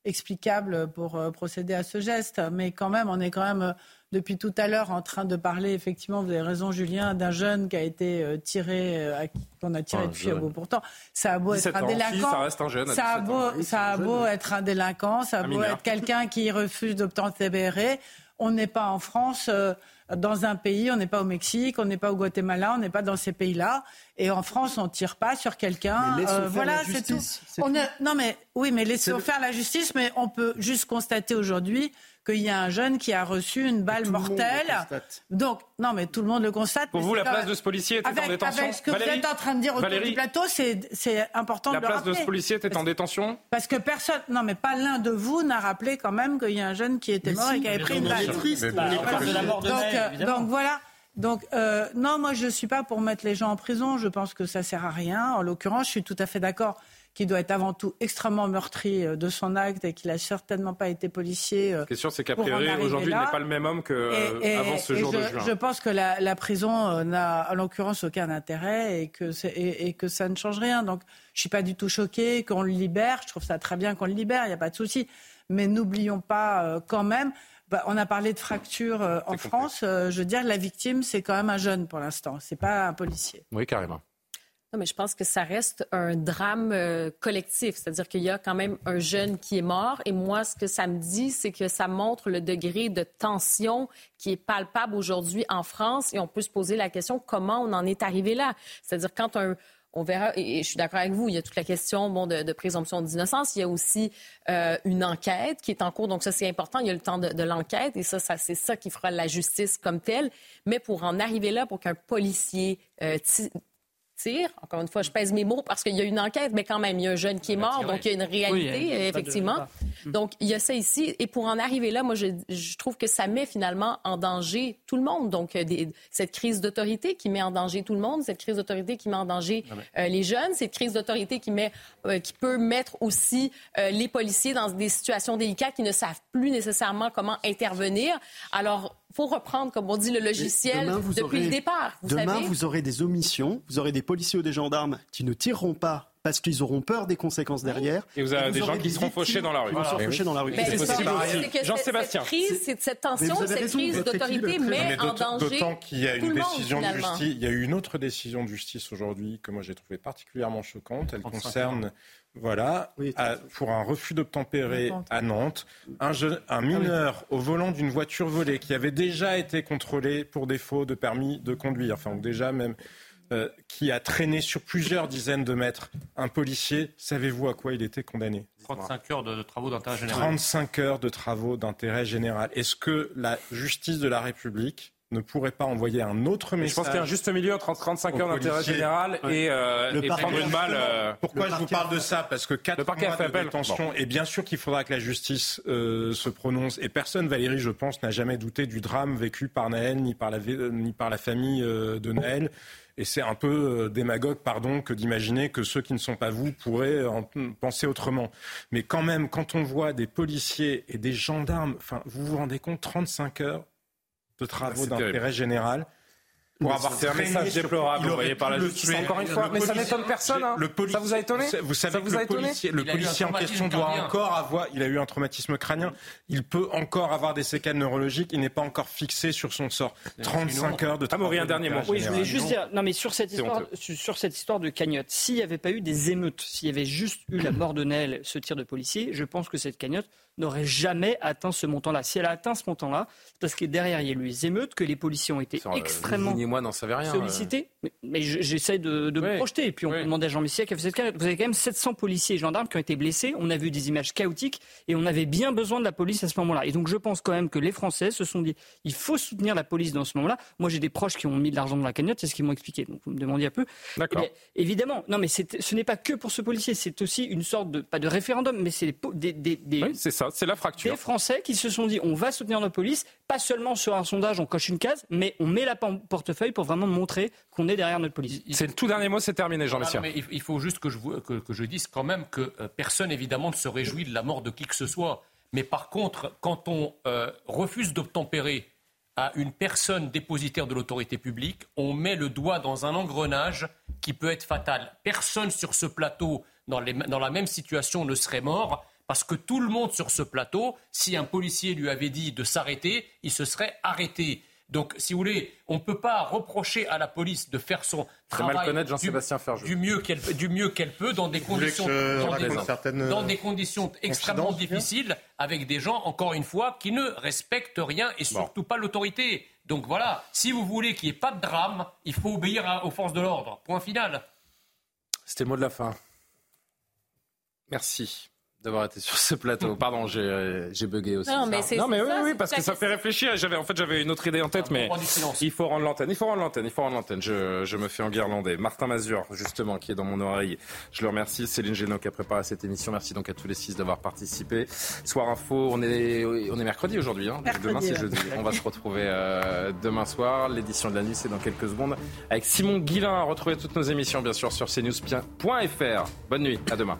explicables pour procéder à ce geste. Mais quand même, on est quand même depuis tout à l'heure en train de parler, effectivement, vous avez raison, Julien, d'un jeune qui a été euh, tiré, euh, qu'on a tiré dessus à bout pourtant. Ça a beau être un délinquant. ça reste un jeune. Ça a beau, ça a beau être un délinquant, ça a beau être quelqu'un qui refuse d'obtempérer. On n'est pas en France. Euh, dans un pays, on n'est pas au Mexique, on n'est pas au Guatemala, on n'est pas dans ces pays-là. Et en France, on ne tire pas sur quelqu'un. voilà, c'est tout. non, mais oui, mais laissons faire la justice. Mais on peut juste constater aujourd'hui qu'il y a un jeune qui a reçu une balle mortelle. Donc, non, mais tout le monde le constate. Pour vous, la place de ce policier était en détention Avec ce que vous êtes en train de dire autour du plateau, c'est important de le rappeler. La place de ce policier était en détention Parce que personne, non, mais pas l'un de vous n'a rappelé quand même qu'il y a un jeune qui était mort et qui avait pris une balle. donc, donc voilà. Donc euh, non, moi je ne suis pas pour mettre les gens en prison. Je pense que ça sert à rien. En l'occurrence, je suis tout à fait d'accord qui doit être avant tout extrêmement meurtri euh, de son acte et qu'il n'a certainement pas été policier. La question, c'est qu'a priori, aujourd'hui, il n'est pas le même homme qu'avant ce jour je, de juin. Je pense que la, prison euh, n'a, en l'occurrence, aucun intérêt et que, et, que ça ne change rien. Donc, je ne suis pas du tout choquée qu'on le libère. Je trouve ça très bien qu'on le libère, il n'y a pas de souci. Mais n'oublions pas euh, quand même bah, on a parlé de fracture en France. je veux dire, la victime, c'est quand même un jeune pour l'instant. C'est pas un policier. Oui, carrément. Non, mais je pense que ça reste un drame euh, collectif. C'est-à-dire qu'il y a quand même un jeune qui est mort. Et moi, ce que ça me dit, c'est que ça montre le degré de tension qui est palpable aujourd'hui en France. Et on peut se poser la question comment on en est arrivé là? C'est-à-dire quand un, on verra, et je suis d'accord avec vous, il y a toute la question bon, de, présomption d'innocence. Il y a aussi euh, une enquête qui est en cours, donc ça c'est important. Il y a le temps de, l'enquête et ça, ça c'est ça qui fera la justice comme telle. Mais pour en arriver là, pour qu'un policier euh, encore une fois, je pèse mes mots parce qu'il y a une enquête, mais quand même, il y a un jeune qui est mort, donc il y a une réalité, effectivement. Donc, il y a ça ici. Et pour en arriver là, moi, je, trouve que ça met finalement en danger tout le monde. Donc, euh, cette crise d'autorité qui met en danger tout le monde, cette crise d'autorité qui met en danger ah euh, les jeunes, cette crise d'autorité qui, met, euh, qui peut mettre aussi les policiers dans des situations délicates qui ne savent plus nécessairement comment intervenir. Alors, faut reprendre, comme on dit, le logiciel depuis le départ. demain, vous aurez des omissions, vous aurez des policiers ou des gendarmes qui ne tireront pas parce qu'ils auront peur des conséquences derrière. Et vous avez des gens qui seront fauchés dans la rue. fauchés dans la rue. Jean-Sébastien. Cette crise, c'est cette tension, cette crise d'autorité met en danger D'autant qu'il y a une décision de justice. Il y a eu une autre décision de justice aujourd'hui que moi j'ai trouvé particulièrement choquante. Elle concerne voilà, pour un refus d'obtempérer à Nantes, un, un ah mineur au volant d'une voiture volée qui avait déjà été contrôlé pour défaut de permis de conduire, enfin déjà même, euh, qui a traîné sur plusieurs dizaines de mètres un policier. Savez-vous à quoi il était condamné? 35 heures de, travaux d'intérêt général. 35 heures de travaux d'intérêt général. Est-ce que la justice de la République ne pourrait pas envoyer un autre message. je pense qu'il y a un juste milieu entre 35 heures d'intérêt général et, euh, et prendre une balle. Euh, Pourquoi je vous parle de ça Parce que 4 mois fait de détention, et bien sûr qu'il faudra que la justice euh, se prononce. Et personne, Valérie, je pense, n'a jamais douté du drame vécu par Naël ni par la, ni par la famille euh, de Naël. Et c'est un peu démagogue, pardon, que d'imaginer que ceux qui ne sont pas vous pourraient en penser autrement. Mais quand même, quand on voit des policiers et des gendarmes, enfin, vous vous rendez compte, 35 heures de travaux d'intérêt général pour avoir fait un message déplorable envoyé par la justice. Encore une fois, mais ça n'étonne personne. Hein. ça vous a étonné Vous savez que le policier, le policier en question doit encore avoir. Il a eu un traumatisme crânien. Il peut encore avoir des séquelles neurologiques. Il n'est pas encore fixé sur son sort. 35 heures de travail. un dernier mot. Oui, je voulais juste dire. Non, mais sur cette histoire, sur cette histoire de cagnotte, s'il n'y avait pas eu des émeutes, s'il y avait juste eu la mort de Naël, ce tir de policier, je pense que cette cagnotte n'aurait jamais atteint ce montant-là. Si elle a atteint ce montant-là, c'est parce que derrière, il y a eu les émeutes, que les policiers ont été extrêmement moi n'en savais rien, sollicités. Mais, j'essaie de, me projeter. Et puis on demandait à Jean Messia qui a fait cette carrière. Vous avez quand même 700 policiers et gendarmes qui ont été blessés. On a vu des images chaotiques et on avait bien besoin de la police à ce moment-là. Et donc je pense quand même que les Français se sont dit il faut soutenir la police dans ce moment-là. Moi j'ai des proches qui ont mis de l'argent dans la cagnotte, c'est ce qu'ils m'ont expliqué. Donc vous me demandiez un peu. D'accord. Eh évidemment, non mais ce n'est pas que pour ce policier, c'est aussi une sorte de pas de référendum, mais c'est des, des, des, oui, ça, c'est la fracture. Français qui se sont dit on va soutenir notre police, pas seulement sur un sondage, on coche une case, mais on met la portefeuille pour vraiment montrer qu'on est derrière notre police. C'est le tout dernier mot, c'est terminé, Jean Messia. il faut juste que je, que, je dise quand même que euh, personne, évidemment, ne se réjouit de la mort de qui que ce soit. Mais par contre, quand on euh, refuse d'obtempérer à une personne dépositaire de l'autorité publique, on met le doigt dans un engrenage qui peut être fatal. Personne sur ce plateau, dans, les, dans la même situation, ne serait mort parce que tout le monde sur ce plateau, si un policier lui avait dit de s'arrêter, il se serait arrêté. Donc, si vous voulez, on ne peut pas reprocher à la police de faire son travail du, mieux qu'elle, du mieux qu'elle peut dans des conditions, dans des, conditions extrêmement difficiles, avec des gens, encore une fois, qui ne respectent rien et surtout pas l'autorité. Donc voilà, si vous voulez qu'il n'y ait pas de drame, il faut obéir aux forces de l'ordre. Point final. C'était le mot de la fin. Merci d'avoir été sur ce plateau. Pardon, j'ai bugué aussi. Non, mais, non, mais oui, oui, parce que ça fait réfléchir. J'avais, en fait, j'avais une autre idée en tête, mais il faut rendre l'antenne. Il faut rendre l'antenne. Il faut rendre l'antenne. Je, je, me fais enguirlander. Martin Mazur, justement, qui est dans mon oreille. Je le remercie. Céline Génaud qui a préparé cette émission. Merci donc à tous les six d'avoir participé. Soir Info, on est, on est mercredi aujourd'hui. Hein. Demain, c'est jeudi. On va se retrouver euh, demain soir. L'édition de la nuit, c'est dans quelques secondes. Avec Simon Guillain. Retrouver toutes nos émissions, bien sûr, sur cnews.fr. Bonne nuit. À demain.